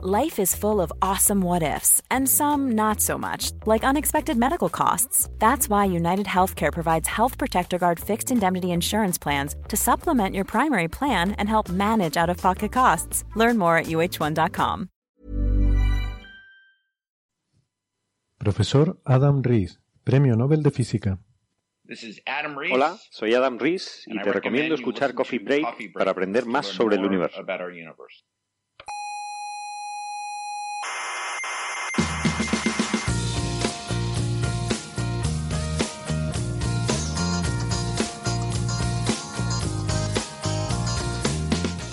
Life is full of awesome what ifs, and some not so much, like unexpected medical costs. That's why United Healthcare provides Health Protector Guard fixed indemnity insurance plans to supplement your primary plan and help manage out of pocket costs. Learn more at uh1.com. Profesor Adam Rees, Premio Nobel de Física. Hola, soy Adam Rees y te recomiendo escuchar Coffee Break para aprender más sobre el universo.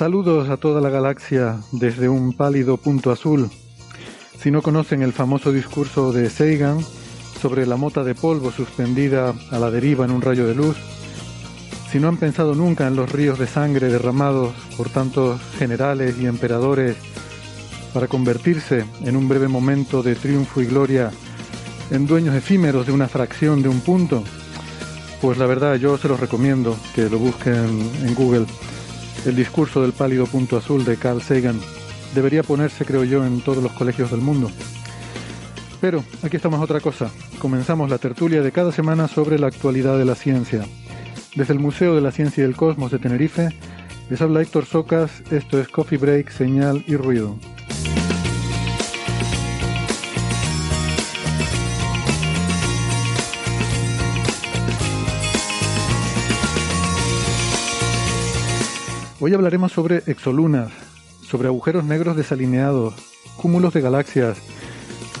Saludos a toda la galaxia desde un pálido punto azul. Si no conocen el famoso discurso de Sagan sobre la mota de polvo suspendida a la deriva en un rayo de luz, si no han pensado nunca en los ríos de sangre derramados por tantos generales y emperadores para convertirse en un breve momento de triunfo y gloria en dueños efímeros de una fracción de un punto, pues la verdad yo se los recomiendo que lo busquen en Google. El discurso del pálido punto azul de Carl Sagan debería ponerse, creo yo, en todos los colegios del mundo. Pero aquí estamos otra cosa. Comenzamos la tertulia de cada semana sobre la actualidad de la ciencia. Desde el Museo de la Ciencia y del Cosmos de Tenerife, les habla Héctor Socas, esto es Coffee Break, Señal y Ruido. Hoy hablaremos sobre exolunas, sobre agujeros negros desalineados, cúmulos de galaxias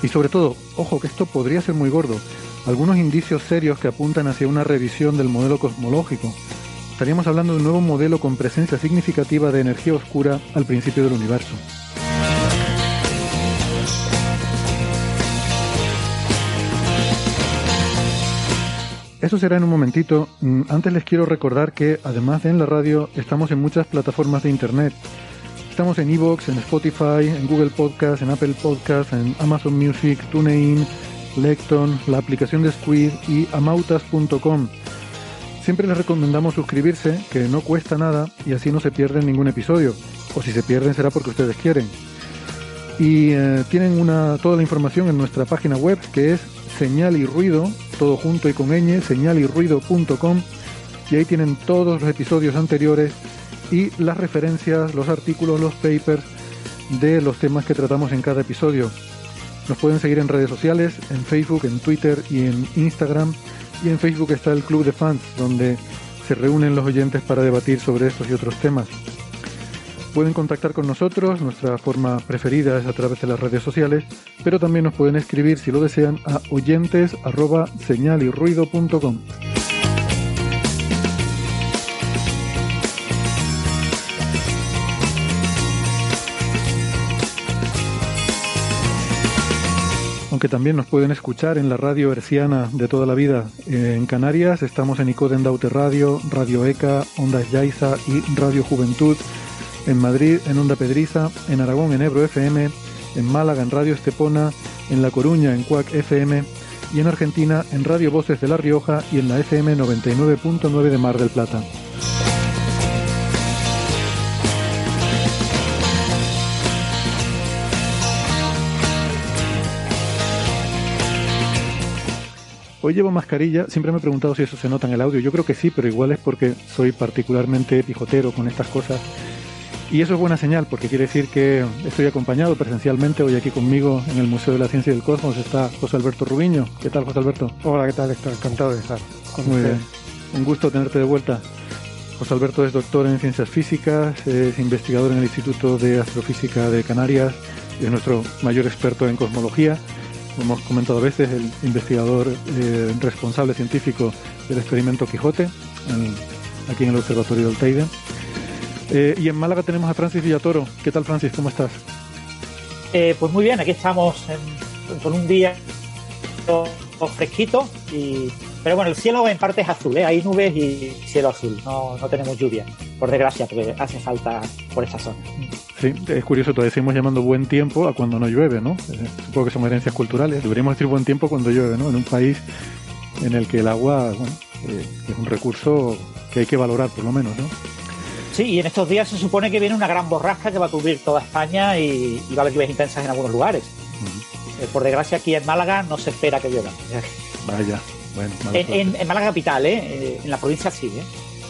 y sobre todo, ojo que esto podría ser muy gordo, algunos indicios serios que apuntan hacia una revisión del modelo cosmológico. Estaríamos hablando de un nuevo modelo con presencia significativa de energía oscura al principio del universo. Eso será en un momentito. Mm, Antes les quiero recordar que además de en la radio, estamos en muchas plataformas de internet. Estamos en Evox, en Spotify, en Google Podcast, en Apple Podcast, en Amazon Music, TuneIn, Lecton, la aplicación de Squid y amautas.com. Siempre les recomendamos suscribirse, que no cuesta nada y así no se pierden ningún episodio. O si se pierden será porque ustedes quieren. Y eh, tienen toda la información en nuestra página web que es señal y ruido, todo junto y con ñ, señalyrruido.com y ahí tienen todos los episodios anteriores y las referencias, los artículos, los papers de los temas que tratamos en cada episodio. Nos pueden seguir en redes sociales, en Facebook, en Twitter y en Instagram. Y en Facebook está el Club de Fans, donde se reúnen los oyentes para debatir sobre estos y otros temas. Pueden contactar con nosotros, nuestra forma preferida es a través de las redes sociales, pero también nos pueden escribir si lo desean a oyentes arroba señalyrruido.com. Aunque también nos pueden escuchar en la radio herciana de toda la vida. En Canarias estamos en Icoden Daute Radio, Radio ECA, Ondas Yaiza y Radio Juventud. En Madrid en Onda Pedriza, en Aragón en Ebro FM, en Málaga en Radio Estepona, en La Coruña en Cuac FM y en Argentina en Radio Voces de La Rioja y en la FM 99.9 de Mar del Plata. Hoy llevo mascarilla, siempre me he preguntado si eso se nota en el audio. Yo creo que sí, pero igual es porque soy particularmente pijotero con estas cosas. Y eso es buena señal, porque quiere decir que estoy acompañado presencialmente. Hoy aquí conmigo en el Museo de la Ciencia y del Cosmos está José Alberto Rubiño. ¿Qué tal, José Alberto? Hola, ¿qué tal, Héctor? Encantado de estar con Muy usted. bien. Un gusto tenerte de vuelta. José Alberto es doctor en ciencias físicas, es investigador en el Instituto de Astrofísica de Canarias, es nuestro mayor experto en cosmología. Como hemos comentado a veces, el investigador eh, responsable científico del experimento Quijote, en- aquí en el Observatorio del Teide. Eh, y en Málaga tenemos a Francis Villatoro. ¿Qué tal, Francis? ¿Cómo estás? Eh, pues muy bien, aquí estamos con un día fresquito y pero bueno, el cielo en parte es azul, ¿eh? hay nubes y cielo azul, no, no tenemos lluvia, por desgracia, porque hace falta por esta zona. Sí, es curioso, todavía seguimos llamando buen tiempo a cuando no llueve, ¿no? Eh, supongo que son herencias culturales, deberíamos decir buen tiempo cuando llueve, ¿no? En un país en el que el agua, bueno, eh, es un recurso que hay que valorar por lo menos, ¿no? Sí, y en estos días se supone que viene una gran borrasca que va a cubrir toda España y, va a haber lluvias intensas en algunos lugares. Eh, por desgracia, aquí en Málaga no se espera que llueva. Vaya, bueno. En, en, Málaga capital, ¿eh? ¿eh? En la provincia sí, ¿eh?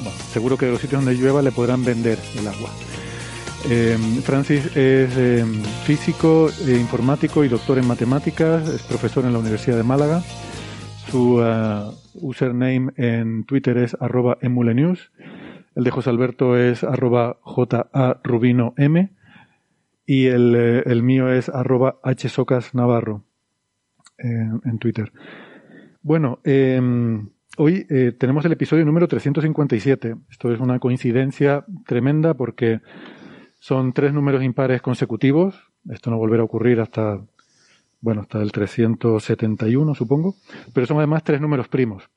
Bueno, seguro que los sitios donde llueva le podrán vender el agua. Eh, Francis es físico, informático y doctor en matemáticas, es profesor en la Universidad de Málaga. Su username en Twitter es arroba emulenews. El de José Alberto es arroba jarubino m y el, eh, el mío es arroba hsocasnavarro en, en Twitter. Bueno, em, hoy eh, tenemos el episodio número 357. Esto es una coincidencia tremenda porque son tres números impares consecutivos. Esto no volverá a ocurrir hasta, bueno, hasta el 371, supongo. Pero son además tres números primos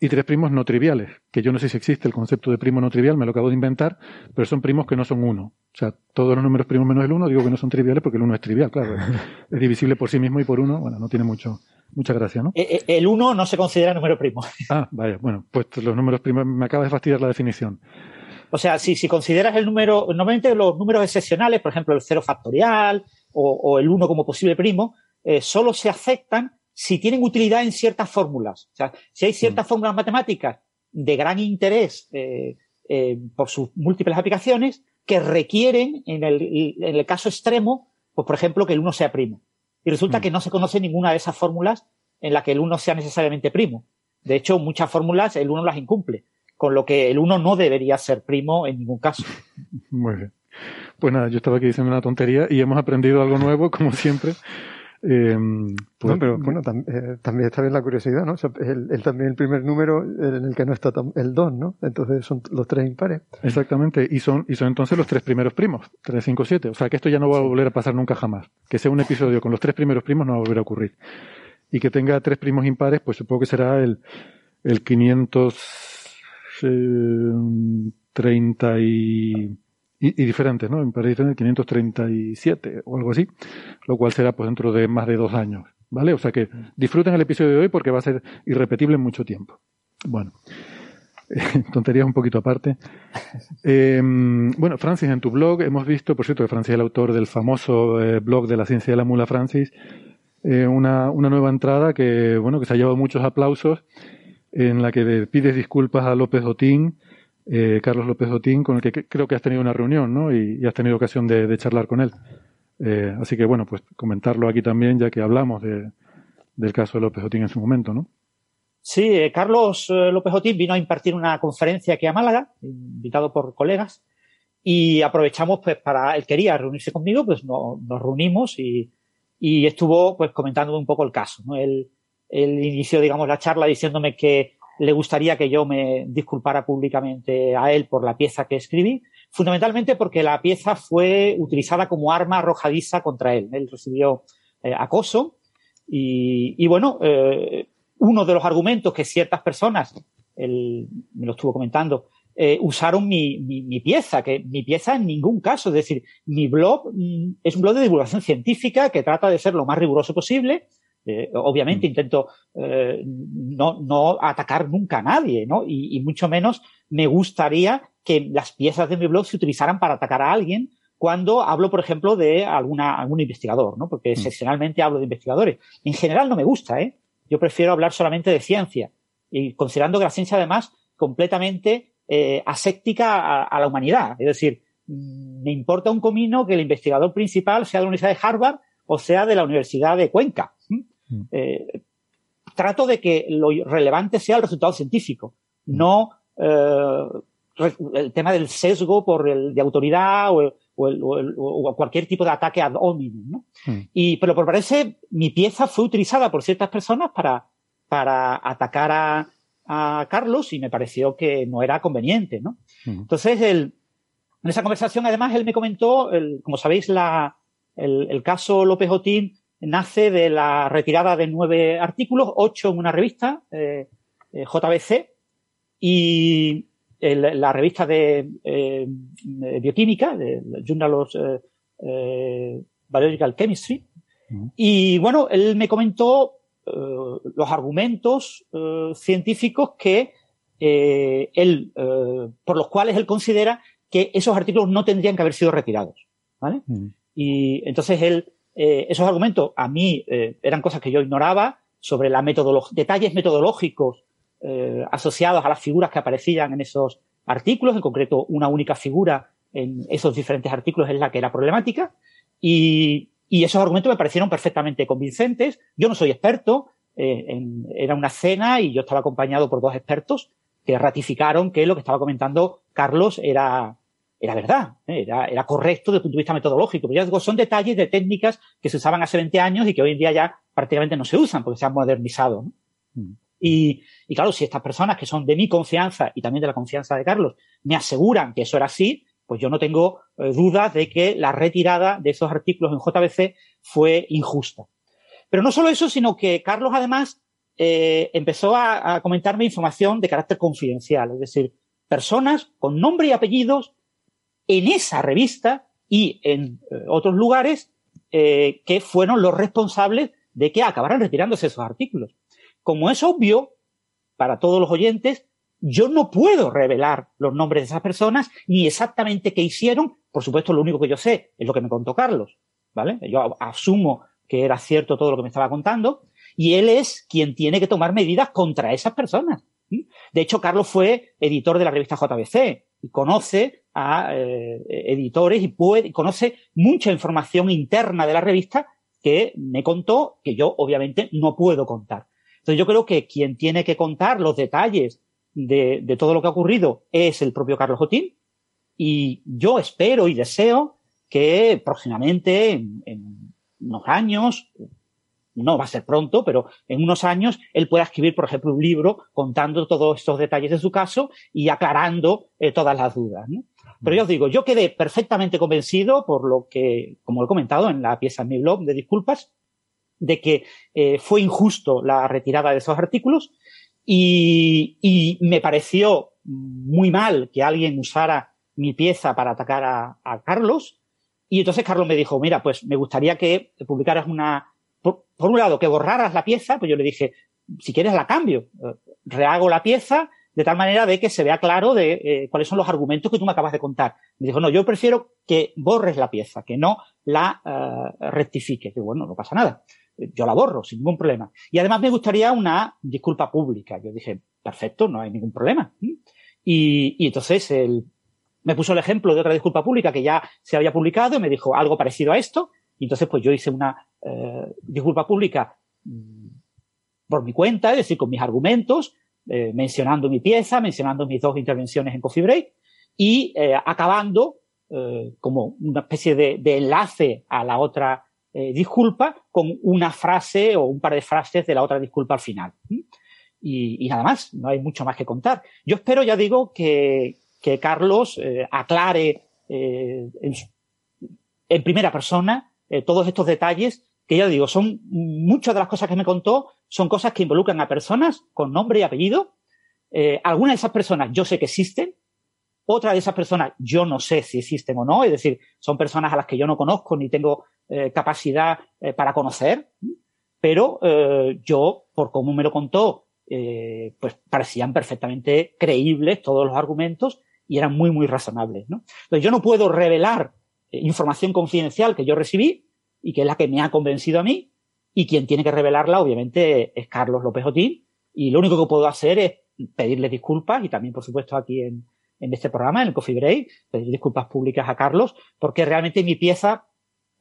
y tres primos no triviales, que yo no sé si existe el concepto de primo no trivial, me lo acabo de inventar, pero son primos que no son uno. O sea, todos los números primos menos el uno digo que no son triviales porque el uno es trivial, claro. es divisible por sí mismo y por uno, bueno, no tiene mucho, mucha gracia, ¿no? Eh, eh, el uno no se considera número primo. Ah, vaya, bueno, pues los números primos, me acaba de fastidiar la definición. O sea, si, si consideras el número, normalmente los números excepcionales, por ejemplo, el cero factorial o, el uno como posible primo, eh, solo se aceptan si tienen utilidad en ciertas fórmulas. O sea, si hay ciertas mm. fórmulas matemáticas de gran interés eh, eh, por sus múltiples aplicaciones que requieren, en el, en el caso extremo, pues por ejemplo, que el 1 sea primo. Y resulta mm. que no se conoce ninguna de esas fórmulas en la que el 1 sea necesariamente primo. De hecho, muchas fórmulas el 1 las incumple, con lo que el 1 no debería ser primo en ningún caso. Muy bien. Pues nada, yo estaba aquí diciendo una tontería y hemos aprendido algo nuevo, como siempre. Eh, pues, pero bueno, eh, también está bien la curiosidad, ¿no? el, también el primer número en el que no está el 2, ¿no? Entonces son los tres impares. Exactamente, y son, y son entonces los tres primeros primos, 3, 5, 7. O sea que esto ya no va a volver a pasar nunca jamás. Que sea un episodio con los tres primeros primos no va a volver a ocurrir. Y que tenga tres primos impares, pues supongo que será el, el 530 y y, diferentes, ¿no? En París en el 537 o algo así, lo cual será pues dentro de más de dos años, ¿vale? O sea que disfruten el episodio de hoy porque va a ser irrepetible en mucho tiempo. Bueno, tonterías un poquito aparte. Eh, bueno, Francis, en tu blog hemos visto, por cierto, que Francis es el autor del famoso eh, blog de la ciencia de la mula Francis, eh, una, una nueva entrada que, bueno, que se ha llevado muchos aplausos, en la que pides disculpas a López Otín, eh, Carlos López Otín, con el que creo que has tenido una reunión, ¿no? Y, has tenido ocasión de, charlar con él. Eh, así que, bueno, pues comentarlo aquí también, ya que hablamos del caso de López Otín en su momento, ¿no? Sí, eh, Carlos López Otín vino a impartir una conferencia aquí a Málaga, invitado por colegas, y aprovechamos, pues, para, él quería reunirse conmigo, pues nos reunimos y, y estuvo, pues, comentando un poco el caso, ¿no? Él, él inició, digamos, la charla diciéndome que le gustaría que yo me disculpara públicamente a él por la pieza que escribí, fundamentalmente porque la pieza fue utilizada como arma arrojadiza contra él. Él recibió eh, acoso y, bueno, eh, uno de los argumentos que ciertas personas, él me lo estuvo comentando, eh, usaron mi, mi, pieza, que mi pieza en ningún caso, es decir, mi blog mm, es un blog de divulgación científica que trata de ser lo más riguroso posible, eh, obviamente mm. intento eh, no, no, atacar nunca a nadie, ¿no? Y, mucho menos me gustaría que las piezas de mi blog se utilizaran para atacar a alguien cuando hablo, por ejemplo, de alguna, algún investigador, ¿no? Porque mm. excepcionalmente hablo de investigadores. En general no me gusta, ¿eh? Yo prefiero hablar solamente de ciencia. Y considerando que la ciencia, además, completamente eh, aséptica a, la humanidad. Es decir, mm, me importa un comino que el investigador principal sea de la Universidad de Harvard o sea de la Universidad de Cuenca. Mm. Eh, trato de que lo relevante sea el resultado científico, mm. no eh, el tema del sesgo por el de autoridad o, cualquier tipo de ataque ad hominem. Mm. Y, pero por parece, mi pieza fue utilizada por ciertas personas para, para atacar a, a Carlos y me pareció que no era conveniente. ¿no? Entonces, el, En esa conversación, además, él me comentó, como sabéis, la, el, caso López Otín nace de la retirada de nueve artículos, ocho en una revista, eh, eh, JBC, y la revista de eh, bioquímica, de Journal of Biological Chemistry. Y bueno, él me comentó los argumentos científicos que él, por los cuales él considera que esos artículos no tendrían que haber sido retirados. ¿vale? Y entonces él, eh, esos argumentos a mí eh, eran cosas que yo ignoraba sobre la metodología, detalles metodológicos eh, asociados a las figuras que aparecían en esos artículos, en concreto una única figura en esos diferentes artículos es la que era problemática. Y, y esos argumentos me parecieron perfectamente convincentes. Yo no soy experto, en, era una cena y yo estaba acompañado por dos expertos que ratificaron que lo que estaba comentando Carlos era, era verdad, ¿eh? era, era, correcto desde el punto de vista metodológico. Pero ya digo, son detalles de técnicas que se usaban hace 20 años y que hoy en día ya prácticamente no se usan porque se han modernizado. Mm. Y, y, claro, si estas personas que son de mi confianza y también de la confianza de Carlos me aseguran que eso era así, pues yo no tengo eh, dudas de que la retirada de esos artículos en JBC fue injusta. Pero no solo eso, sino que Carlos además eh, empezó a, comentarme información de carácter confidencial, es decir, personas con nombre y apellidos en esa revista y en eh, otros lugares eh, que fueron los responsables de que acabaran retirándose esos artículos. Como es obvio para todos los oyentes, yo no puedo revelar los nombres de esas personas ni exactamente qué hicieron. Por supuesto, lo único que yo sé es lo que me contó Carlos, ¿vale? Yo asumo que era cierto todo lo que me estaba contando, y él es quien tiene que tomar medidas contra esas personas. De hecho, Carlos fue editor de la revista JBC y conoce a eh, editores y puede, conoce mucha información interna de la revista que me contó que yo obviamente no puedo contar. Entonces yo creo que quien tiene que contar los detalles de, todo lo que ha ocurrido es el propio Carlos Jotín y yo espero y deseo que próximamente, en, en unos años, no va a ser pronto, pero en unos años él pueda escribir, por ejemplo, un libro contando todos estos detalles de su caso y aclarando eh, todas las dudas. Pero ya os digo, yo quedé perfectamente convencido por lo que, como he comentado en la pieza en mi blog de disculpas, de que eh, fue injusto la retirada de esos artículos y, y, me pareció muy mal que alguien usara mi pieza para atacar a, a Carlos. Y entonces Carlos me dijo, mira, pues me gustaría que publicaras una, por, un lado, que borraras la pieza, pues yo le dije, si quieres la cambio, eh, rehago la pieza de tal manera de que se vea claro de eh, cuáles son los argumentos que tú me acabas de contar. Me dijo, no, yo prefiero que borres la pieza, que no la uh, rectifiques. Y bueno, no pasa nada. Yo la borro sin ningún problema. Y además me gustaría una disculpa pública. Yo dije, perfecto, no hay ningún problema. Y, y entonces él me puso el ejemplo de otra disculpa pública que ya se había publicado y me dijo algo parecido a esto. Y entonces pues yo hice una eh, disculpa pública mm, por mi cuenta, es decir, con mis argumentos, eh, mencionando mi pieza, mencionando mis dos intervenciones en Coffee Break y eh, acabando eh, como una especie de, enlace a la otra disculpa con una frase o un par de frases de la otra disculpa al final. Y, nada más, no hay mucho más que contar. Yo espero, ya digo, que, que Carlos aclare en primera persona todos estos detalles que ya digo, son muchas de las cosas que me contó, son cosas que involucran a personas con nombre y apellido. Eh, algunas de esas personas yo sé que existen, otras de esas personas yo no sé si existen o no, es decir, son personas a las que yo no conozco ni tengo eh, capacidad eh, para conocer, pero yo, por cómo me lo contó, pues parecían perfectamente creíbles todos los argumentos y eran muy, muy razonables. ¿no? Entonces yo no puedo revelar información confidencial que yo recibí, y que es la que me ha convencido a mí. Y quien tiene que revelarla, obviamente, es Carlos López Otín. Y lo único que puedo hacer es pedirle disculpas y también, por supuesto, aquí en, en este programa, en el Coffee Break, pedir disculpas públicas a Carlos, porque realmente mi pieza,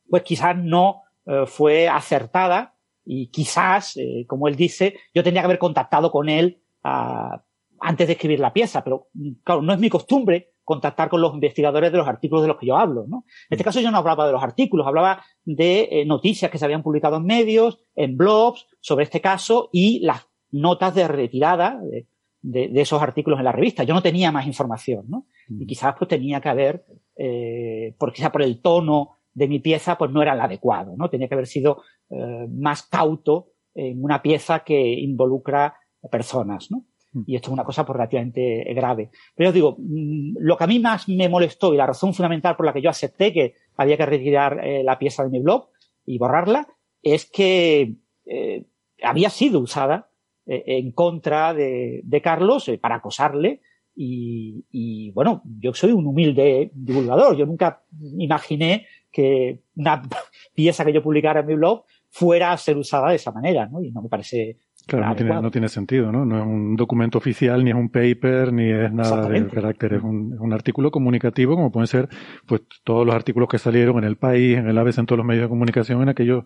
pues quizás no eh, fue acertada y quizás, eh, como él dice, yo tendría que haber contactado con él uh, antes de escribir la pieza, pero claro, no es mi costumbre contactar con los investigadores de los artículos de los que yo hablo. ¿no? En este caso yo no hablaba de los artículos, hablaba de eh, noticias que se habían publicado en medios, en blogs sobre este caso y las notas de retirada de, de, de esos artículos en la revista. Yo no tenía más información, ¿no? Y quizás pues tenía que haber eh, porque sea por el tono de mi pieza, pues no era el adecuado, ¿no? Tenía que haber sido eh, más cauto en una pieza que involucra personas, ¿no? Mm. Y esto es una cosa pues, relativamente grave. Pero os digo, mm, lo que a mí más me molestó y la razón fundamental por la que yo acepté que había que retirar eh, la pieza de mi blog y borrarla es que eh, había sido usada eh, en contra de, Carlos para acosarle y, bueno, yo soy un humilde divulgador. Yo nunca imaginé que una pieza que yo publicara en mi blog fuera a ser usada de esa manera. Y no me parece Claro, no tiene, no tiene, sentido, ¿no? No es un documento oficial, ni es un paper, ni es nada de carácter. Es un, es un, artículo comunicativo, como pueden ser pues todos los artículos que salieron en el país, en el AVES, en todos los medios de comunicación en aquellos,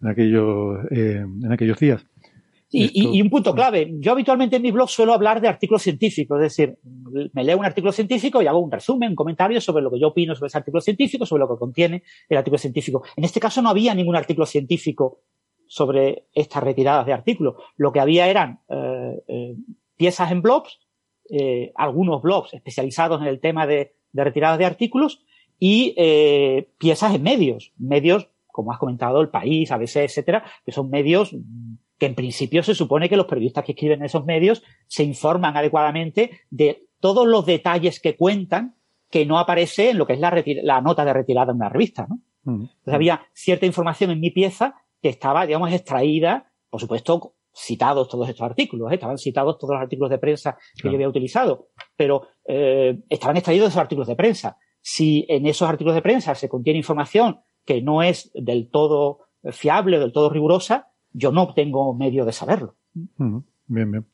en aquellos, eh, en aquellos días. Y, y, un punto clave, yo habitualmente en mi blog suelo hablar de artículos científicos, es decir, me leo un artículo científico y hago un resumen, un comentario sobre lo que yo opino sobre ese artículo científico, sobre lo que contiene el artículo científico. En este caso no había ningún artículo científico sobre estas retiradas de artículos. Lo que había eran eh, eh, piezas en blogs, eh, algunos blogs especializados en el tema de, de retiradas de artículos y eh, piezas en medios, medios como has comentado, El País, ABC, etcétera, que son medios que en principio se supone que los periodistas que escriben en esos medios se informan adecuadamente de todos los detalles que cuentan que no aparece en lo que es la, la nota de retirada de una revista, ¿no? Entonces había cierta información en mi pieza que estaba, digamos, extraída, por supuesto, citados todos estos artículos, ¿eh? estaban citados todos los artículos de prensa que yo había utilizado, pero eh, estaban extraídos de esos artículos de prensa. Si en esos artículos de prensa se contiene información que no es del todo fiable o del todo rigurosa, yo no tengo medio de saberlo. Bien, bien.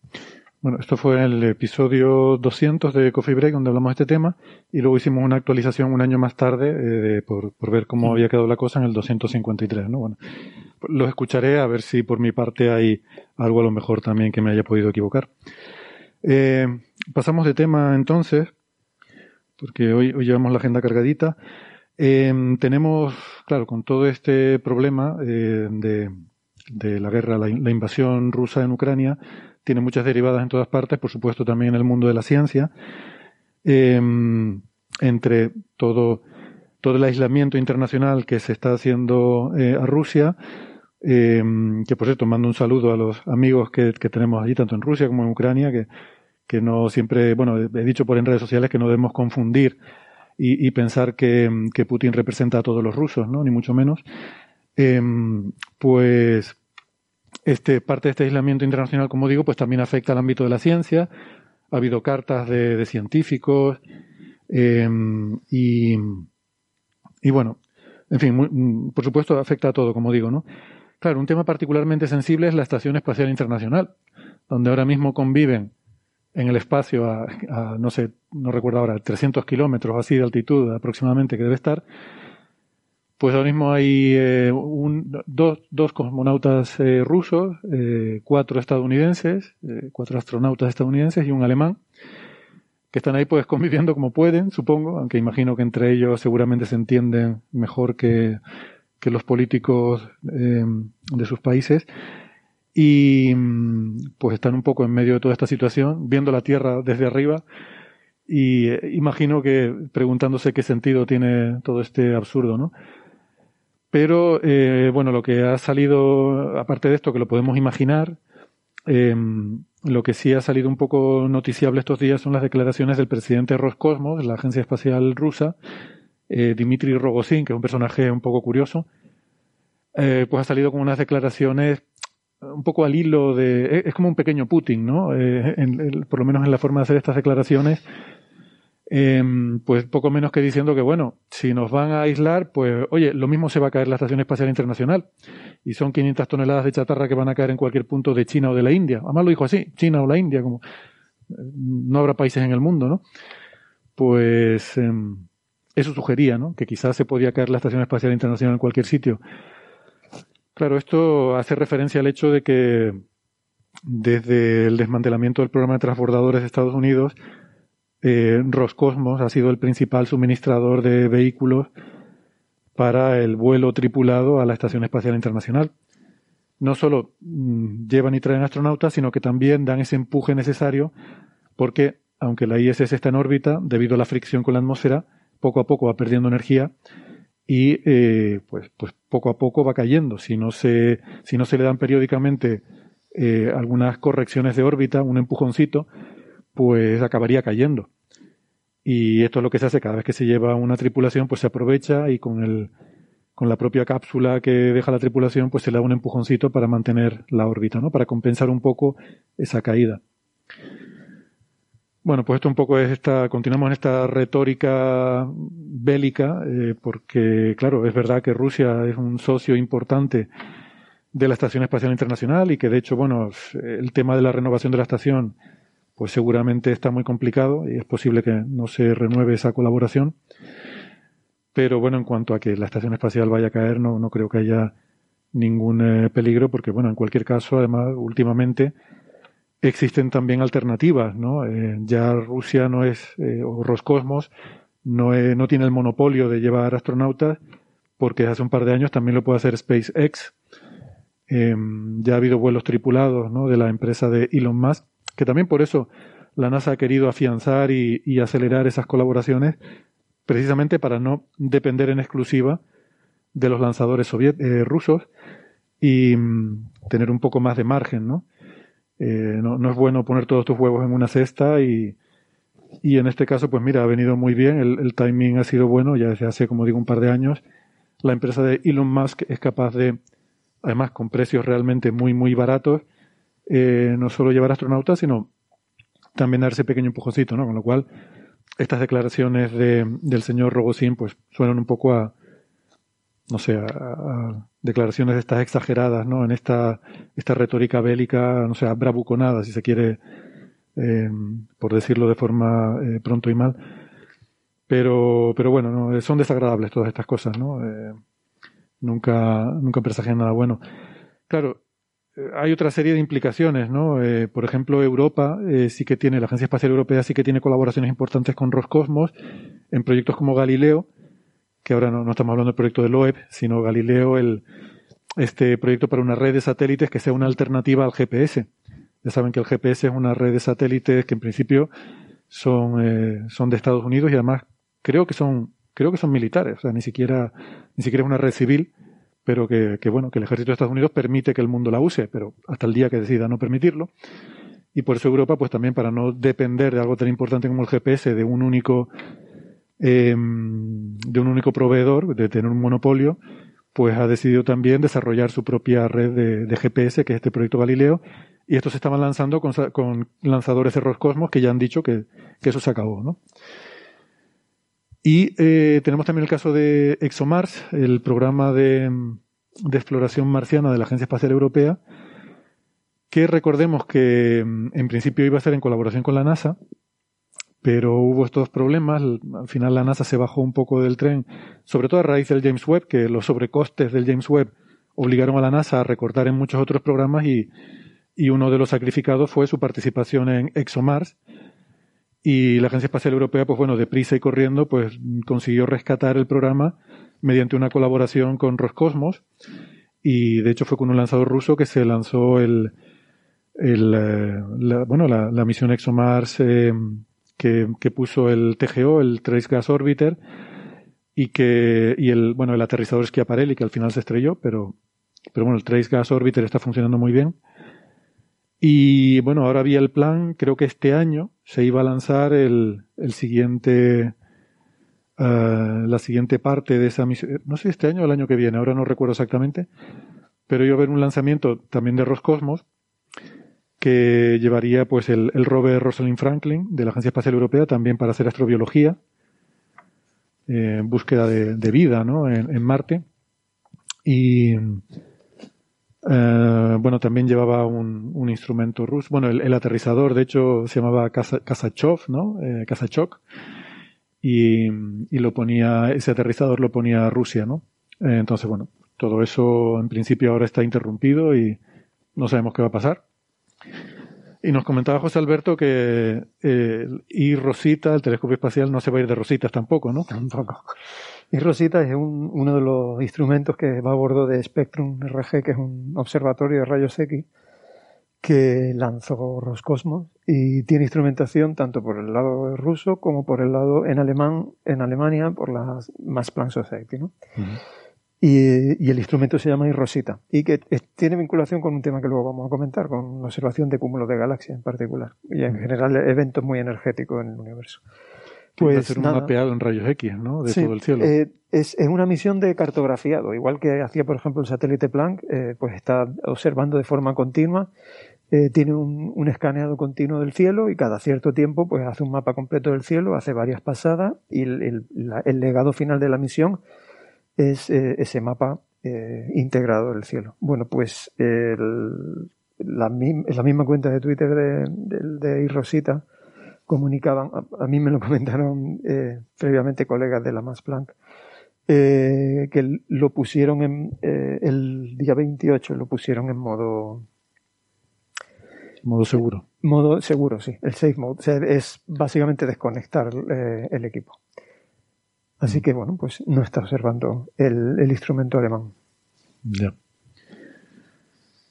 Bueno, esto fue el episodio 200 de Coffee Break donde hablamos de este tema y luego hicimos una actualización un año más tarde eh, por, por, ver cómo había quedado la cosa en el 253, ¿no? Bueno, los escucharé a ver si por mi parte hay algo a lo mejor también que me haya podido equivocar. Eh, pasamos de tema entonces, porque hoy, hoy llevamos la agenda cargadita. Eh, tenemos, claro, con todo este problema eh, de, de, la guerra, la, la, invasión rusa en Ucrania, tiene muchas derivadas en todas partes, por supuesto también en el mundo de la ciencia. Eh, entre todo, todo el aislamiento internacional que se está haciendo eh, a Rusia, eh, que por cierto mando un saludo a los amigos que, que, tenemos allí, tanto en Rusia como en Ucrania, que, que no siempre, bueno, he dicho por en redes sociales que no debemos confundir y, pensar que, que, Putin representa a todos los rusos, ¿no? Ni mucho menos. Eh, pues este, parte de este aislamiento internacional, como digo, pues también afecta al ámbito de la ciencia. Ha habido cartas de, científicos eh, y, y bueno, en fin, por supuesto afecta a todo, como digo, ¿no? Claro, un tema particularmente sensible es la Estación Espacial Internacional, donde ahora mismo conviven en el espacio a, a no sé, no recuerdo ahora, 300 kilómetros así de altitud aproximadamente que debe estar, pues ahora mismo hay eh, un, dos, dos, cosmonautas eh, rusos, eh, cuatro estadounidenses, cuatro astronautas estadounidenses y un alemán, que están ahí pues conviviendo como pueden, supongo, aunque imagino que entre ellos seguramente se entienden mejor que, que los políticos de sus países y pues están un poco en medio de toda esta situación, viendo la Tierra desde arriba y imagino que preguntándose qué sentido tiene todo este absurdo, ¿no? Pero eh, bueno, lo que ha salido, aparte de esto, que lo podemos imaginar, eh, lo que sí ha salido un poco noticiable estos días son las declaraciones del presidente Roscosmos, de la Agencia Espacial Rusa, eh, Dimitri Rogozin, que es un personaje un poco curioso, eh, pues ha salido con unas declaraciones un poco al hilo de... Es como un pequeño Putin, ¿no? Eh, en, por lo menos en la forma de hacer estas declaraciones, em, pues poco menos que diciendo que, bueno, si nos van a aislar, pues, oye, lo mismo se va a caer la Estación Espacial Internacional. Y son 500 toneladas de chatarra que van a caer en cualquier punto de China o de la India. Además lo dijo así, China o la India, como no habrá países en el mundo, ¿no? Pues... Eh, eso sugería, ¿no? Que quizás se podía caer la Estación Espacial Internacional en cualquier sitio. Claro, esto hace referencia al hecho de que desde el desmantelamiento del programa de transbordadores de Estados Unidos, eh, Roscosmos ha sido el principal suministrador de vehículos para el vuelo tripulado a la Estación Espacial Internacional. No solo mmm, llevan y traen astronautas, sino que también dan ese empuje necesario porque, aunque la ISS está en órbita, debido a la fricción con la atmósfera, poco a poco va perdiendo energía y eh, pues, pues poco a poco va cayendo. Si no se, si no se le dan periódicamente eh, algunas correcciones de órbita, un empujoncito, pues acabaría cayendo. Y esto es lo que se hace cada vez que se lleva una tripulación, pues se aprovecha y con el, con la propia cápsula que deja la tripulación, pues se le da un empujoncito para mantener la órbita, ¿no? Para compensar un poco esa caída. Bueno, pues esto un poco es esta, continuamos en esta retórica bélica, eh, porque claro, es verdad que Rusia es un socio importante de la Estación Espacial Internacional y que de hecho, bueno, el tema de la renovación de la estación, pues seguramente está muy complicado y es posible que no se renueve esa colaboración. Pero bueno, en cuanto a que la Estación Espacial vaya a caer, no, no creo que haya ningún eh, peligro, porque bueno, en cualquier caso, además, últimamente, existen también alternativas, ¿no? Eh, ya Rusia no es, eh, o Roscosmos, no, no tiene el monopolio de llevar astronautas, porque hace un par de años también lo puede hacer SpaceX. Em, ya ha habido vuelos tripulados, ¿no? De la empresa de Elon Musk, que también por eso la NASA ha querido afianzar y, acelerar esas colaboraciones, precisamente para no depender en exclusiva de los lanzadores eh, rusos y mm, tener un poco más de margen, ¿no? Eh, no, no, es bueno poner todos tus huevos en una cesta y, y en este caso, pues mira, ha venido muy bien, el, timing ha sido bueno, ya desde hace, como digo, un par de años. La empresa de Elon Musk es capaz de, además con precios realmente muy, muy baratos, eh, no solo llevar astronautas, sino también dar ese pequeño empujoncito, ¿no? Con lo cual, estas declaraciones de, del señor Rogozin, pues suenan un poco a, no sé, a, declaraciones de estas exageradas, ¿no? En esta, esta retórica bélica, no sé, bravuconada, si se quiere, eh, por decirlo de forma eh, pronto y mal. Pero, pero bueno, ¿no? son desagradables todas estas cosas, ¿no? Eh, nunca, nunca presagian nada bueno. Claro, hay otra serie de implicaciones, ¿no? por ejemplo, Europa sí que tiene, la Agencia Espacial Europea sí que tiene colaboraciones importantes con Roscosmos en proyectos como Galileo, que ahora no, estamos hablando del proyecto de LOEB, sino Galileo, el, este proyecto para una red de satélites que sea una alternativa al GPS. Ya saben que el GPS es una red de satélites que en principio son, eh, son de Estados Unidos y además creo que son, creo que son militares, o sea, ni siquiera, ni siquiera es una red civil, pero que, que bueno, que el ejército de Estados Unidos permite que el mundo la use, pero hasta el día que decida no permitirlo. Y por eso Europa, pues también para no depender de algo tan importante como el GPS, de un único eh, de un único proveedor, de tener un monopolio, pues ha decidido también desarrollar su propia red de, GPS, que es este proyecto Galileo, y estos se estaban lanzando con, lanzadores de Roscosmos que ya han dicho que, eso se acabó, ¿no? Y eh, tenemos también el caso de ExoMars, el programa de, de, exploración marciana de la Agencia Espacial Europea, que recordemos que en principio iba a ser en colaboración con la NASA, pero hubo estos problemas. Al final la NASA se bajó un poco del tren, sobre todo a raíz del James Webb, que los sobrecostes del James Webb obligaron a la NASA a recortar en muchos otros programas y, y uno de los sacrificados fue su participación en ExoMars. Y la Agencia Espacial Europea, pues bueno, deprisa y corriendo, pues consiguió rescatar el programa mediante una colaboración con Roscosmos. Y de hecho fue con un lanzador ruso que se lanzó el, el eh, la, bueno, la, misión ExoMars eh, que, puso el TGO, el Trace Gas Orbiter, y que y el bueno el aterrizador Schiaparelli que al final se estrelló, pero pero bueno el Trace Gas Orbiter está funcionando muy bien. Y bueno, ahora había el plan, creo que este año se iba a lanzar el, el siguiente eh, la siguiente parte de esa misión, no sé este año o el año que viene, ahora no recuerdo exactamente, pero iba a haber un lanzamiento también de Roscosmos que llevaría pues el, el, rover Rosalind Franklin de la Agencia Espacial Europea también para hacer astrobiología eh, en búsqueda de, vida ¿no? en, Marte y eh, bueno también llevaba un, un instrumento ruso. Bueno el, aterrizador de hecho se llamaba Kasachov no eh, y, y, lo ponía ese aterrizador lo ponía Rusia no eh, entonces bueno todo eso en principio ahora está interrumpido y no sabemos qué va a pasar. Y nos comentaba José Alberto que eh, y Rosita, el telescopio espacial, no se va a ir de Rositas tampoco, ¿no? Tampoco. Y Rosita es un, uno de los instrumentos que va a bordo de Spectrum RG, que es un observatorio de rayos X, que lanzó Roscosmos y tiene instrumentación tanto por el lado ruso como por el lado en alemán, en Alemania por la Max Planck Society, ¿no? y, el instrumento se llama Irrosita y que tiene vinculación con un tema que luego vamos a comentar, con la observación de cúmulos de galaxias en particular y en general eventos muy energéticos en el universo. Pues va ser un mapeado en rayos X, ¿no? De todo el cielo. Eh, es, es, una misión de cartografiado, igual que hacía, por ejemplo, el satélite Planck, eh, pues está observando de forma continua eh, tiene un, un, escaneado continuo del cielo y cada cierto tiempo pues hace un mapa completo del cielo, hace varias pasadas y el, el, legado final de la misión es ese mapa integrado del cielo. Bueno, pues el, la, la, misma cuenta de Twitter de, de, de Irrosita comunicaban, a, mí me lo comentaron eh, previamente colegas de la Max Planck, eh, que lo pusieron en, eh, el día 28, lo pusieron en modo Modo seguro. Modo seguro, sí. El safe mode. es básicamente desconectar el equipo. Así mm. que bueno, pues no está observando el, instrumento alemán. Ya.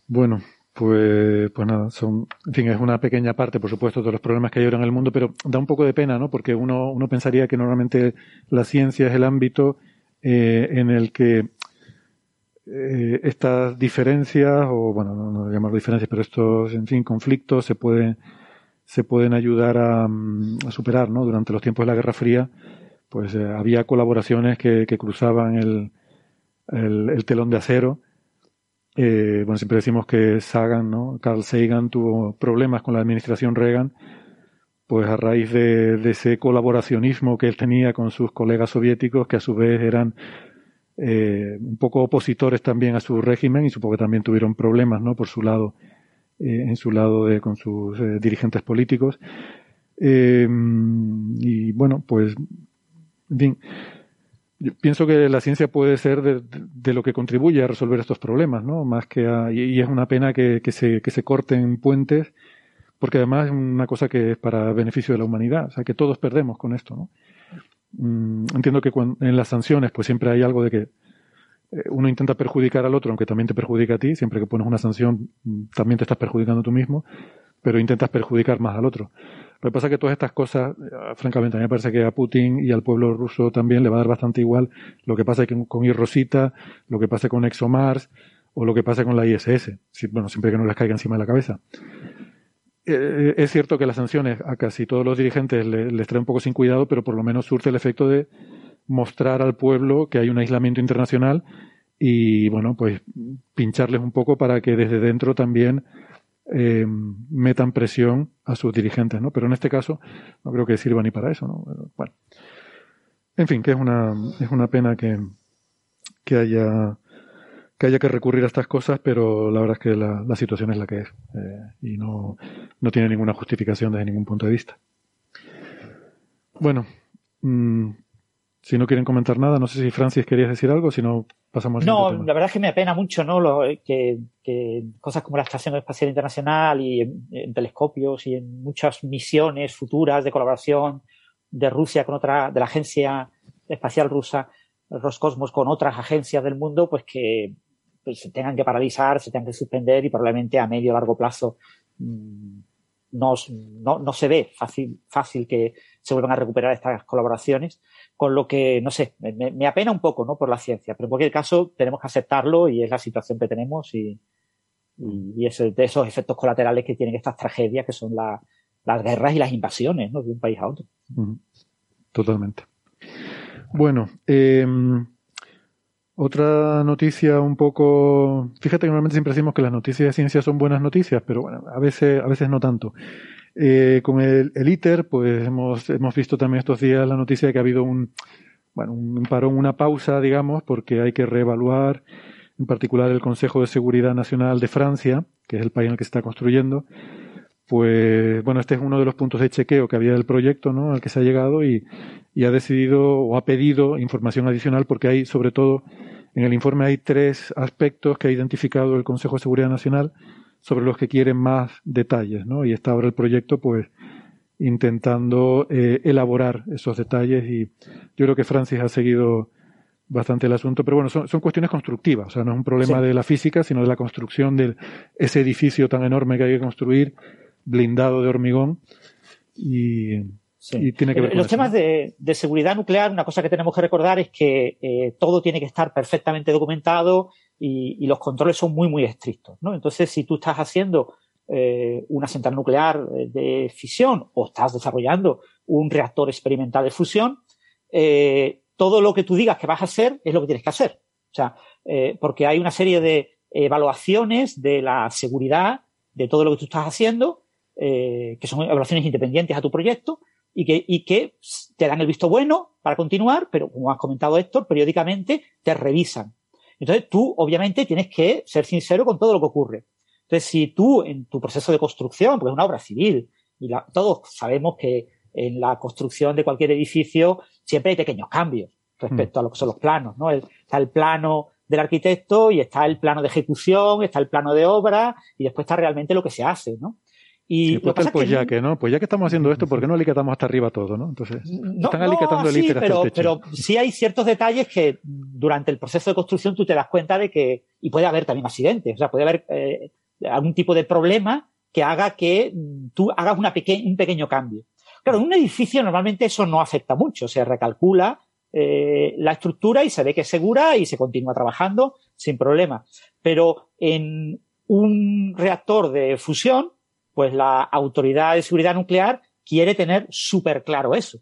Bueno, pues, pues nada, son, en fin, es una pequeña parte, por supuesto, de los problemas que hay ahora en el mundo, pero da un poco de pena, ¿no? Porque uno, uno pensaría que normalmente la ciencia es el ámbito eh, en el que eh, estas diferencias, o bueno, no, no llamar diferencias, pero estos, en fin, conflictos se pueden, se pueden ayudar a, mm, a superar, ¿no? Durante los tiempos de la Guerra Fría, pues eh, había colaboraciones que, que cruzaban el, el, telón de acero. Eh, bueno, siempre decimos que Sagan, ¿no? Carl Sagan tuvo problemas con la administración Reagan, pues a raíz de, ese colaboracionismo que él tenía con sus colegas soviéticos, que a su vez eran eh, un poco opositores también a su régimen y supongo que también tuvieron problemas, ¿no? Por su lado, eh, en su lado de, con sus eh, dirigentes políticos. Eh, y bueno, pues, en fin, pienso que la ciencia puede ser de, lo que contribuye a resolver estos problemas, ¿no? Más que a, y, y es una pena que, que, se, que se corten puentes, porque además es una cosa que es para beneficio de la humanidad, o sea, que todos perdemos con esto, ¿no? Mm, entiendo que en las sanciones pues siempre hay algo de que eh, uno intenta perjudicar al otro, aunque también te perjudica a ti, siempre que pones una sanción mm, también te estás perjudicando tú mismo, pero intentas perjudicar más al otro. Lo que pasa es que todas estas cosas, eh, francamente, a mí me parece que a Putin y al pueblo ruso también le va a dar bastante igual lo que pasa con Irrosita, lo que pasa con ExoMars o lo que pasa con la ISS, bueno, siempre que no les caiga encima de la cabeza. Eh, es cierto que las sanciones a casi todos los dirigentes les, les trae un poco sin cuidado, pero por lo menos surte el efecto de mostrar al pueblo que hay un aislamiento internacional y, bueno, pues pincharles un poco para que desde dentro también eh, metan presión a sus dirigentes, ¿no? Pero en este caso no creo que sirva ni para eso, ¿no? Bueno. En fin, que es una, es una pena que, que haya que haya que recurrir a estas cosas, pero la verdad es que la, la situación es la que es eh, y no, no, tiene ninguna justificación desde ningún punto de vista. Bueno, mmm, si no quieren comentar nada, no sé si Francis querías decir algo, si no pasamos. No, la verdad es que me apena mucho, ¿no? Lo, que, que, cosas como la Estación Espacial Internacional y en, en, telescopios y en muchas misiones futuras de colaboración de Rusia con otra, de la agencia espacial rusa, Roscosmos con otras agencias del mundo, pues que pues, se tengan que paralizar, se tengan que suspender y probablemente a medio o largo plazo mmm, no, no, no, se ve fácil, fácil que se vuelvan a recuperar estas colaboraciones, con lo que, no sé, me, me, apena un poco ¿no? por la ciencia, pero en cualquier caso tenemos que aceptarlo y es la situación que tenemos y, y, y es de esos efectos colaterales que tienen estas tragedias que son la, las guerras y las invasiones ¿no? de un país a otro. Totalmente. Bueno, eh, otra noticia un poco. Fíjate que normalmente siempre decimos que las noticias de ciencia son buenas noticias, pero bueno, a veces, a veces no tanto. Eh, con el, el, ITER, pues hemos, hemos visto también estos días la noticia de que ha habido un, bueno, un parón, una pausa, digamos, porque hay que reevaluar, en particular el Consejo de Seguridad Nacional de Francia, que es el país en el que se está construyendo, pues bueno, este es uno de los puntos de chequeo que había del proyecto, ¿no? Al que se ha llegado y, y ha decidido o ha pedido información adicional porque hay, sobre todo, en el informe hay tres aspectos que ha identificado el Consejo de Seguridad Nacional sobre los que quieren más detalles, ¿no? Y está ahora el proyecto, pues, intentando eh, elaborar esos detalles y yo creo que Francis ha seguido bastante el asunto, pero bueno, son, son cuestiones constructivas, o sea, no es un problema de la física, sino de la construcción de ese edificio tan enorme que hay que construir, blindado de hormigón, y, tiene que ver Los temas de, seguridad nuclear, una cosa que tenemos que recordar es que eh, todo tiene que estar perfectamente documentado y, los controles son muy, muy estrictos, ¿no? Entonces, si tú estás haciendo eh, una central nuclear de fisión o estás desarrollando un reactor experimental de fusión, eh, todo lo que tú digas que vas a hacer es lo que tienes que hacer. O sea, eh, porque hay una serie de evaluaciones de la seguridad de todo lo que tú estás haciendo, que son evaluaciones independientes a tu proyecto y que, y que te dan el visto bueno para continuar, pero como has comentado Héctor, periódicamente te revisan. Entonces tú, obviamente, tienes que ser sincero con todo lo que ocurre. Entonces, si tú en tu proceso de construcción, porque es una obra civil, y todos sabemos que en la construcción de cualquier edificio siempre hay pequeños cambios respecto a lo que son los planos, ¿no? está el plano del arquitecto y está el plano de ejecución, está el plano de obra y después está realmente lo que se hace, ¿no? Y pues, pues ya que, ¿no? Pues ya que estamos haciendo esto, ¿por qué no alicatamos hasta arriba todo, no? Entonces, están alicatando el sí, pero, pero sí hay ciertos detalles que durante el proceso de construcción tú te das cuenta de que, y puede haber también accidentes, o sea, puede haber eh, algún tipo de problema que haga que mm, tú hagas una un pequeño cambio. Claro, en un edificio normalmente eso no afecta mucho, se recalcula eh, la estructura y se ve que es segura y se continúa trabajando sin problema. Pero en un reactor de fusión, pues la autoridad de seguridad nuclear quiere tener súper claro eso.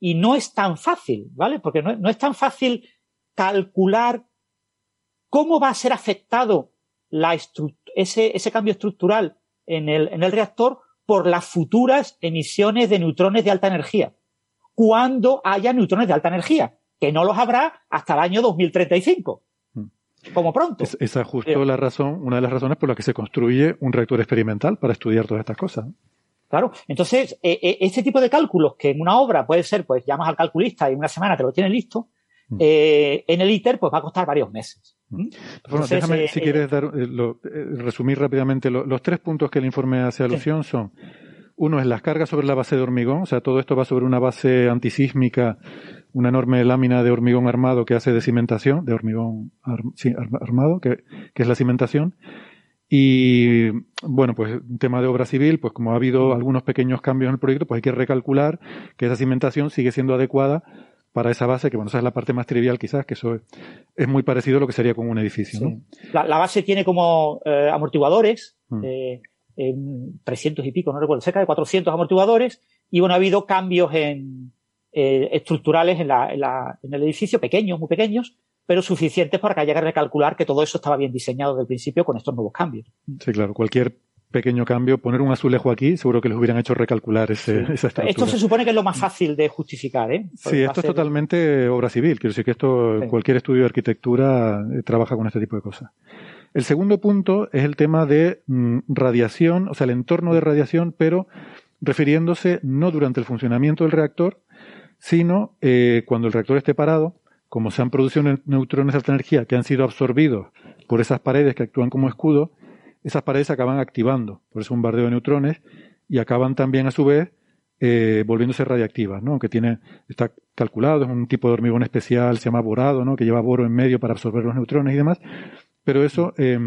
Y no es tan fácil, ¿vale? Porque no, es tan fácil calcular cómo va a ser afectado la ese, ese cambio estructural en el, en el reactor por las futuras emisiones de neutrones de alta energía. Cuando haya neutrones de alta energía, que no los habrá hasta el año 2035. Mm. Como pronto. esa es justo la razón, una de las razones por las que se construye un reactor experimental para estudiar todas estas cosas. Claro. Entonces, e, e, este tipo de cálculos que en una obra puede ser, pues llamas al calculista y en una semana te lo tiene listo, mm. eh, en el ITER pues va a costar varios meses. ¿Mm? Bueno, déjame, si eh, quieres, dar, eh, resumir rápidamente. los tres puntos que el informe hace alusión son, uno es las cargas sobre la base de hormigón, o sea, todo esto va sobre una base antisísmica, una enorme lámina de hormigón armado que hace de cimentación, de hormigón armado, que, que es la cimentación. Y bueno, pues un tema de obra civil, pues como ha habido algunos pequeños cambios en el proyecto, pues hay que recalcular que esa cimentación sigue siendo adecuada para esa base, que bueno, esa es la parte más trivial quizás, que eso es, muy parecido a lo que sería con un edificio. ¿no? La, base tiene como eh, amortiguadores, mm. eh, 300 y pico, no recuerdo, cerca de 400 amortiguadores, y bueno, ha habido cambios en, eh, estructurales en, la, en, la, en, el edificio, pequeños, muy pequeños, pero suficientes para que haya que recalcular que todo eso estaba bien diseñado desde el principio con estos nuevos cambios. Sí, claro, cualquier pequeño cambio, poner un azulejo aquí, seguro que les hubieran hecho recalcular ese, esa estructura. Esto se supone que es lo más fácil de justificar, ¿eh? sí, esto es totalmente obra civil. Quiero decir que esto, cualquier estudio de arquitectura eh, trabaja con este tipo de cosas. El segundo punto es el tema de mm, radiación, o sea, el entorno de radiación, pero refiriéndose no durante el funcionamiento del reactor, sino eh, cuando el reactor esté parado, como se han producido neutrones de alta energía que han sido absorbidos por esas paredes que actúan como escudo, esas paredes acaban activando por ese bombardeo de neutrones y acaban también a su vez eh, volviéndose radiactivas, ¿no? Que tiene, está calculado, es un tipo de hormigón especial, se llama borado, ¿no? Que lleva boro en medio para absorber los neutrones y demás, pero eso eh,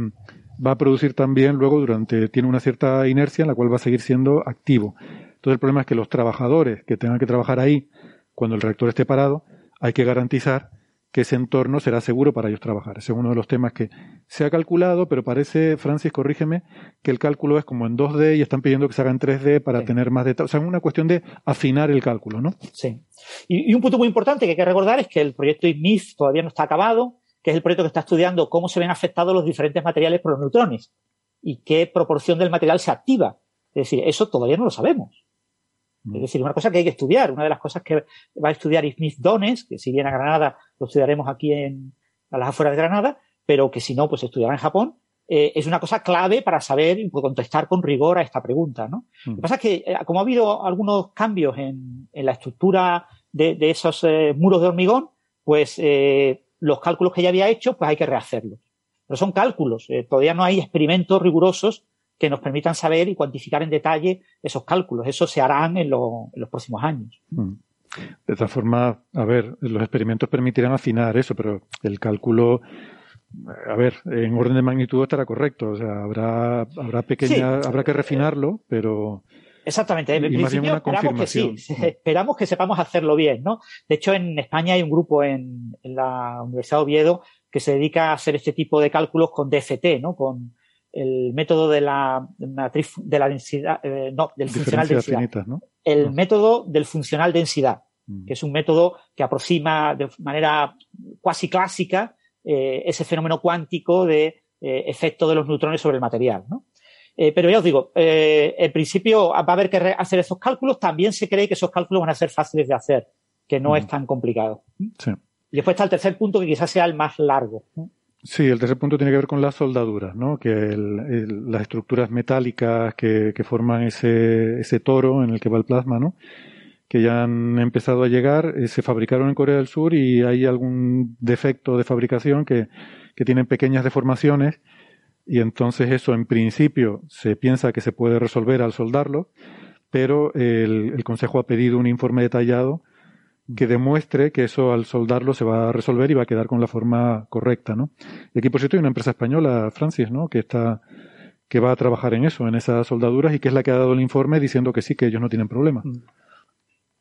va a producir también luego durante, tiene una cierta inercia en la cual va a seguir siendo activo. Entonces el problema es que los trabajadores que tengan que trabajar ahí, cuando el reactor esté parado, hay que garantizar que ese entorno será seguro para ellos trabajar. Ese es uno de los temas que se ha calculado, pero parece, Francis, corrígeme, que el cálculo es como en 2D y están pidiendo que se haga en 3D para tener más detalles. O sea, es una cuestión de afinar el cálculo, ¿no? Sí. Y, un punto muy importante que hay que recordar es que el proyecto IMIF todavía no está acabado, que es el proyecto que está estudiando cómo se ven afectados los diferentes materiales por los neutrones y qué proporción del material se activa. Es decir, eso todavía no lo sabemos. Es decir, una cosa que hay que estudiar. Una de las cosas que va a estudiar Smith Dones, que si viene a Granada lo estudiaremos aquí en, a las afueras de Granada, pero que si no, pues estudiará en Japón, eh, es una cosa clave para saber y contestar con rigor a esta pregunta. ¿no? Lo que pasa es que, eh, como ha habido algunos cambios en, en la estructura de, de esos eh, muros de hormigón, pues los cálculos que ya había hecho, pues hay que rehacerlos. Pero son cálculos, todavía no hay experimentos rigurosos que nos permitan saber y cuantificar en detalle esos cálculos. Eso se harán en, los próximos años. Mm. De todas formas, a ver, los experimentos permitirán afinar eso, pero el cálculo, a ver, en orden de magnitud estará correcto. O sea, habrá, habrá pequeña, habrá que refinarlo, pero. Exactamente. En principio esperamos que sí, esperamos que sepamos hacerlo bien, ¿no? De hecho, en España hay un grupo en, en, la Universidad de Oviedo que se dedica a hacer este tipo de cálculos con DFT, ¿no? Con el método de la matriz de la densidad, eh, no, del funcional densidad. ¿no? El método del funcional densidad, mm. que es un método que aproxima de manera cuasi clásica eh, ese fenómeno cuántico de eh, efecto de los neutrones sobre el material, ¿no? Pero ya os digo, en principio va a haber que hacer esos cálculos. También se cree que esos cálculos van a ser fáciles de hacer, que no es tan complicado. Sí. Y después está el tercer punto, que quizás sea el más largo. Sí, el tercer punto tiene que ver con las soldaduras, ¿no? Que las estructuras metálicas que, forman ese, ese, toro en el que va el plasma, ¿no? Que ya han empezado a llegar, eh, se fabricaron en Corea del Sur y hay algún defecto de fabricación que, que tienen pequeñas deformaciones y entonces eso en principio se piensa que se puede resolver al soldarlo, pero el, el Consejo ha pedido un informe detallado que demuestre que eso al soldarlo se va a resolver y va a quedar con la forma correcta, ¿no? Y aquí, por cierto, hay una empresa española, Francis, ¿no? Que está, que va a trabajar en eso, en esas soldaduras y que es la que ha dado el informe diciendo que sí, que ellos no tienen problema.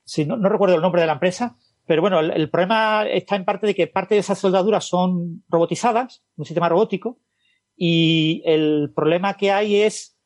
Sí, no, recuerdo el nombre de la empresa, pero bueno, el, problema está en parte de que parte de esas soldaduras son robotizadas, un sistema robótico, y el problema que hay es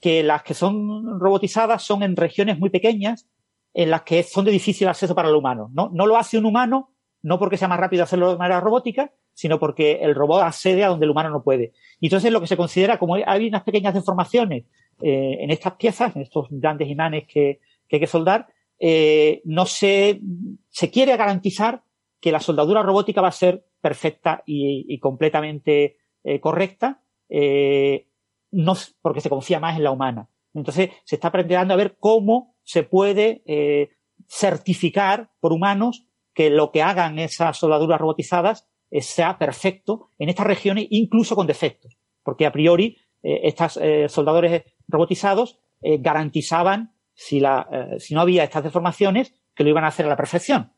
que las que son robotizadas son en regiones muy pequeñas en las que son de difícil acceso para el humano. No, no lo hace un humano, no porque sea más rápido hacerlo de manera robótica, sino porque el robot accede a donde el humano no puede. Y entonces lo que se considera, como hay unas pequeñas deformaciones eh, en estas piezas, en estos grandes imanes que, que hay que soldar, eh, no se, se quiere garantizar que la soldadura robótica va a ser perfecta y, y completamente eh, correcta, eh, no, porque se confía más en la humana. Entonces se está aprendiendo a ver cómo se puede eh, certificar por humanos que lo que hagan esas soldaduras robotizadas sea perfecto en estas regiones, incluso con defectos. Porque a priori, estos soldadores robotizados garantizaban, si, la, si no había estas deformaciones, que lo iban a hacer a la perfección.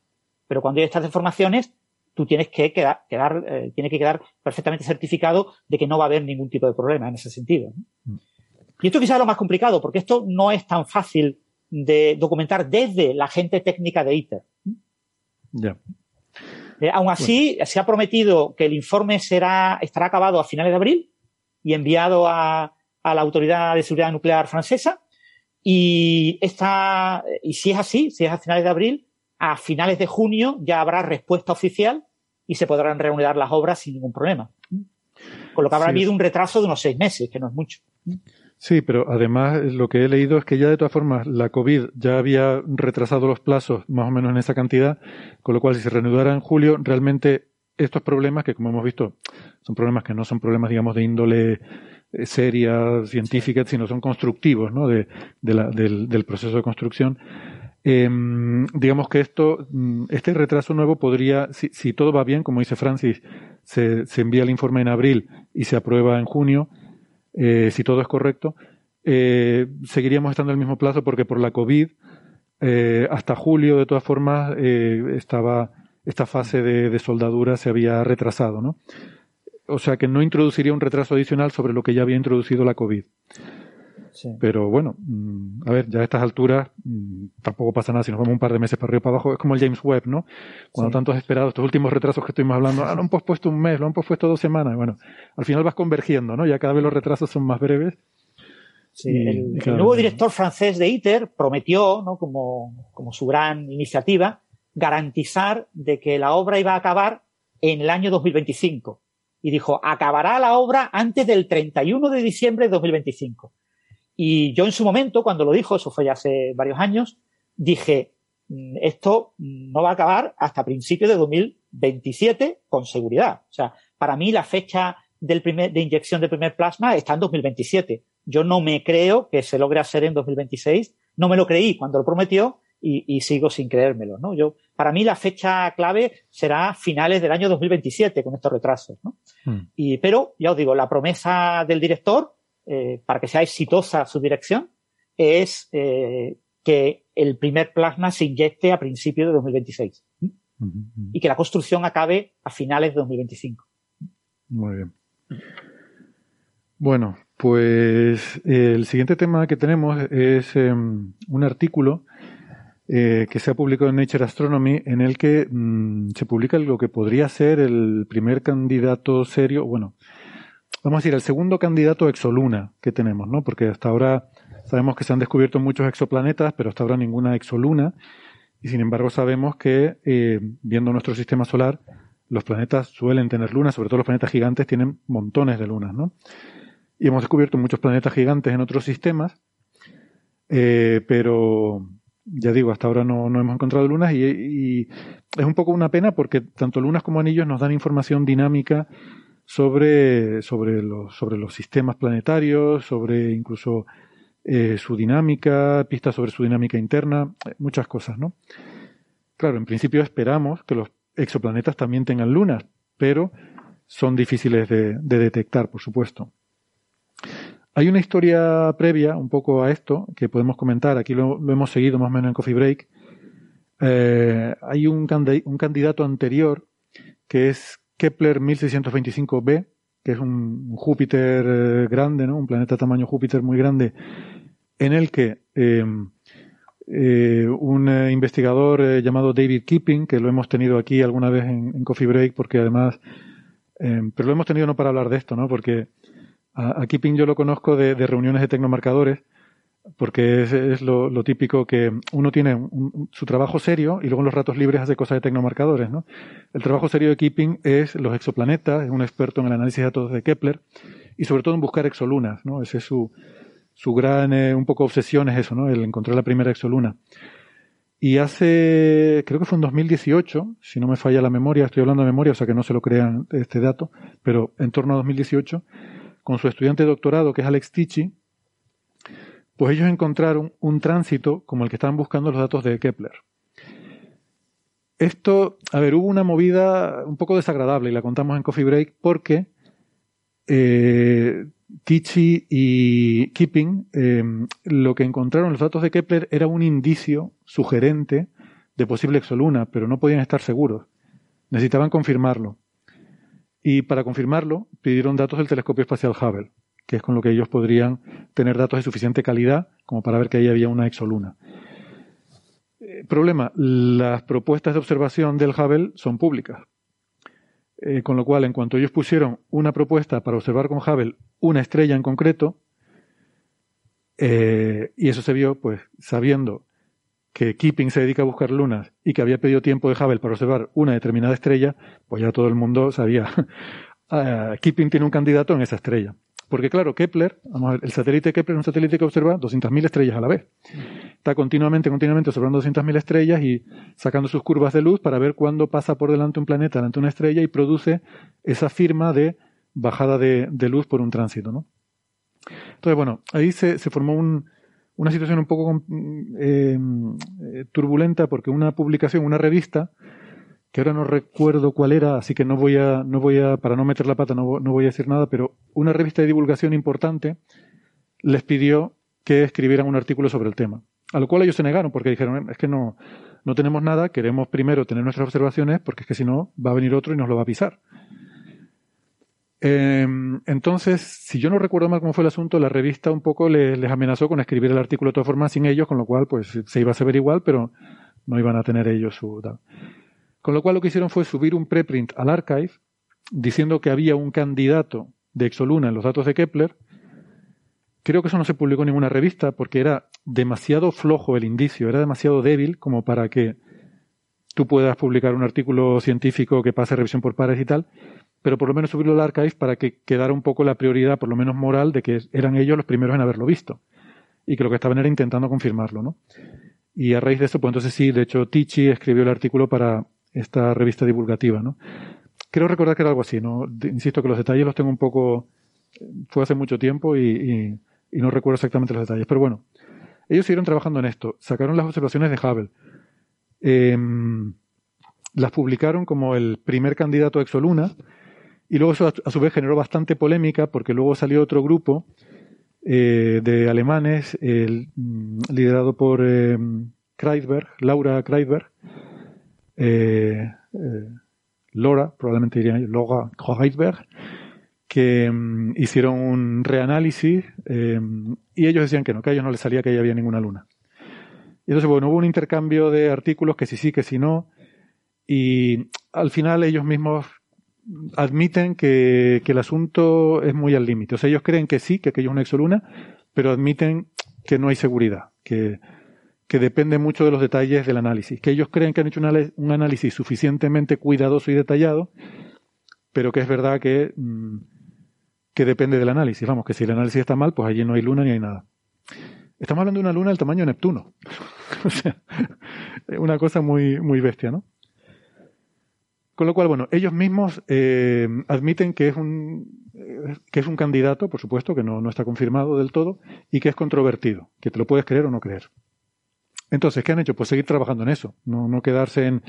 Pero cuando hay estas deformaciones, tú tienes que quedar, quedar tiene que quedar perfectamente certificado de que no va a haber ningún tipo de problema en ese sentido. Mm. Y esto quizás es lo más complicado, porque esto no es tan fácil de documentar desde la gente técnica de ITER. Ya. Eh, aún así, se ha prometido que el informe será, estará acabado a finales de abril y enviado a, a la Autoridad de Seguridad Nuclear francesa. Y, esta, y si es así, si es a finales de abril, a finales de junio ya habrá respuesta oficial y se podrán reunir las obras sin ningún problema. Con lo que habrá habido un retraso de unos seis meses, que no es mucho. Sí, pero además lo que he leído es que ya de todas formas la COVID ya había retrasado los plazos más o menos en esa cantidad, con lo cual si se reanudara en julio, realmente estos problemas, que como hemos visto, son problemas que no son problemas, digamos, de índole eh, seria, científica, sino son constructivos, ¿no? De, del, proceso de construcción. Em, digamos que esto, mm, este retraso nuevo podría, si, si todo va bien, como dice Francis, se, se envía el informe en abril y se aprueba en junio, eh, si todo es correcto, eh, seguiríamos estando en el mismo plazo porque por la COVID, eh, hasta julio, de todas formas, estaba esta fase de, soldadura se había retrasado, ¿no? O sea que no introduciría un retraso adicional sobre lo que ya había introducido la COVID. Pero bueno, mm, a ver, ya a estas alturas mm, tampoco pasa nada si nos vamos un par de meses para arriba para abajo. Es como el James Webb, ¿no? Cuando tanto has esperado, estos últimos retrasos que estuvimos hablando, ah, lo han pospuesto un mes, lo han pospuesto dos semanas. Bueno, al final vas convergiendo, ¿no? Ya cada vez los retrasos son más breves. Sí, el, nuevo director francés de ITER prometió, ¿no? Como, como su gran iniciativa, garantizar de que la obra iba a acabar en el año 2025. Y dijo, acabará la obra antes del 31 de diciembre de 2025. Y yo en su momento, cuando lo dijo, eso fue ya hace varios años, dije, mm, esto no va a acabar hasta principios de 2027 con seguridad. O sea, para mí la fecha del primer, de inyección del primer plasma está en 2027. Yo no me creo que se logre hacer en 2026. No me lo creí cuando lo prometió y, sigo sin creérmelo, ¿no? Yo, para mí la fecha clave será finales del año 2027 con estos retrasos, ¿no? Hmm. Y, pero, ya os digo, la promesa del director eh, para que sea exitosa su dirección, es eh, que el primer plasma se inyecte a principios de 2026 y que la construcción acabe a finales de 2025. Muy bien. Bueno, pues el siguiente tema que tenemos es em, un artículo eh, que se ha publicado en Nature Astronomy en el que mm, se publica lo que podría ser el primer candidato serio, bueno, vamos a decir, el segundo candidato exoluna que tenemos, ¿no? Porque hasta ahora sabemos que se han descubierto muchos exoplanetas, pero hasta ahora ninguna exoluna. Y sin embargo sabemos que, eh, viendo nuestro sistema solar, los planetas suelen tener lunas, sobre todo los planetas gigantes tienen montones de lunas, ¿no? Y hemos descubierto muchos planetas gigantes en otros sistemas, eh, pero ya digo, hasta ahora no, hemos encontrado lunas y, y, es un poco una pena porque tanto lunas como anillos nos dan información dinámica sobre, sobre, los, sobre los sistemas planetarios, sobre incluso eh, su dinámica, pistas sobre su dinámica interna, eh, muchas cosas, ¿no? Claro, en principio esperamos que los exoplanetas también tengan lunas, pero son difíciles de, detectar, por supuesto. Hay una historia previa un poco a esto que podemos comentar, aquí lo, hemos seguido más o menos en Coffee Break. Eh, hay un, un candidato anterior que es Kepler 1625b, que es un Júpiter eh, grande, ¿no? un planeta tamaño Júpiter muy grande, en el que em, eh, un eh, investigador llamado David Keeping, que lo hemos tenido aquí alguna vez en, Coffee Break, porque además, em, pero lo hemos tenido no para hablar de esto, ¿no? porque a, Keeping yo lo conozco de, de reuniones de tecnomarcadores, porque es, lo, típico que uno tiene su trabajo serio y luego en los ratos libres hace cosas de tecnomarcadores. ¿no? El trabajo serio de Keeping es los exoplanetas, es un experto en el análisis de datos de Kepler y sobre todo en buscar exolunas. ¿no? Ese es su, su gran, eh, un poco obsesión es eso, ¿no? el encontrar la primera exoluna. Y hace, creo que fue en 2018, si no me falla la memoria, estoy hablando de memoria, o sea que no se lo crean este dato, pero en torno a 2018, con su estudiante de doctorado, que es Alex Tichy, pues ellos encontraron un tránsito como el que estaban buscando los datos de Kepler. Esto, a ver, hubo una movida un poco desagradable y la contamos en Coffee Break porque eh, Tichy y Keeping eh, lo que encontraron los datos de Kepler era un indicio sugerente de posible exoluna, pero no podían estar seguros. Necesitaban confirmarlo. Y para confirmarlo pidieron datos del telescopio espacial Hubble que es con lo que ellos podrían tener datos de suficiente calidad como para ver que ahí había una exoluna. Eh, problema, las propuestas de observación del Hubble son públicas. Eh, con lo cual, en cuanto ellos pusieron una propuesta para observar con Hubble una estrella en concreto, eh, y eso se vio, pues, sabiendo que Keeping se dedica a buscar lunas y que había pedido tiempo de Hubble para observar una determinada estrella, pues ya todo el mundo sabía. Ah, Keeping tiene un candidato en esa estrella. Porque claro, Kepler, vamos a ver, el satélite Kepler es un satélite que observa 200.000 estrellas a la vez. Está continuamente, continuamente observando 200.000 estrellas y sacando sus curvas de luz para ver cuándo pasa por delante un planeta, delante una estrella y produce esa firma de bajada de, luz por un tránsito, ¿no? Entonces, bueno, ahí se, formó una situación un poco eh, eh, turbulenta porque una publicación, una revista, que ahora no recuerdo cuál era, así que no voy a, no voy a, para no meter la pata, no, voy a decir nada, pero una revista de divulgación importante les pidió que escribieran un artículo sobre el tema. A lo cual ellos se negaron porque dijeron, es que no, no tenemos nada, queremos primero tener nuestras observaciones porque es que si no va a venir otro y nos lo va a pisar. Em, entonces, si yo no recuerdo mal cómo fue el asunto, la revista un poco les, les, amenazó con escribir el artículo de todas formas sin ellos, con lo cual pues se iba a saber igual, pero no iban a tener ellos su... Con lo cual lo que hicieron fue subir un preprint al archive diciendo que había un candidato de Exoluna en los datos de Kepler. Creo que eso no se publicó en ninguna revista porque era demasiado flojo el indicio, era demasiado débil como para que tú puedas publicar un artículo científico que pase revisión por pares y tal, pero por lo menos subirlo al archive para que quedara un poco la prioridad, por lo menos moral, de que eran ellos los primeros en haberlo visto y que lo que estaban era intentando confirmarlo, ¿no? Y a raíz de eso, pues entonces sí, de hecho, Tichy escribió el artículo para esta revista divulgativa, ¿no? Creo recordar que era algo así, ¿no? Insisto que los detalles los tengo un poco, fue hace mucho tiempo y, no recuerdo exactamente los detalles, pero bueno, ellos siguieron trabajando en esto, sacaron las observaciones de Hubble, em, las publicaron como el primer candidato a Exoluna, y luego eso a, su vez generó bastante polémica porque luego salió otro grupo eh, de alemanes, mm, liderado por em, Kreisberg, Laura Kreisberg, eh, eh, Laura, probablemente diría Laura Kreisberg, que mm, hicieron un reanálisis y ellos decían que no, que a ellos no les salía que ahí había ninguna luna. Y entonces, bueno, hubo un intercambio de artículos que sí sí, que sí no, y al final ellos mismos admiten que, el asunto es muy al límite. O sea, ellos creen que sí, que aquello es una exoluna, pero admiten que no hay seguridad, que, depende mucho de los detalles del análisis, que ellos creen que han hecho un análisis suficientemente cuidadoso y detallado, pero que es verdad que, mm, que depende del análisis. Vamos, que si el análisis está mal, pues allí no hay luna ni hay nada. Estamos hablando de una luna del tamaño de Neptuno. o sea, una cosa muy, muy bestia, ¿no? Con lo cual, bueno, ellos mismos eh, admiten que es un que es un candidato, por supuesto, que no, está confirmado del todo, y que es controvertido, que te lo puedes creer o no creer. Entonces, ¿qué han hecho? Pues seguir trabajando en eso, no, quedarse en,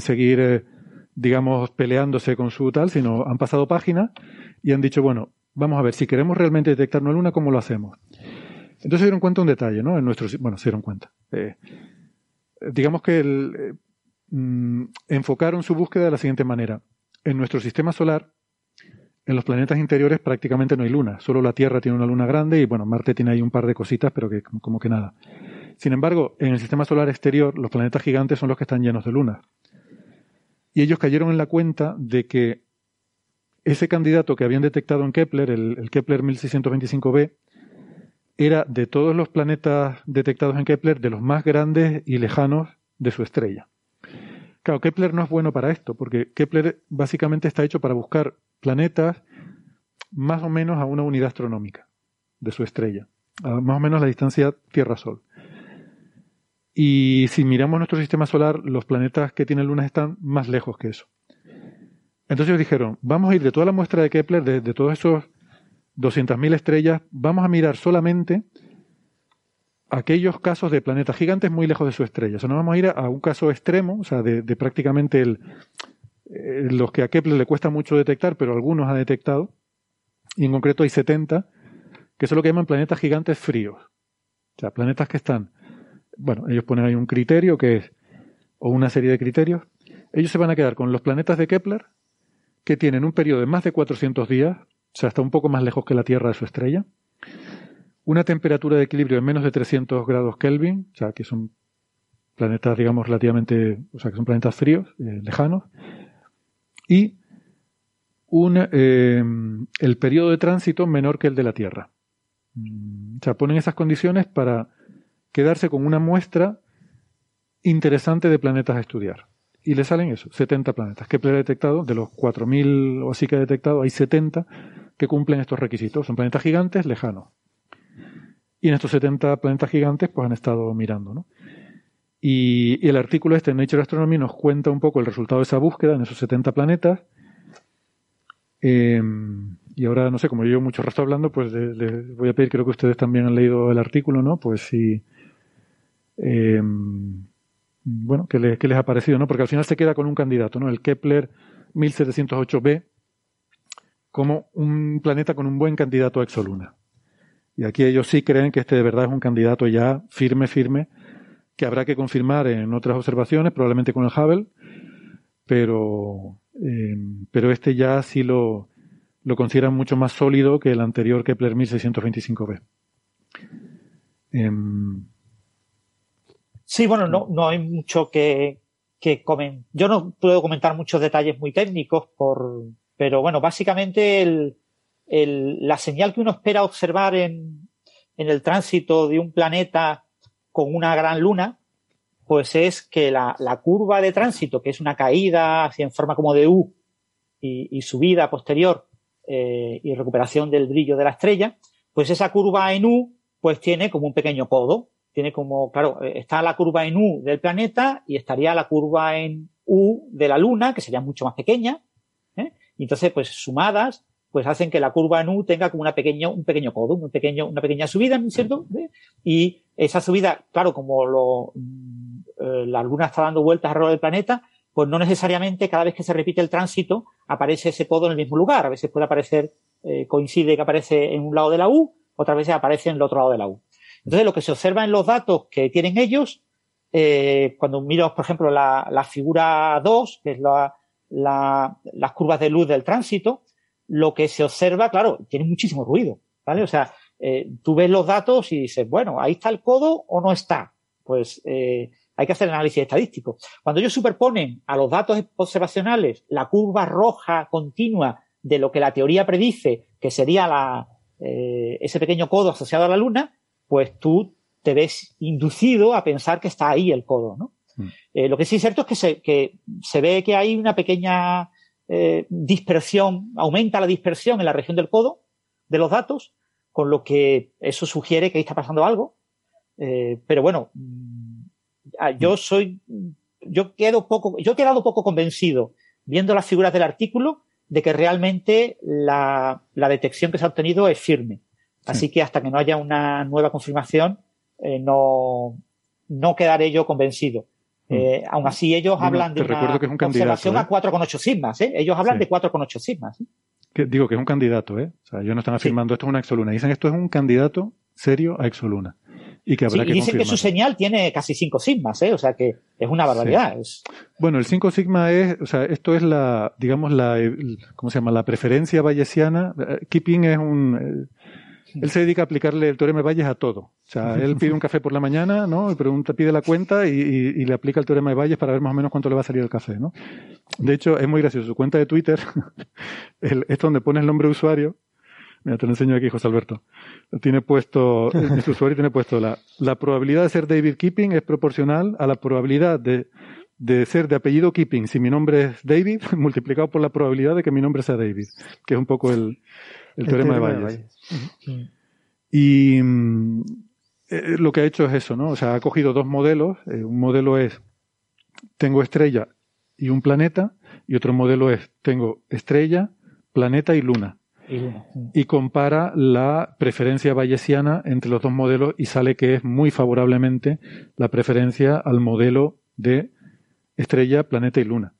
seguir, eh, digamos, peleándose con su tal, sino han pasado página y han dicho, bueno, vamos a ver, si queremos realmente detectar una luna, ¿cómo lo hacemos? Entonces se dieron cuenta un detalle, ¿no? En nuestro, bueno, se dieron cuenta. Eh, digamos que el, Mm, enfocaron su búsqueda de la siguiente manera. En nuestro sistema solar, en los planetas interiores prácticamente no hay luna, solo la Tierra tiene una luna grande y bueno, Marte tiene ahí un par de cositas, pero que como que nada. Sin embargo, en el sistema solar exterior, los planetas gigantes son los que están llenos de lunas. Y ellos cayeron en la cuenta de que ese candidato que habían detectado en Kepler, el, Kepler 1625b, era de todos los planetas detectados en Kepler de los más grandes y lejanos de su estrella. Claro, Kepler no es bueno para esto, porque Kepler básicamente está hecho para buscar planetas más o menos a una unidad astronómica de su estrella, a más o menos la distancia Tierra-Sol. Y si miramos nuestro sistema solar, los planetas que tienen lunas están más lejos que eso. Entonces ellos dijeron, vamos a ir de toda la muestra de Kepler, de, todos esos 200.000 estrellas, vamos a mirar solamente aquellos casos de planetas gigantes muy lejos de su estrella. O sea, nos vamos a ir a, un caso extremo, o sea, de, prácticamente eh, los que a Kepler le cuesta mucho detectar, pero algunos ha detectado, y en concreto hay 70, que son lo que llaman planetas gigantes fríos. O sea, planetas que están, bueno, ellos ponen ahí un criterio que es, o una serie de criterios, ellos se van a quedar con los planetas de Kepler, que tienen un periodo de más de 400 días, o sea, está un poco más lejos que la Tierra de su estrella, una temperatura de equilibrio de menos de 300 grados Kelvin, o sea, que son planetas, digamos, relativamente, o sea, que son planetas fríos, eh, lejanos, y un, eh, el periodo de tránsito menor que el de la Tierra. Mm, o sea, ponen esas condiciones para quedarse con una muestra interesante de planetas a estudiar. Y le salen eso, 70 planetas. Kepler ha detectado, de los 4.000 o así que ha detectado, hay 70 que cumplen estos requisitos. Son planetas gigantes lejanos. Y en estos 70 planetas gigantes, pues han estado mirando, ¿no? Y, el artículo este Nature Astronomy nos cuenta un poco el resultado de esa búsqueda en esos 70 planetas. Em, y ahora, no sé, como yo llevo mucho rato hablando, pues les voy a pedir, creo que ustedes también han leído el artículo, ¿no? Pues si. Em, bueno, ¿qué ¿qué les ha parecido, no? Porque al final se queda con un candidato, ¿no? El Kepler 1708b como un planeta con un buen candidato a exoluna. Y aquí ellos sí creen que este de verdad es un candidato ya firme, firme, que habrá que confirmar en otras observaciones, probablemente con el Hubble, pero, eh, pero este ya sí lo, lo consideran mucho más sólido que el anterior Kepler 1625b. Em, sí, bueno, no, no hay mucho que, que comentar. Yo no puedo comentar muchos detalles muy técnicos, por, pero bueno, básicamente el, la señal que uno espera observar en, el tránsito de un planeta con una gran luna, pues es que la, curva de tránsito, que es una caída así en forma como de U y, subida posterior eh, y recuperación del brillo de la estrella, pues esa curva en U pues tiene como un pequeño codo. Tiene como, claro, está la curva en U del planeta y estaría la curva en U de la Luna, que sería mucho más pequeña. ¿eh? Y entonces, pues sumadas, pues hacen que la curva en U tenga como una pequeña, un pequeño codo, un pequeño, una pequeña subida, ¿cierto? Y esa subida, claro, como lo, mm, eh, la Luna está dando vueltas alrededor del planeta, pues no necesariamente cada vez que se repite el tránsito aparece ese codo en el mismo lugar. A veces puede aparecer, eh, coincide que aparece en un lado de la U, otras veces aparece en el otro lado de la U. Entonces, lo que se observa en los datos que tienen ellos eh, cuando miro, por ejemplo, la, figura 2, que es la, la, las curvas de luz del tránsito, lo que se observa, claro, tiene muchísimo ruido, ¿vale? O sea, eh, tú ves los datos y dices, bueno, ahí está el codo o no está. Pues eh, hay que hacer análisis estadístico. Cuando ellos superponen a los datos observacionales la curva roja continua de lo que la teoría predice que sería la, ese pequeño codo asociado a la luna, pues tú te ves inducido a pensar que está ahí el codo, ¿no? Mm. Eh, lo que sí es cierto es que se, que se ve que hay una pequeña eh, dispersión, aumenta la dispersión en la región del codo de los datos, con lo que eso sugiere que ahí está pasando algo. Eh, pero bueno, mm, ah, yo mm. soy, yo quedo poco, yo he quedado poco convencido viendo las figuras del artículo de que realmente la, la detección que se ha obtenido es firme. Así que hasta que no haya una nueva confirmación, eh, no, no quedaré yo convencido. Mm. Eh, aún así, ellos hablan de una observación a 4,8 sigmas. ¿eh? Ellos hablan de 4,8 sigmas. ¿eh? Que, digo que es un candidato, ¿eh? O sea, ellos no están afirmando esto es una exoluna. Dicen esto es un candidato serio a exoluna. Y que habrá que dicen que su señal tiene casi 5 sigmas, ¿eh? O sea que es una barbaridad. Bueno, el 5 sigma es, o sea, esto es la, digamos, la, ¿cómo se llama? La preferencia bayesiana. Keeping es un, él se dedica a aplicarle el teorema de Bayes a todo. O sea, él pide un café por la mañana, ¿no? Y pregunta, pide la cuenta y, le aplica el teorema de Bayes para ver más o menos cuánto le va a salir el café, ¿no? De hecho, es muy gracioso. Su cuenta de Twitter, el, esto donde pone el nombre de usuario, mira, te lo enseño aquí, José Alberto. Tiene puesto, este usuario tiene puesto la, la probabilidad de ser David Keeping es proporcional a la probabilidad de, de ser de apellido Keeping, si mi nombre es David, multiplicado por la probabilidad de que mi nombre sea David, que es un poco el, el, teorema, de Bayes. Y mm, eh, lo que ha hecho es eso, ¿no? O sea, ha cogido dos modelos. Eh, un modelo es tengo estrella y un planeta, y otro modelo es tengo estrella, planeta y luna. Y, compara la preferencia bayesiana entre los dos modelos y sale que es muy favorablemente la preferencia al modelo de estrella, planeta y luna.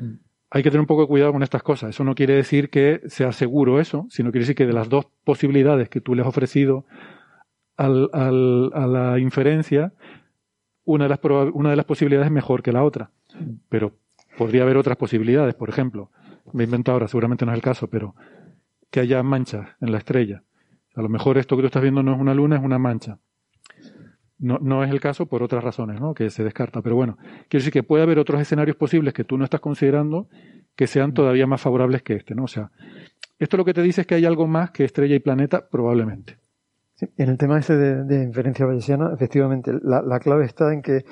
Mm hay que tener un poco de cuidado con estas cosas. Eso no quiere decir que sea seguro eso, sino quiere decir que de las dos posibilidades que tú le has ofrecido a la inferencia, una de, las una de las posibilidades es mejor que la otra. Pero podría haber otras posibilidades, por ejemplo, me invento ahora, seguramente no es el caso, pero que haya manchas en la estrella. A lo mejor esto que tú estás viendo no es una luna, es una mancha. No, no es el caso por otras razones, ¿no? Que se descarta. Pero bueno, quiero decir que puede haber otros escenarios posibles que tú no estás considerando que sean mm. todavía más favorables que este, ¿no? O sea, esto lo que te dice es que hay algo más que estrella y planeta, probablemente. Sí, en el tema ese de, inferencia bayesiana, efectivamente, la, clave está en que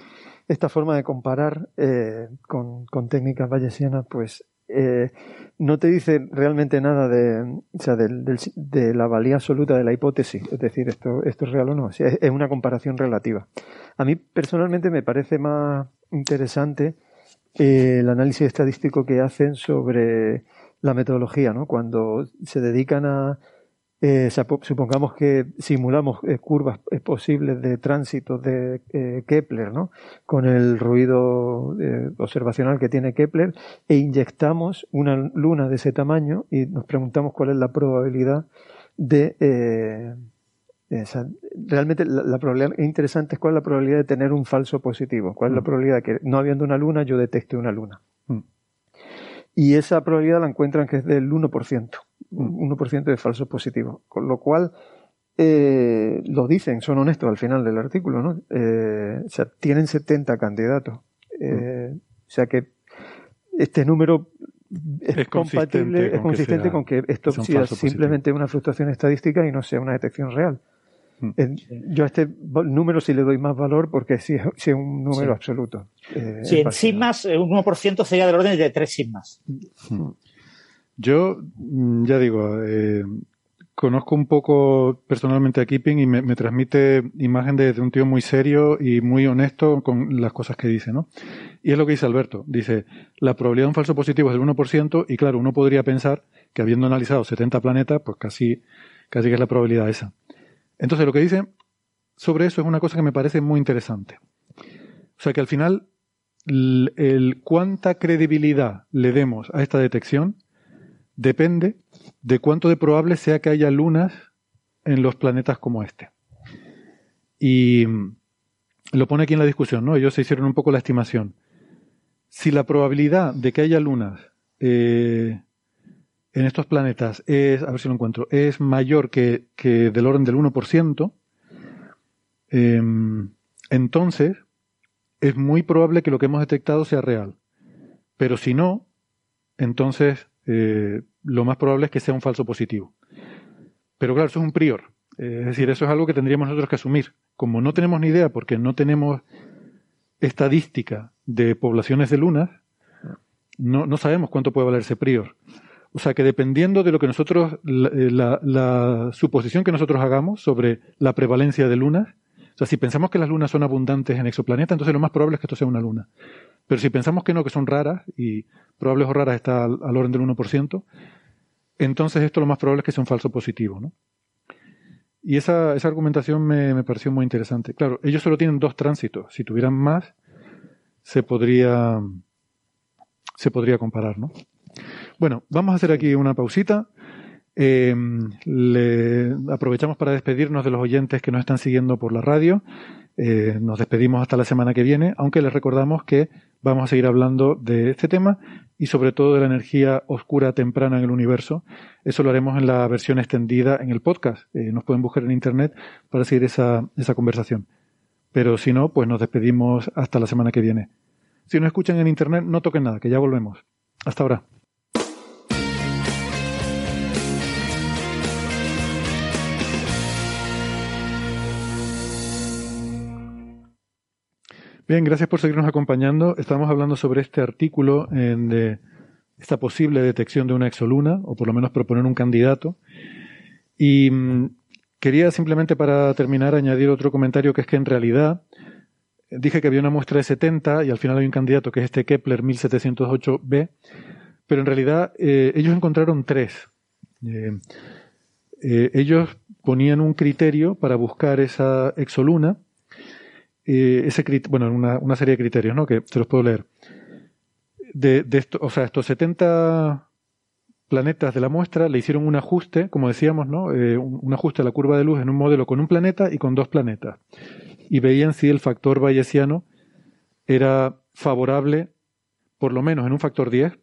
esta forma de comparar eh, con, con, técnicas bayesianas, pues eh, no te dice realmente nada de, o sea, de, la valía absoluta de la hipótesis, es decir, esto, esto es real o no, es, una comparación relativa. A mí personalmente me parece más interesante eh, el análisis estadístico que hacen sobre la metodología, ¿no? Cuando se dedican a eh, supongamos que simulamos eh, curvas eh, posibles de tránsito de Kepler, ¿no? Con el ruido observacional que tiene Kepler e inyectamos una luna de ese tamaño y nos preguntamos cuál es la probabilidad de realmente la, probabilidad interesante es cuál es la probabilidad de tener un falso positivo, cuál es la mm. probabilidad de que no habiendo una luna yo detecte una luna. Mm. Y esa probabilidad la encuentran que es del 1%. 1% de falsos positivos. Con lo cual, eh, lo dicen, son honestos al final del artículo, ¿no? Eh, o sea, tienen 70 candidatos. Eh, o sea que este número es, compatible, es consistente con que esto sea simplemente una fluctuación estadística y no sea una detección real. Mm. Yo a este número sí le doy más valor porque sí, es un número absoluto. sí, en sigmas, un 1% sería del orden de 3 sigmas. Mm. Yo, mm, ya digo, eh, conozco un poco personalmente a Keeping y me, transmite imagen de, un tío muy serio y muy honesto con las cosas que dice, ¿no? Y es lo que dice Alberto. Dice, la probabilidad de un falso positivo es del 1% y claro, uno podría pensar que habiendo analizado 70 planetas, pues casi, casi que es la probabilidad esa. Entonces lo que dice sobre eso es una cosa que me parece muy interesante. O sea que al final, el cuánta credibilidad le demos a esta detección depende de cuánto de probable sea que haya lunas en los planetas como este. Y lo pone aquí en la discusión, ¿no? Ellos se hicieron un poco la estimación. Si la probabilidad de que haya lunas eh, en estos planetas es, a ver si lo encuentro, es mayor que, del orden del 1%, em, entonces es muy probable que lo que hemos detectado sea real. Pero si no, entonces eh, lo más probable es que sea un falso positivo. Pero claro, eso es un prior. Eh, es decir, eso es algo que tendríamos nosotros que asumir. Como no tenemos ni idea porque no tenemos estadística de poblaciones de lunas, no, no sabemos cuánto puede valer ese prior. O sea que dependiendo de lo que nosotros, eh, la, suposición que nosotros hagamos sobre la prevalencia de lunas, o sea, si pensamos que las lunas son abundantes en exoplanetas, entonces lo más probable es que esto sea una luna. Pero si pensamos que no, que son raras, y probables o raras está al, orden del 1%, entonces esto lo más probable es que sea un falso positivo, ¿no? Y esa, esa argumentación me, me, pareció muy interesante. Claro, ellos solo tienen dos tránsitos. Si tuvieran más, se podría, se podría comparar, ¿no? Bueno, vamos a hacer aquí una pausita. Eh, le aprovechamos para despedirnos de los oyentes que nos están siguiendo por la radio. Eh, nos despedimos hasta la semana que viene, aunque les recordamos que vamos a seguir hablando de este tema y sobre todo de la energía oscura temprana en el universo. Eso lo haremos en la versión extendida en el podcast. Eh, nos pueden buscar en internet para seguir esa, esa conversación. Pero si no, pues nos despedimos hasta la semana que viene. Si no escuchan en internet, no toquen nada, que ya volvemos. Hasta ahora. Bien, gracias por seguirnos acompañando. Estamos hablando sobre este artículo en de esta posible detección de una exoluna, o por lo menos proponer un candidato. Y mm, quería simplemente para terminar añadir otro comentario que es que en realidad dije que había una muestra de 70 y al final hay un candidato que es este Kepler 1708b, pero en realidad eh, ellos encontraron tres. Eh, eh, ellos ponían un criterio para buscar esa exoluna eh, ese bueno, una, una, serie de criterios, ¿no? Que se los puedo leer. De, de o sea, estos 70 planetas de la muestra le hicieron un ajuste, como decíamos, ¿no? Eh, un, ajuste a la curva de luz en un modelo con un planeta y con dos planetas. Y veían si el factor bayesiano era favorable, por lo menos en un factor 10,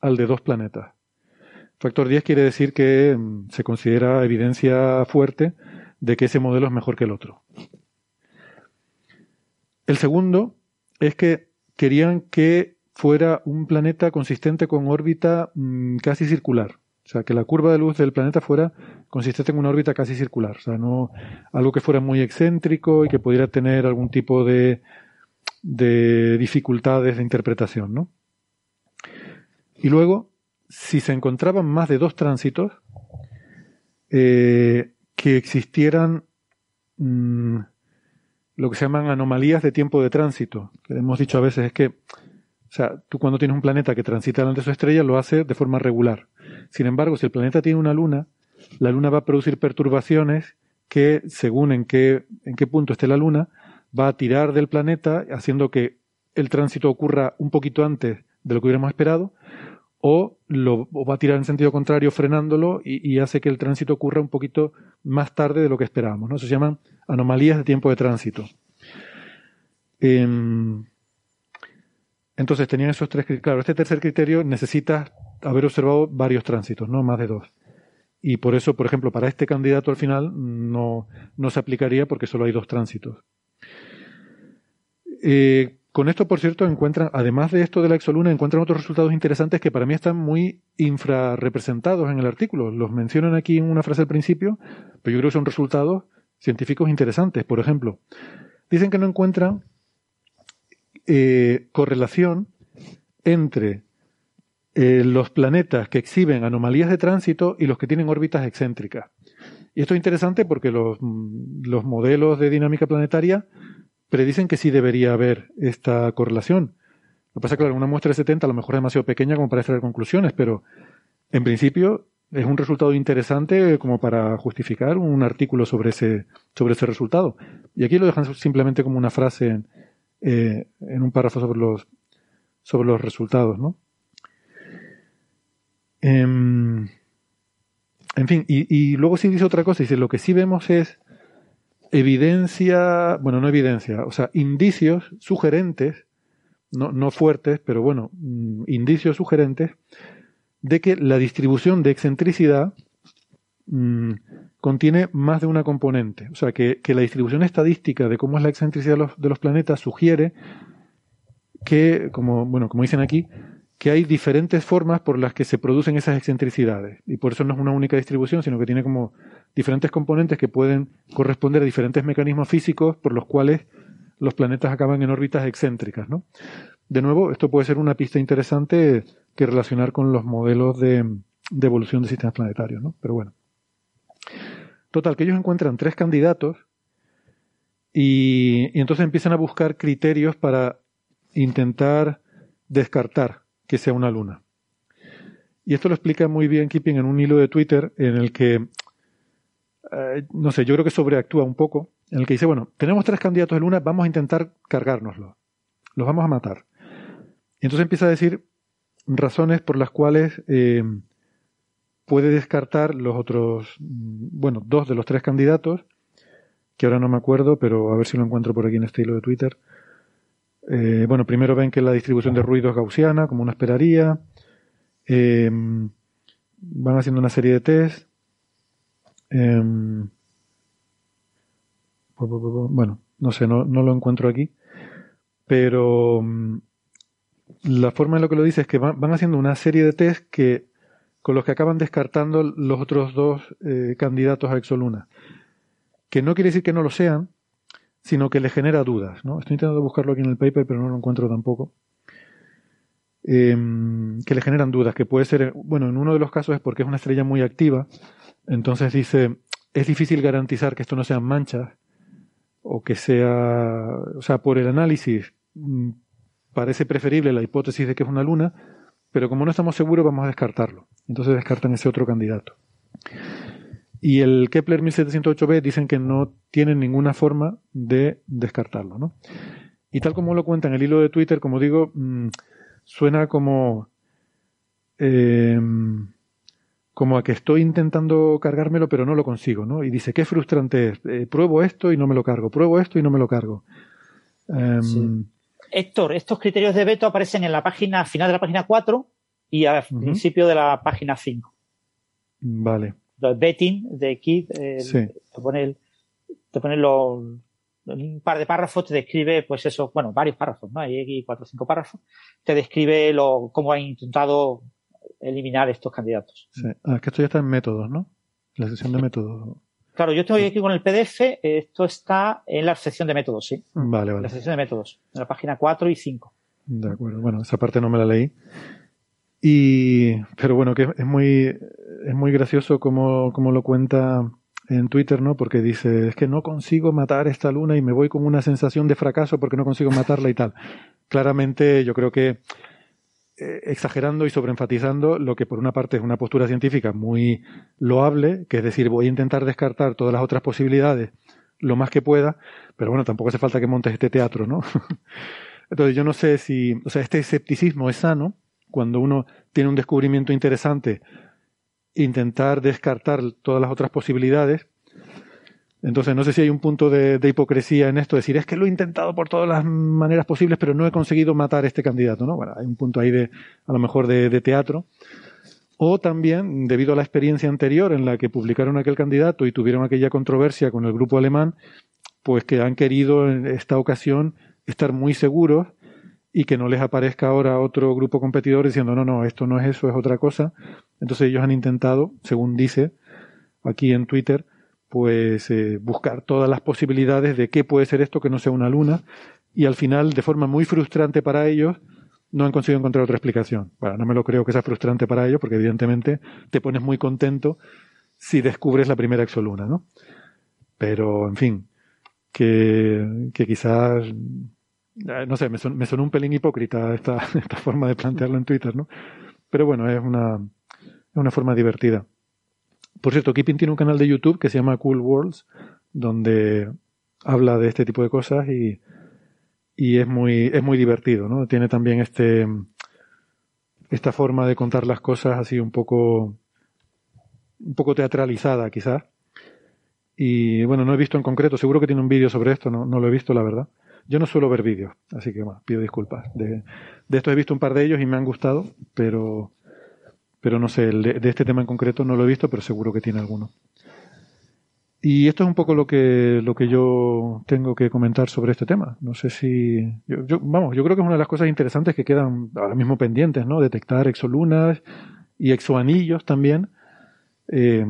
al de dos planetas. Factor 10 quiere decir que mm, se considera evidencia fuerte de que ese modelo es mejor que el otro. El segundo es que querían que fuera un planeta consistente con órbita mm, casi circular. O sea, que la curva de luz del planeta fuera consistente en una órbita casi circular. O sea, no algo que fuera muy excéntrico y que pudiera tener algún tipo de, de dificultades de interpretación, ¿no? Y luego, si se encontraban más de dos tránsitos, eh, que existieran mm, lo que se llaman anomalías de tiempo de tránsito. Que hemos dicho a veces es que, o sea, tú cuando tienes un planeta que transita delante de su estrella lo hace de forma regular. Sin embargo, si el planeta tiene una luna, la luna va a producir perturbaciones que, según en qué, en qué punto esté la luna, va a tirar del planeta, haciendo que el tránsito ocurra un poquito antes de lo que hubiéramos esperado, o lo va a tirar en sentido contrario frenándolo y, hace que el tránsito ocurra un poquito más tarde de lo que esperábamos. ¿no? Eso se llaman anomalías de tiempo de tránsito. Em, entonces tenían esos tres criterios. Claro, este tercer criterio necesita haber observado varios tránsitos, no más de dos. Y por eso, por ejemplo, para este candidato al final no, no se aplicaría porque solo hay dos tránsitos. Eh, con esto, por cierto, encuentran, además de esto de la exoluna, encuentran otros resultados interesantes que para mí están muy infrarrepresentados en el artículo. Los mencionan aquí en una frase al principio, pero yo creo que son resultados científicos interesantes. Por ejemplo, dicen que no encuentran eh, correlación entre eh, los planetas que exhiben anomalías de tránsito y los que tienen órbitas excéntricas. Y esto es interesante porque los, mm, los modelos de dinámica planetaria predicen que sí debería haber esta correlación. Lo que pasa es que, claro, una muestra de 70 a lo mejor es demasiado pequeña como para extraer conclusiones, pero en principio es un resultado interesante como para justificar un artículo sobre ese, sobre ese resultado. Y aquí lo dejan simplemente como una frase en, eh, en un párrafo sobre los, sobre los resultados, ¿no? Em, en fin, y, y, luego sí dice otra cosa, dice, lo que sí vemos es evidencia, bueno, no evidencia, o sea, indicios sugerentes, no, no fuertes, pero bueno, mm, indicios sugerentes de que la distribución de excentricidad mm, contiene más de una componente. O sea, que, la distribución estadística de cómo es la excentricidad de los, planetas sugiere que, como, bueno, como dicen aquí, que hay diferentes formas por las que se producen esas excentricidades. Y por eso no es una única distribución, sino que tiene como diferentes componentes que pueden corresponder a diferentes mecanismos físicos por los cuales los planetas acaban en órbitas excéntricas. ¿no? De nuevo, esto puede ser una pista interesante que relacionar con los modelos de, evolución de sistemas planetarios. ¿no? Pero bueno. Total, que ellos encuentran tres candidatos y, y entonces empiezan a buscar criterios para intentar descartar que sea una luna. Y esto lo explica muy bien Keeping en un hilo de Twitter en el que, eh, no sé, yo creo que sobreactúa un poco, en el que dice, bueno, tenemos tres candidatos de luna, vamos a intentar cargárnoslos, los vamos a matar. Y entonces empieza a decir razones por las cuales eh, puede descartar los otros, mm, bueno, dos de los tres candidatos, que ahora no me acuerdo, pero a ver si lo encuentro por aquí en este hilo de Twitter. Eh, bueno, primero ven que la distribución de ruido es gaussiana, como uno esperaría. Em, van haciendo una serie de test. Em, bueno, no sé, no, lo encuentro aquí. Pero mm, la forma en lo que lo dice es que van, haciendo una serie de test que con los que acaban descartando los otros dos eh, candidatos a Exoluna. Que no quiere decir que no lo sean, sino que le genera dudas. ¿no? Estoy intentando buscarlo aquí en el paper, pero no lo encuentro tampoco. Em, que le generan dudas, que puede ser, bueno, en uno de los casos es porque es una estrella muy activa, entonces dice, es difícil garantizar que esto no sean manchas, o que sea, o sea, por el análisis mm, parece preferible la hipótesis de que es una luna, pero como no estamos seguros vamos a descartarlo. Entonces descartan ese otro candidato. Y el Kepler 1708b dicen que no tienen ninguna forma de descartarlo. ¿no? Y tal como lo cuenta en el hilo de Twitter, como digo, mm, suena como, em, como a que estoy intentando cargármelo, pero no lo consigo. ¿no? Y dice, qué frustrante es. Eh, pruebo esto y no me lo cargo. Pruebo esto y no me lo cargo. Em, Héctor, estos criterios de veto aparecen en la página final de la página 4 y al principio de la página 5. Vale betting de Kid, eh, te pone, te pone un par de párrafos, te describe, pues eso, bueno, varios párrafos, ¿no? Hay aquí cuatro o cinco párrafos, te describe lo, cómo ha intentado eliminar estos candidatos. Sí. Ah, que esto ya está en métodos, ¿no? La sección de métodos. Claro, yo estoy aquí con el PDF, esto está en la sección de métodos, sí. Vale, vale. la sección de métodos, en la página 4 y 5. De acuerdo, bueno, esa parte no me la leí. Y, pero bueno, que es muy, es muy gracioso como, como lo cuenta en Twitter, ¿no? Porque dice, es que no consigo matar esta luna y me voy con una sensación de fracaso porque no consigo matarla y tal. Claramente yo creo que eh, exagerando y sobreenfatizando lo que por una parte es una postura científica muy loable, que es decir, voy a intentar descartar todas las otras posibilidades lo más que pueda, pero bueno, tampoco hace falta que montes este teatro, ¿no? Entonces yo no sé si, o sea, este escepticismo es sano, cuando uno tiene un descubrimiento interesante, intentar descartar todas las otras posibilidades. Entonces, no sé si hay un punto de, hipocresía en esto, decir, es que lo he intentado por todas las maneras posibles, pero no he conseguido matar a este candidato, ¿no? Bueno, hay un punto ahí de, a lo mejor, de, teatro. O también, debido a la experiencia anterior en la que publicaron aquel candidato y tuvieron aquella controversia con el grupo alemán, pues que han querido en esta ocasión estar muy seguros y que no les aparezca ahora otro grupo competidor diciendo, no, no, esto no es eso, es otra cosa. Entonces ellos han intentado, según dice aquí en Twitter, pues eh, buscar todas las posibilidades de qué puede ser esto que no sea una luna y al final, de forma muy frustrante para ellos, no han conseguido encontrar otra explicación. Bueno, no me lo creo que sea frustrante para ellos porque evidentemente te pones muy contento si descubres la primera exoluna, ¿no? Pero, en fin, que, que quizás eh, no sé, me, sonó un pelín hipócrita esta, esta forma de plantearlo en Twitter, ¿no? Pero bueno, es una, es una forma divertida. Por cierto, Keeping tiene un canal de YouTube que se llama Cool Worlds, donde habla de este tipo de cosas y, y es muy, es muy divertido, ¿no? Tiene también este, esta forma de contar las cosas así un poco, un poco teatralizada quizás. Y bueno, no he visto en concreto, seguro que tiene un vídeo sobre esto, no, no lo he visto, la verdad. Yo no suelo ver vídeos, así que bueno, pido disculpas. De, de esto he visto un par de ellos y me han gustado, pero, pero no sé, de, de, este tema en concreto no lo he visto, pero seguro que tiene alguno. Y esto es un poco lo que, lo que yo tengo que comentar sobre este tema. No sé si. Yo, yo, vamos, yo creo que es una de las cosas interesantes que quedan ahora mismo pendientes, ¿no? Detectar exolunas y exoanillos también. Eh,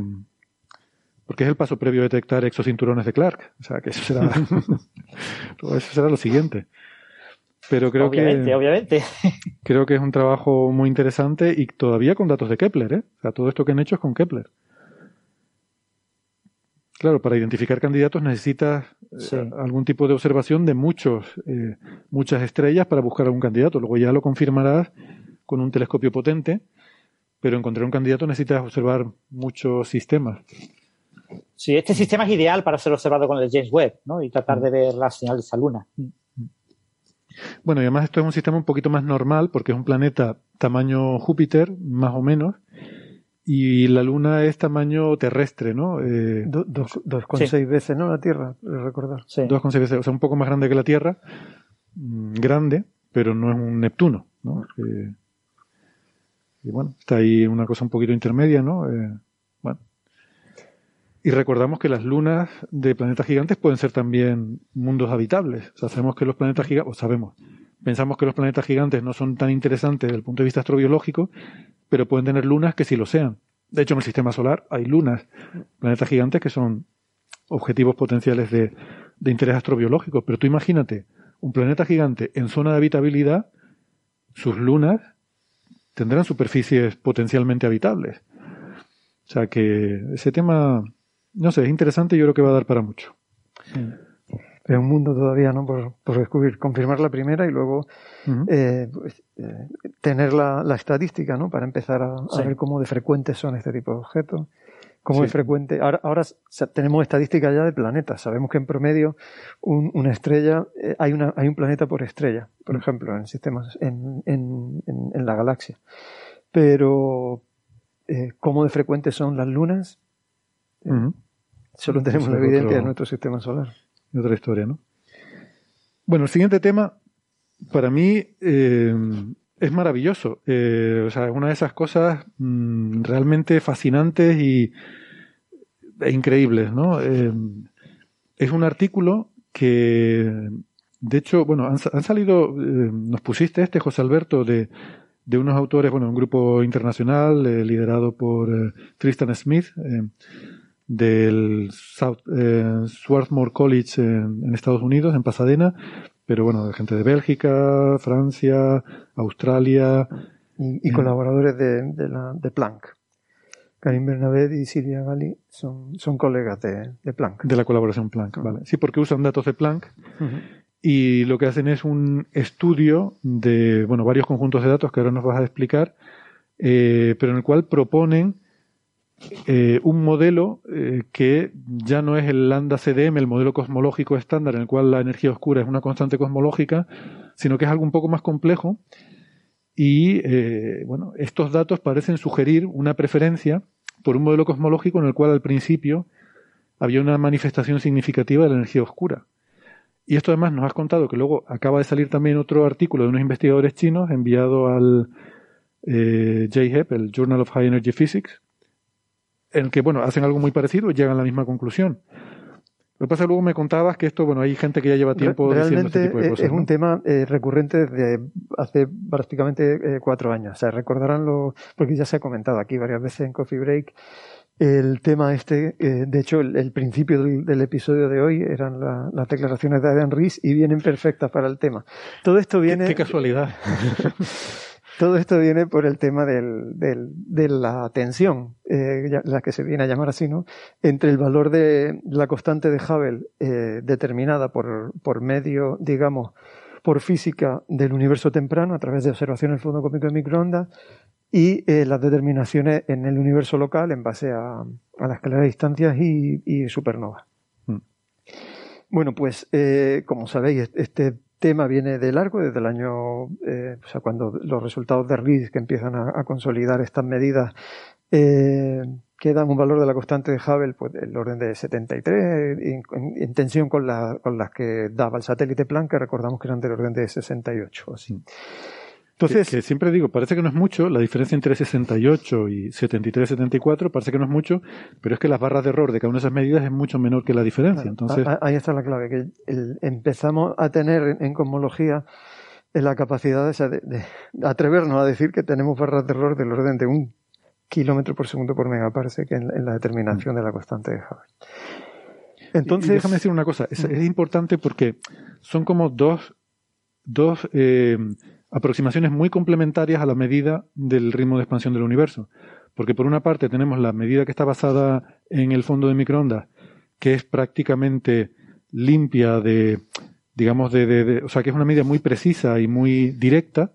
porque es el paso previo a detectar exocinturones de Clark. O sea, que eso será, eso será lo siguiente. Pero creo obviamente, que. Obviamente, Creo que es un trabajo muy interesante y todavía con datos de Kepler, ¿eh? O sea, todo esto que han hecho es con Kepler. Claro, para identificar candidatos necesitas Sí. eh, algún tipo de observación de muchos, eh, muchas estrellas para buscar algún candidato. Luego ya lo confirmarás con un telescopio potente, pero encontrar un candidato necesitas observar muchos sistemas. sí, este sistema es ideal para ser observado con el James Webb, ¿no? Y tratar de ver la señal de esa luna. Bueno, y además esto es un sistema un poquito más normal porque es un planeta tamaño Júpiter, más o menos, y la Luna es tamaño terrestre, ¿no? Eh, Do- dos, dos con seis veces, ¿no? La Tierra, creo recordar. Sí. 2,6 veces, o sea, un poco más grande que la Tierra, mm, grande, pero no es un Neptuno, ¿no? Eh, y bueno, está ahí una cosa un poquito intermedia, ¿no? Eh. Y recordamos que las lunas de planetas gigantes pueden ser también mundos habitables. O sea, sabemos que los planetas gigantes, o sabemos, pensamos que los planetas gigantes no son tan interesantes desde el punto de vista astrobiológico, pero pueden tener lunas que sí lo sean. De hecho, en el sistema solar hay lunas, planetas gigantes que son objetivos potenciales de, de interés astrobiológico. Pero tú imagínate, un planeta gigante en zona de habitabilidad, sus lunas tendrán superficies potencialmente habitables. O sea que ese tema, no sé, es interesante y yo creo que va a dar para mucho. Pero un mundo todavía, ¿no? Por, por descubrir, confirmar la primera y luego eh, pues, eh, tener la, la estadística, ¿no? Para empezar a, a Sí. ver cómo de frecuentes son este tipo de objetos. Cómo Sí. de frecuente. Ahora, tenemos estadísticas ya de planetas. Sabemos que en promedio un- una estrella, eh, hay, una, hay un planeta por estrella, por ejemplo, en sistemas, en, en, en, en la galaxia. Pero, eh, ¿cómo de frecuentes son las lunas? Solo tenemos la evidencia otro- de nuestro sistema solar. Otra historia, ¿no? Bueno, el siguiente tema, para mí, eh, es maravilloso. Eh, o sea, es una de esas cosas mm, realmente fascinantes y e increíbles, ¿no? Eh, es un artículo que, de hecho, bueno, han, han salido, nos pusiste este, José Alberto, de, de unos autores, bueno, un grupo internacional liderado por Tristan Smith, del South, eh, Swarthmore College en, en Estados Unidos, en Pasadena, pero bueno, de gente de Bélgica, Francia, Australia, y, y Mm. colaboradores de, de, la, de Planck. Karim Bernabé y Silvia Gali son, son colegas de, de Planck. de la colaboración Planck, ¿vale? Sí, porque usan datos de Planck y lo que hacen es un estudio de, bueno, varios conjuntos de datos que ahora nos vas a explicar, eh, pero en el cual proponen eh, un modelo eh, que ya no es el lambda CDM, el modelo cosmológico estándar en el cual la energía oscura es una constante cosmológica, sino que es algo un poco más complejo y eh, bueno, estos datos parecen sugerir una preferencia por un modelo cosmológico en el cual al principio había una manifestación significativa de la energía oscura. Y esto además nos has contado que luego acaba de salir también otro artículo de unos investigadores chinos enviado al JHEP, el Journal of High Energy Physics, en el que, bueno, hacen algo muy parecido y llegan a la misma conclusión. Lo que pasa es que luego me contabas que esto, bueno, hay gente que ya lleva tiempo Re- diciendo Realmente este tipo de eh, cosas. es un ¿no? tema eh, recurrente desde hace prácticamente eh, cuatro años. O sea, recordarán lo, porque ya se ha comentado aquí varias veces en Coffee Break, el tema este, eh, de hecho, el, el principio del, del episodio de hoy eran la- las declaraciones de Adam Rees y vienen perfectas para el tema. Todo esto Qué- viene. qué casualidad. Todo esto viene por el tema del, del- de la tensión, eh, la que se viene a llamar así, ¿no? Entre el valor de la constante de Hubble eh, determinada por, por medio, digamos, por física del universo temprano a través de observación del fondo cósmico de microondas y eh, las determinaciones en el universo local en base a, a la de distancias y, y supernovas. Mm. Bueno, pues eh, como sabéis, este tema viene de largo, desde el año, eh, o sea, cuando los resultados de RIS que empiezan a, consolidar estas medidas eh, que dan un valor de la constante de Hubble, pues el orden de 73, en, tensión con, la, con las que daba el satélite Planck, que recordamos que eran del orden de 68 así. Entonces, que, siempre digo, parece que no es mucho, la diferencia entre 68 y 73, 74, parece que no es mucho, pero es que las barras de error de cada una de esas medidas es mucho menor que la diferencia. Entonces, ahí está la clave, que empezamos a tener en cosmología la capacidad de, atrevernos a decir que tenemos barras de error del orden de un kilómetro por segundo por megaparsec en, en la determinación mm. de la constante de Hubble. Entonces, déjame decir una cosa, es, es, importante porque son como dos, dos eh, aproximaciones muy complementarias a la medida del ritmo de expansión del universo. Porque por una parte tenemos la medida que está basada en el fondo de microondas, que es prácticamente limpia de, digamos, de, o sea, que es una medida muy precisa y muy directa,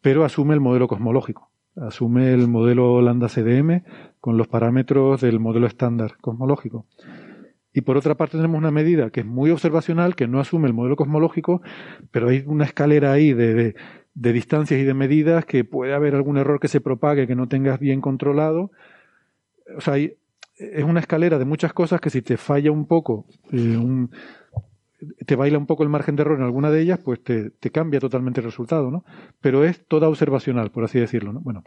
pero asume el modelo cosmológico. Asume el modelo lambda CDM con los parámetros del modelo estándar cosmológico. Y por otra parte tenemos una medida que es muy observacional, que no asume el modelo cosmológico, pero hay una escalera ahí de, de, distancias y de medidas que puede haber algún error que se propague que no tengas bien controlado. O sea, es una escalera de muchas cosas que si te falla un poco, eh, te baila un poco el margen de error en alguna de ellas, pues te, cambia totalmente el resultado, ¿no? Pero es toda observacional, por así decirlo, ¿no? Bueno,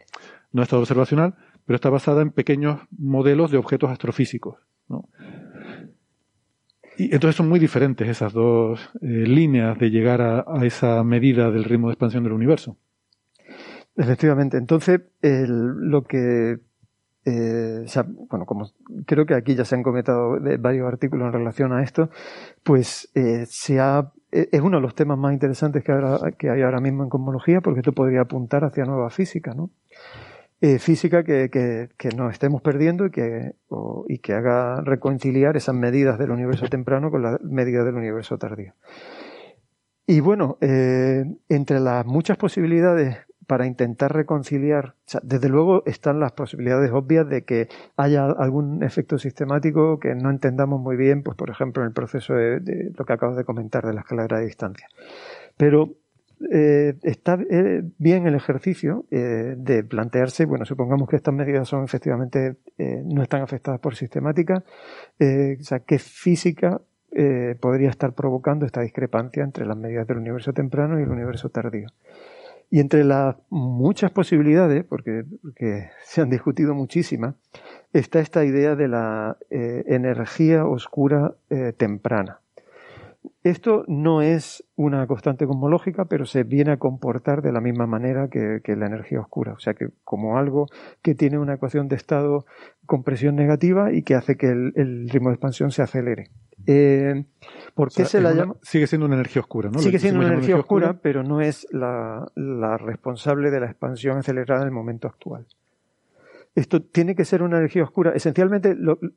no es toda observacional, pero está basada en pequeños modelos de objetos astrofísicos, ¿no? Y entonces son muy diferentes esas dos eh, líneas de llegar a, esa medida del ritmo de expansión del universo. Efectivamente. Entonces, lo que eh, bueno, como creo que aquí ya se han comentado varios artículos en relación a esto, pues eh, se ha, es uno de los temas más interesantes que, que hay ahora mismo en cosmología, porque esto podría apuntar hacia nueva física, ¿no? Eh, física que, que, que, nos estemos perdiendo y que, y que haga reconciliar esas medidas del universo temprano con las medidas del universo tardío. Y bueno, eh, entre las muchas posibilidades para intentar reconciliar, desde luego están las posibilidades obvias de que haya algún efecto sistemático que no entendamos muy bien, pues por ejemplo en el proceso de, de lo que acabas de comentar de la escalera de distancia. Pero eh, está eh, bien el ejercicio eh, de plantearse, bueno, supongamos que estas medidas son efectivamente, no están afectadas por sistemática, o sea, qué física podría estar provocando esta discrepancia entre las medidas del universo temprano y el universo tardío. Y entre las muchas posibilidades, porque, porque se han discutido muchísimas, está esta idea de la energía oscura temprana. Esto no es una constante cosmológica, pero se viene a comportar de la misma manera que, la energía oscura. O sea, que como algo que tiene una ecuación de estado con presión negativa y que hace que el, ritmo de expansión se acelere. Eh, ¿Por qué se la llama? Sigue siendo una energía oscura, ¿no? Sigue siendo una energía oscura, pero no es la, la responsable de la expansión acelerada en el momento actual. Esto tiene que ser una energía oscura, esencialmente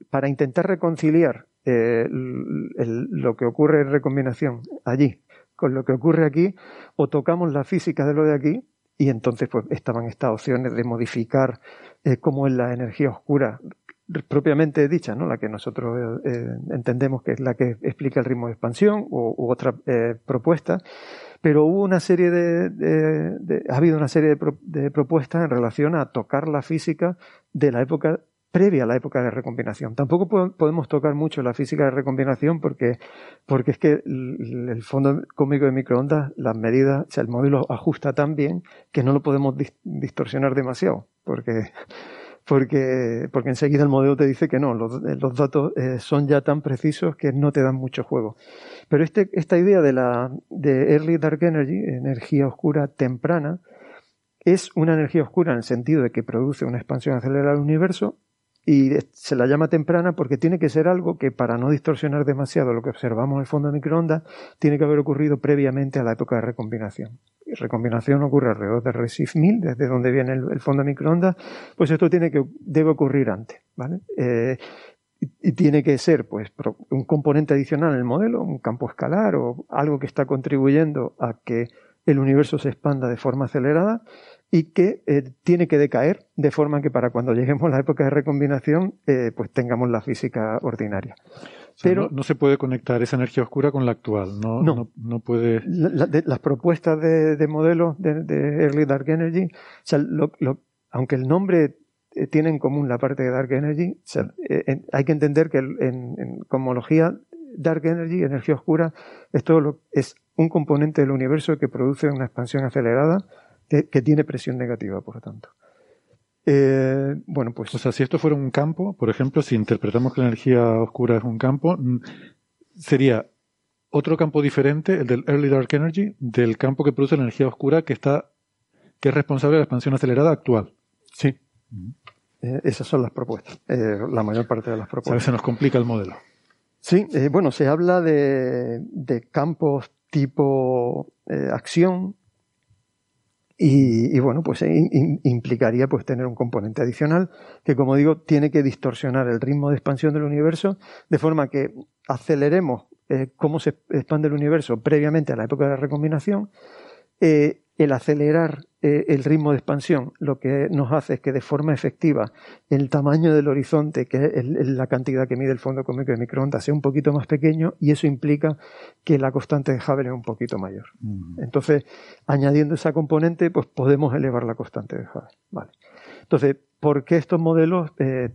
para intentar reconciliar eh, lo que ocurre en recombinación allí con lo que ocurre aquí, o tocamos la física de lo de aquí, y entonces pues estaban estas opciones de modificar eh, cómo es la energía oscura propiamente dicha, ¿no? la que nosotros eh, entendemos que es la que explica el ritmo de expansión u, otra eh, propuesta, pero hubo una serie de, ha habido una serie de, propuestas en relación a tocar la física de la época previa a la época de recombinación. Tampoco podemos tocar mucho la física de recombinación porque, porque es que el fondo cómico de microondas, las medidas, o sea, el modelo ajusta tan bien que no lo podemos distorsionar demasiado, porque, porque, porque enseguida el modelo te dice que no, los, los datos eh, son ya tan precisos que no te dan mucho juego. Pero este, esta idea de la de Early Dark Energy, energía oscura temprana, es una energía oscura en el sentido de que produce una expansión acelerada del universo y se la llama temprana porque tiene que ser algo que para no distorsionar demasiado lo que observamos en el fondo de microondas tiene que haber ocurrido previamente a la época de recombinación. Recombinación ocurre alrededor de Resif 1000, desde donde viene el, fondo de microondas, pues esto tiene que, debe ocurrir antes, ¿vale? Eh, y, tiene que ser, pues, un componente adicional en el modelo, un campo escalar o algo que está contribuyendo a que el universo se expanda de forma acelerada y que eh, tiene que decaer de forma que para cuando lleguemos a la época de recombinación eh, pues tengamos la física ordinaria. Pero no, se puede conectar esa energía oscura con la actual. No, no, no, puede. las propuestas de, de modelos de, Early Dark Energy, aunque el nombre eh, tiene en común la parte de Dark Energy, eh, hay que entender que en, en cosmología Dark Energy, energía oscura, es todo lo, es un componente del universo que produce una expansión acelerada que, tiene presión negativa, por lo tanto. Eh, bueno, pues. O sea, si esto fuera un campo, por ejemplo, si interpretamos que la energía oscura es un campo, mm, sería otro campo diferente, el del Early Dark Energy, del campo que produce la energía oscura que está, que es responsable de la expansión acelerada actual. Sí. Eh, esas son las propuestas, eh, la mayor parte de las propuestas. A veces nos complica el modelo. Sí, bueno, se habla de, de campos tipo acción, y, bueno, pues implicaría pues tener un componente adicional que, como digo, tiene que distorsionar el ritmo de expansión del universo de forma que aceleremos eh, cómo se expande el universo previamente a la época de la recombinación eh, el acelerar eh, el ritmo de expansión lo que nos hace es que de forma efectiva el tamaño del horizonte, que es la cantidad que mide el fondo cósmico de microondas, sea un poquito más pequeño y eso implica que la constante de Hubble es un poquito mayor. Entonces, añadiendo esa componente, pues podemos elevar la constante de Hubble. Vale. Entonces, ¿por qué estos modelos eh,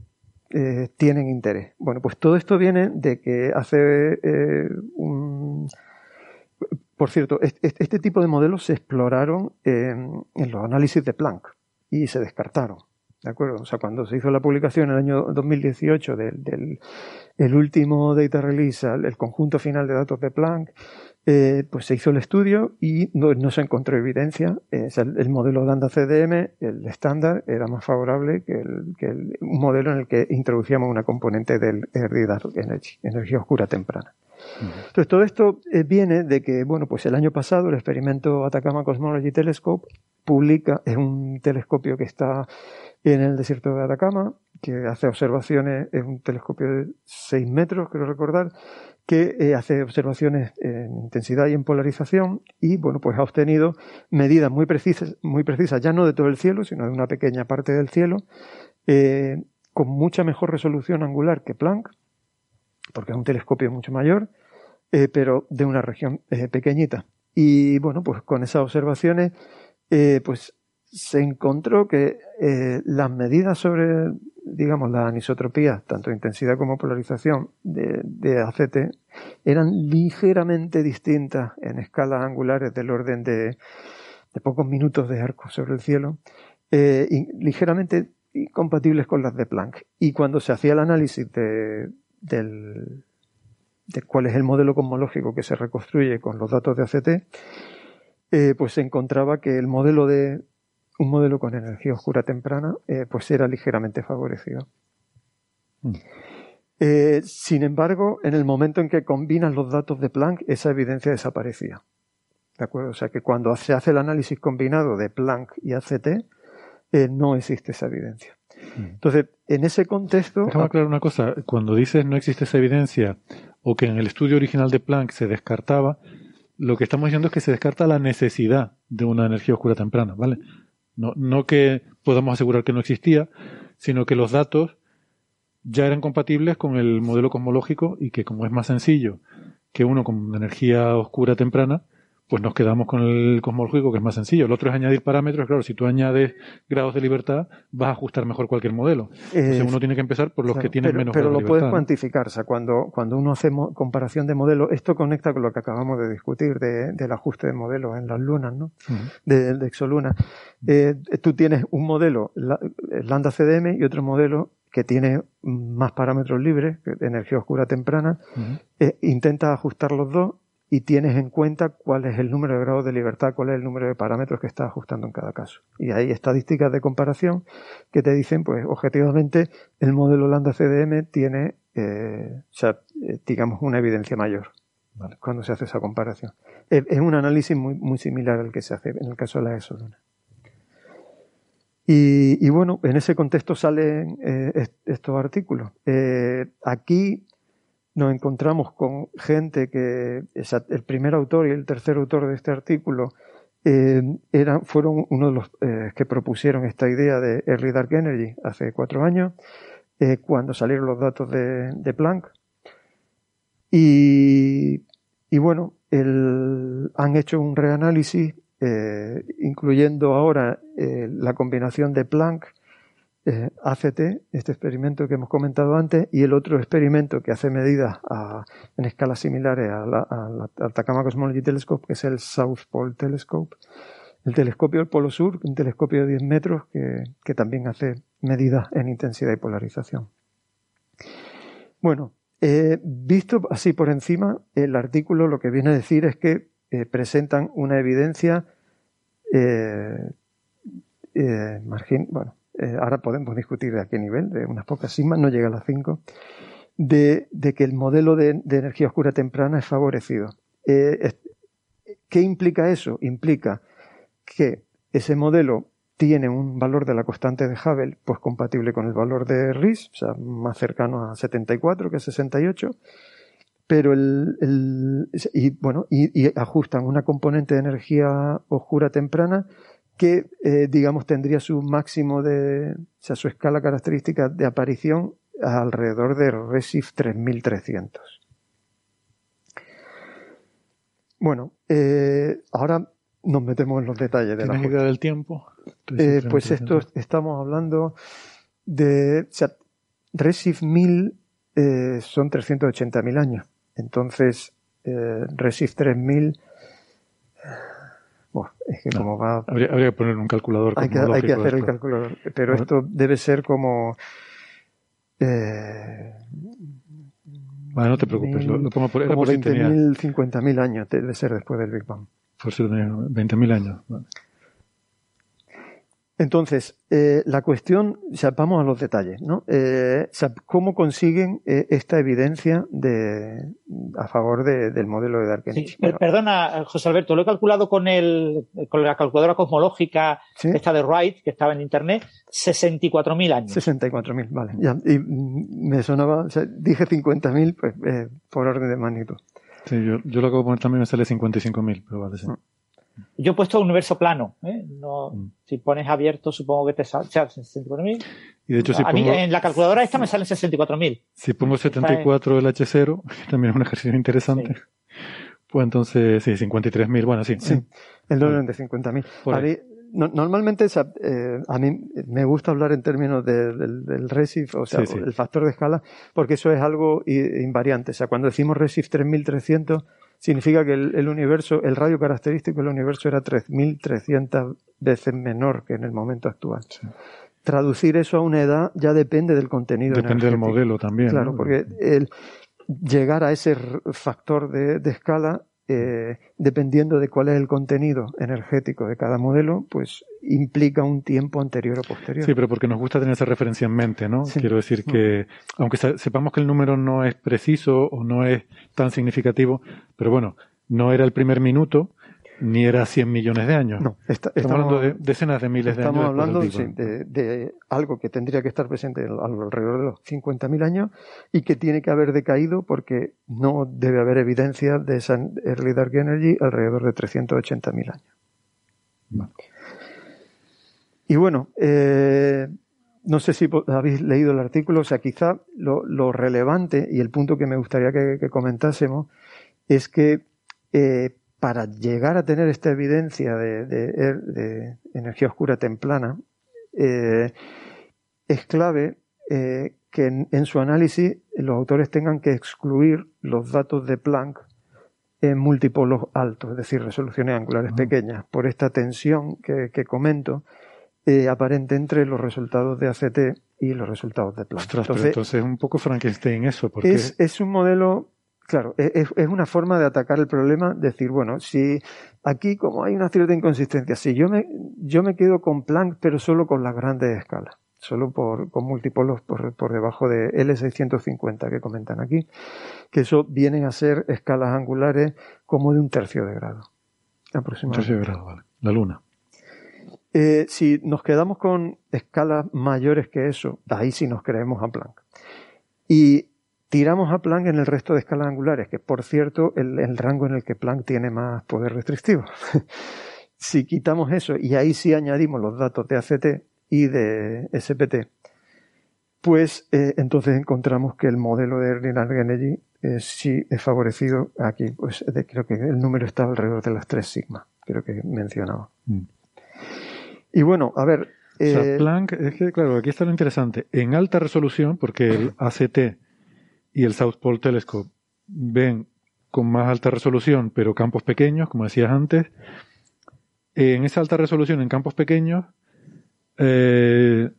eh, tienen interés? Bueno, pues todo esto viene de que hace un por cierto, este, tipo de modelos se exploraron en, los análisis de Planck y se descartaron. ¿De acuerdo? O sea, cuando se hizo la publicación en el año 2018 del, el último data release, el conjunto final de datos de Planck, eh, pues se hizo el estudio y no, se encontró evidencia. Eh, el, modelo Lambda CDM, el estándar, era más favorable que, el, un modelo en el que introducíamos una componente del Early energía oscura temprana. Entonces, todo esto eh, viene de que, bueno, pues el año pasado el experimento Atacama Cosmology Telescope publica, es un telescopio que está en el desierto de Atacama, que hace observaciones, es un telescopio de 6 metros, creo recordar, que eh, hace observaciones en intensidad y en polarización y, bueno, pues ha obtenido medidas muy precisas, muy precisas, ya no de todo el cielo, sino de una pequeña parte del cielo, eh, con mucha mejor resolución angular que Planck, porque es un telescopio mucho mayor, eh, pero de una región eh, pequeñita. Y bueno, pues con esas observaciones, eh, pues se encontró que las medidas sobre, digamos, la anisotropía, tanto intensidad como polarización de, ACT, eran ligeramente distintas en escalas angulares del orden de, pocos minutos de arco sobre el cielo, ligeramente compatibles con las de Planck. Y cuando se hacía el análisis de, del, de cuál es el modelo cosmológico que se reconstruye con los datos de ACT, eh, pues se encontraba que el modelo de un modelo con energía oscura temprana eh, pues era ligeramente favorecido. Mm. Eh, sin embargo, en el momento en que combinan los datos de Planck, esa evidencia desaparecía. ¿De acuerdo? O sea que cuando se hace el análisis combinado de Planck y ACT, no existe esa evidencia. Mm. Entonces, en ese contexto. Déjame aclarar una cosa. Cuando dices no existe esa evidencia o que en el estudio original de Planck se descartaba, lo que estamos diciendo es que se descarta la necesidad de una energía oscura temprana, ¿vale? No, no que podamos asegurar que no existía, sino que los datos ya eran compatibles con el modelo cosmológico y que como es más sencillo que uno con energía oscura temprana, pues nos quedamos con el cosmológico, que es más sencillo. El otro es añadir parámetros. Claro, si tú añades grados de libertad, vas a ajustar mejor cualquier modelo. Entonces uno tiene que empezar por los que tienen menos Pero lo puedes cuantificar. O sea, cuando, cuando uno hace comparación de modelos, esto conecta con lo que acabamos de discutir de, del ajuste de modelos en las lunas, ¿no? de, de, exolunas. Eh, tú tienes un modelo, Lambda CDM, y otro modelo que tiene más parámetros libres, de energía oscura temprana. Eh, intenta ajustar los dos y tienes en cuenta cuál es el número de grados de libertad, cuál es el número de parámetros que estás ajustando en cada caso. Y hay estadísticas de comparación que te dicen, pues objetivamente, el modelo Lambda CDM tiene, eh, o sea, eh, digamos, una evidencia mayor cuando se hace esa comparación. Es, un análisis muy, muy similar al que se hace en el caso de la exoluna. Y, y bueno, en ese contexto salen eh, estos artículos. aquí nos encontramos con gente que el primer autor y el tercer autor de este artículo eh, eran, fueron uno de los eh, que propusieron esta idea de Early Dark Energy hace cuatro años, eh, cuando salieron los datos de, Planck. Y, y bueno, el, han hecho un reanálisis, incluyendo ahora la combinación de Planck, eh, ACT, este experimento que hemos comentado antes, y el otro experimento que hace medidas en escalas similares a la, a Tacoma Cosmology Telescope, que es el South Pole Telescope, el telescopio del Polo Sur, un telescopio de 10 metros que, que también hace medidas en intensidad y polarización. Bueno, eh, visto así por encima, el artículo lo que viene a decir es que eh, presentan una evidencia eh, bueno, ahora podemos discutir de a qué nivel, de unas pocas sigmas, no llega a las 5, de, que el modelo de, energía oscura temprana es favorecido. ¿Qué implica eso? Implica que ese modelo tiene un valor de la constante de Hubble pues compatible con el valor de RIS, o sea, más cercano a 74 que 68, pero el, y bueno, y, ajustan una componente de energía oscura temprana que eh, digamos tendría su máximo de, o sea, su escala característica de aparición alrededor de RESIF 3300. Bueno, eh, ahora nos metemos en los detalles de la idea del tiempo? Eh, pues esto estamos hablando de o sea, Resif 1000 eh, son 380.000 años. Entonces, Resif 3000 bueno, es que como va... Habría, que poner un calculador. Hay que, hay que hacer el calculador. Pero esto debe ser como... Eh, bueno, no te preocupes, lo, pongo por, como 20.000, 50.000 años debe ser después del Big Bang. Por ser 20.000 años. Entonces, eh, la cuestión, o vamos a los detalles, ¿no? Eh, ¿Cómo consiguen eh, esta evidencia de, a favor del modelo de Dark Energy? Perdona, José Alberto, lo he calculado con, el, con la calculadora cosmológica esta de Wright, que estaba en Internet, 64.000 años. 64.000, vale. Ya, y me sonaba, o sea, dije 50.000 pues, por orden de magnitud. Sí, yo, yo lo acabo de poner también me sale 55.000, pero vale, sí. Mm. Yo he puesto un universo plano. ¿eh? No, mm. Si pones abierto, supongo que te sale 64.000. Y de hecho, si a mí en la calculadora esta me salen 64.000. Si pongo 74 el H0, también es un ejercicio interesante. Pues entonces, sí, 53.000, bueno, sí. Sí, el orden de 50.000 normalmente eh, a mí me gusta hablar en términos del, del RESIF, o sea, el factor de escala, porque eso es algo invariante. O sea, cuando decimos RESIF 3300, significa que el, universo, el radio característico del universo era 3300 veces menor que en el momento actual. Traducir eso a una edad ya depende del contenido. Depende del modelo también. Claro, porque el llegar a ese factor de escala eh, dependiendo de cuál es el contenido energético de cada modelo, pues implica un tiempo anterior o posterior. Sí, pero porque nos gusta tener esa referencia en mente, ¿no? Quiero decir que, aunque sepamos que el número no es preciso o no es tan significativo, pero bueno, no era el primer minuto, ni era 100 millones de años. No, estamos, hablando de decenas de miles de años. Estamos hablando de, algo que tendría que estar presente alrededor de los 50.000 años y que tiene que haber decaído porque no debe haber evidencia de esa Early Dark Energy alrededor de 380.000 años. Y bueno, eh, no sé si habéis leído el artículo, o sea, quizá lo, relevante y el punto que me gustaría que, comentásemos es que eh, para llegar a tener esta evidencia de, energía oscura templana, eh, es clave eh, que en, su análisis los autores tengan que excluir los datos de Planck en múltiplos altos, es decir, resoluciones angulares pequeñas, por esta tensión que, comento eh, aparente entre los resultados de ACT y los resultados de Planck. entonces, es un poco Frankenstein eso, porque es un modelo Claro, e-, es, una forma de atacar el problema, decir, bueno, si aquí como hay una cierta inconsistencia, si yo me, yo me quedo con Planck, pero solo con las grandes escalas, solo por, con múltiplos por, por debajo de L650 que comentan aquí, que eso vienen a ser escalas angulares como de un tercio de grado, aproximadamente. Un tercio de grado, vale. La luna. Eh, si nos quedamos con escalas mayores que eso, ahí sí nos creemos a Planck. Y tiramos a Planck en el resto de escalas angulares, que por cierto el, el rango en el que Planck tiene más poder restrictivo. si quitamos eso y ahí sí añadimos los datos de ACT y de SPT, pues eh, entonces encontramos que el modelo de Renal Energy eh, sí he favorecido aquí, pues creo que el número está alrededor de las 3 sigma, creo que mencionaba. Mm. Y bueno, a ver. o sea, eh, Planck, es que claro, aquí está lo interesante. En alta resolución, porque el ACT y el South Pole Telescope ven con más alta resolución, pero campos pequeños, como decías antes. En esa alta resolución, en campos pequeños, eh,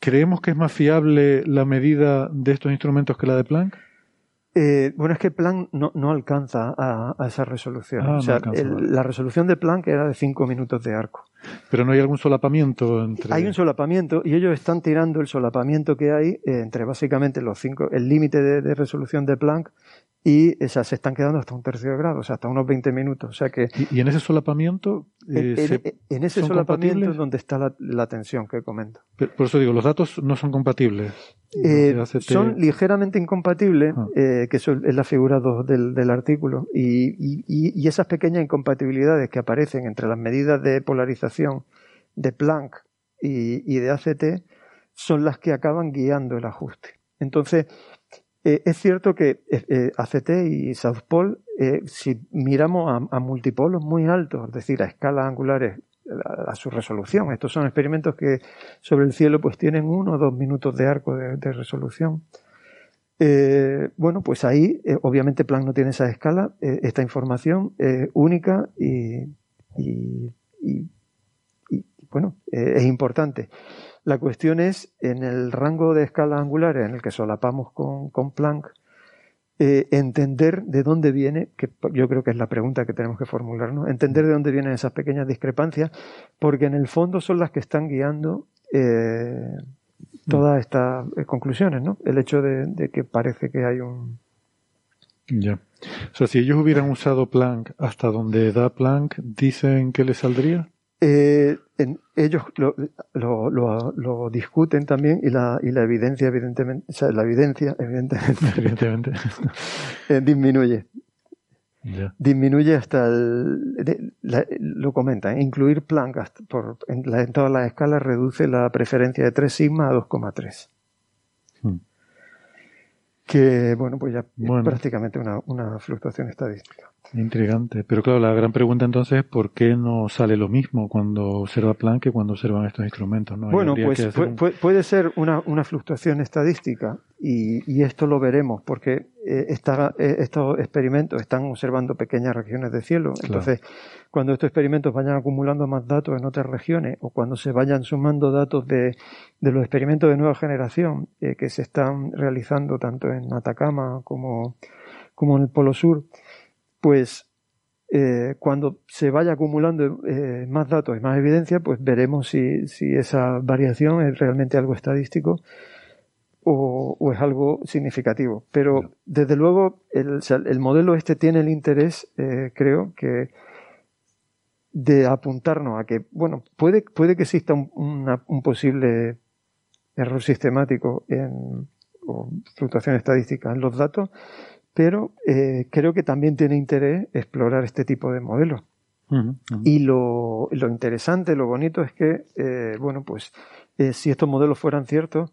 ¿creemos que es más fiable la medida de estos instrumentos que la de Planck? Eh, bueno, es que Planck no, no alcanza a, esa resolución. Ah, o sea, la resolución de Planck era de 5 minutos de arco. Pero no hay algún solapamiento entre. Hay un solapamiento y ellos están tirando el solapamiento que hay eh, entre básicamente los cinco, el límite de, resolución de Planck y esas se están quedando hasta un tercio de grado, o sea, hasta unos 20 minutos. O sea que, ¿Y, en ese solapamiento? Eh, en, ese solapamiento es donde está la, tensión que comento. Por eso digo, los datos no son compatibles. Eh, son ligeramente incompatibles, ah. eh, que eso es la figura 2 del, artículo, y, y, esas pequeñas incompatibilidades que aparecen entre las medidas de polarización de Planck y, de ACT son las que acaban guiando el ajuste. Entonces, eh, es cierto que eh, eh, ACT y South Pole, si miramos a, multipolos muy altos, es decir, a escalas angulares a, su resolución, estos son experimentos que sobre el cielo pues tienen uno o dos minutos de arco de, resolución. bueno, pues ahí obviamente Planck no tiene esa escala, esta información única y bueno, es importante. La cuestión es, en el rango de escala angular en el que solapamos con, con Planck, eh, entender de dónde viene, que yo creo que es la pregunta que tenemos que formularnos, entender de dónde vienen esas pequeñas discrepancias, porque en el fondo son las que están guiando eh, todas estas eh, conclusiones, ¿no? El hecho de, que parece que hay un... Ya. O sea, si ellos hubieran usado Planck hasta donde da Planck, ¿dicen que le saldría? Eh, ellos lo, lo, lo, discuten también y la, y la evidencia, evidentemente, o sea, la evidencia, evidentemente, evidentemente eh, disminuye. Disminuye hasta el, lo comentan, incluir Planck por, en, todas las escalas reduce la preferencia de 3 sigma a 2,3. Hmm. Que, bueno, pues ya es prácticamente una, una fluctuación estadística. Intrigante. Pero claro, la gran pregunta entonces es por qué no sale lo mismo cuando observa Planck que cuando observan estos instrumentos. ¿no? Bueno, pues puede, ser una, una, fluctuación estadística y, y, esto lo veremos porque eh, eh, estos experimentos están observando pequeñas regiones de cielo. Entonces, cuando estos experimentos vayan acumulando más datos en otras regiones o cuando se vayan sumando datos de, de los experimentos de nueva generación eh, que se están realizando tanto en Atacama como, como en el Polo Sur, pues eh, cuando se vaya acumulando eh, más datos y más evidencia, pues veremos si, esa variación es realmente algo estadístico o, es algo significativo. Pero desde luego el, modelo este tiene el interés, eh, creo, que de apuntarnos a que, bueno, puede, puede que exista un, posible error sistemático en, o fluctuación estadística en los datos, pero eh, creo que también tiene interés explorar este tipo de modelos. Y lo, lo, interesante, lo bonito es que, eh, bueno, pues eh, si estos modelos fueran ciertos,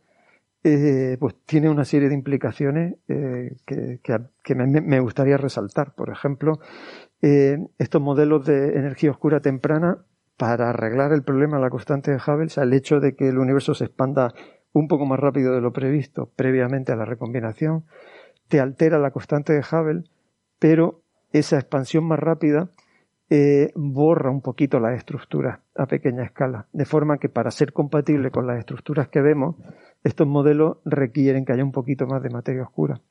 pues tiene una serie de implicaciones que, que, me, me, gustaría resaltar. Por ejemplo, estos modelos de energía oscura temprana para arreglar el problema de la constante de Hubble, o sea, el hecho de que el universo se expanda un poco más rápido de lo previsto previamente a la recombinación, te altera la constante de Hubble, pero esa expansión más rápida eh, borra un poquito las estructuras a pequeña escala, de forma que para ser compatible con las estructuras que vemos, estos modelos requieren que haya un poquito más de materia oscura.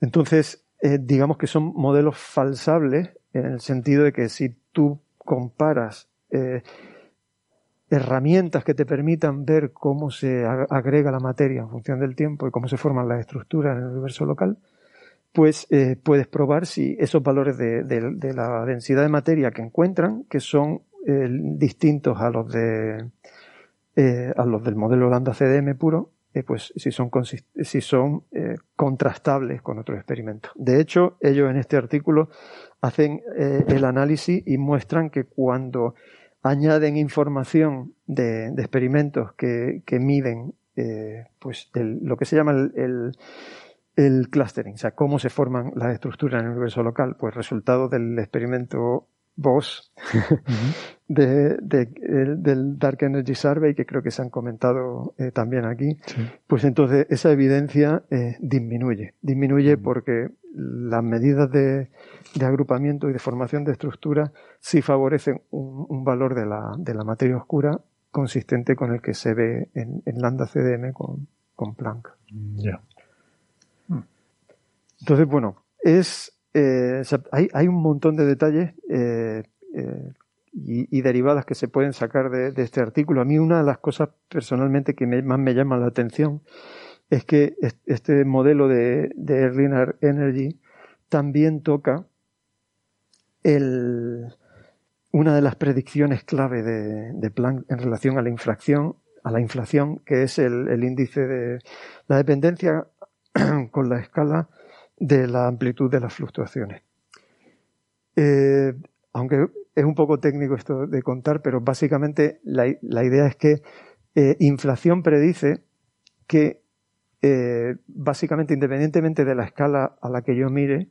Entonces, eh, digamos que son modelos falsables en el sentido de que si tú comparas eh, herramientas que te permitan ver cómo se agrega la materia en función del tiempo y cómo se forman las estructuras en el universo local, pues eh, puedes probar si esos valores de, la densidad de materia que encuentran, que son eh, distintos a los de eh, a los del modelo lambda CDM puro, pues si son, si son contrastables con otros experimentos. De hecho, ellos en este artículo hacen el análisis y muestran que cuando añaden información de, experimentos que, miden eh, pues lo que se llama el, el clustering, o sea, cómo se forman las estructuras en el universo local, pues resultado del experimento BOSS de, del Dark Energy Survey, que creo que se han comentado eh, también aquí, pues entonces esa evidencia eh, disminuye. Disminuye porque las medidas de, agrupamiento y de formación de estructura sí favorecen un, valor de la, de la, materia oscura consistente con el que se ve en, lambda CDM con, con Planck. Ya. Entonces, bueno, es eh, hay, un montón de detalles eh, eh, y, derivadas que se pueden sacar de, este artículo. A mí una de las cosas personalmente que más me llama la atención es que este modelo de, de Linear Energy también toca el, una de las predicciones clave de, de, Planck en relación a la inflación, a la inflación, que es el índice de la dependencia con la escala de la amplitud de las fluctuaciones. Eh, aunque es un poco técnico esto de contar, pero básicamente la, idea es que eh, inflación predice que eh, básicamente independientemente de la escala a la que yo mire,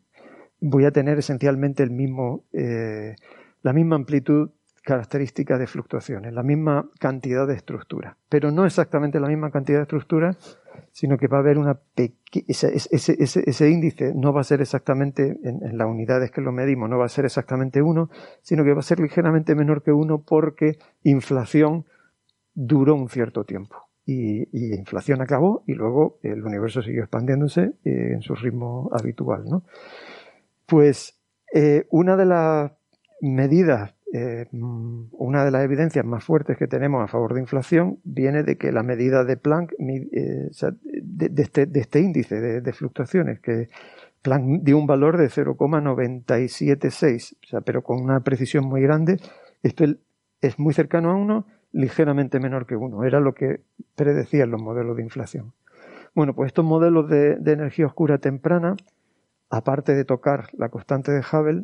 voy a tener esencialmente el mismo, la misma amplitud característica de fluctuaciones, la misma cantidad de estructuras, pero no exactamente la misma cantidad de estructuras, sino que va a haber una ese, ese, índice no va a ser exactamente en, las unidades que lo medimos, no va a ser exactamente uno, sino que va a ser ligeramente menor que uno porque inflación duró un cierto tiempo. Y, y inflación acabó y luego el universo siguió expandiéndose eh, en su ritmo habitual. ¿no? Pues eh, una de las medidas eh, una de las evidencias más fuertes que tenemos a favor de inflación viene de que la medida de Planck, eh, de, este, de, este, índice de, fluctuaciones, que Planck dio un valor de 0,976, o sea, pero con una precisión muy grande, esto es muy cercano a uno, ligeramente menor que uno. Era lo que predecían los modelos de inflación. Bueno, pues estos modelos de, energía oscura temprana, aparte de tocar la constante de Hubble,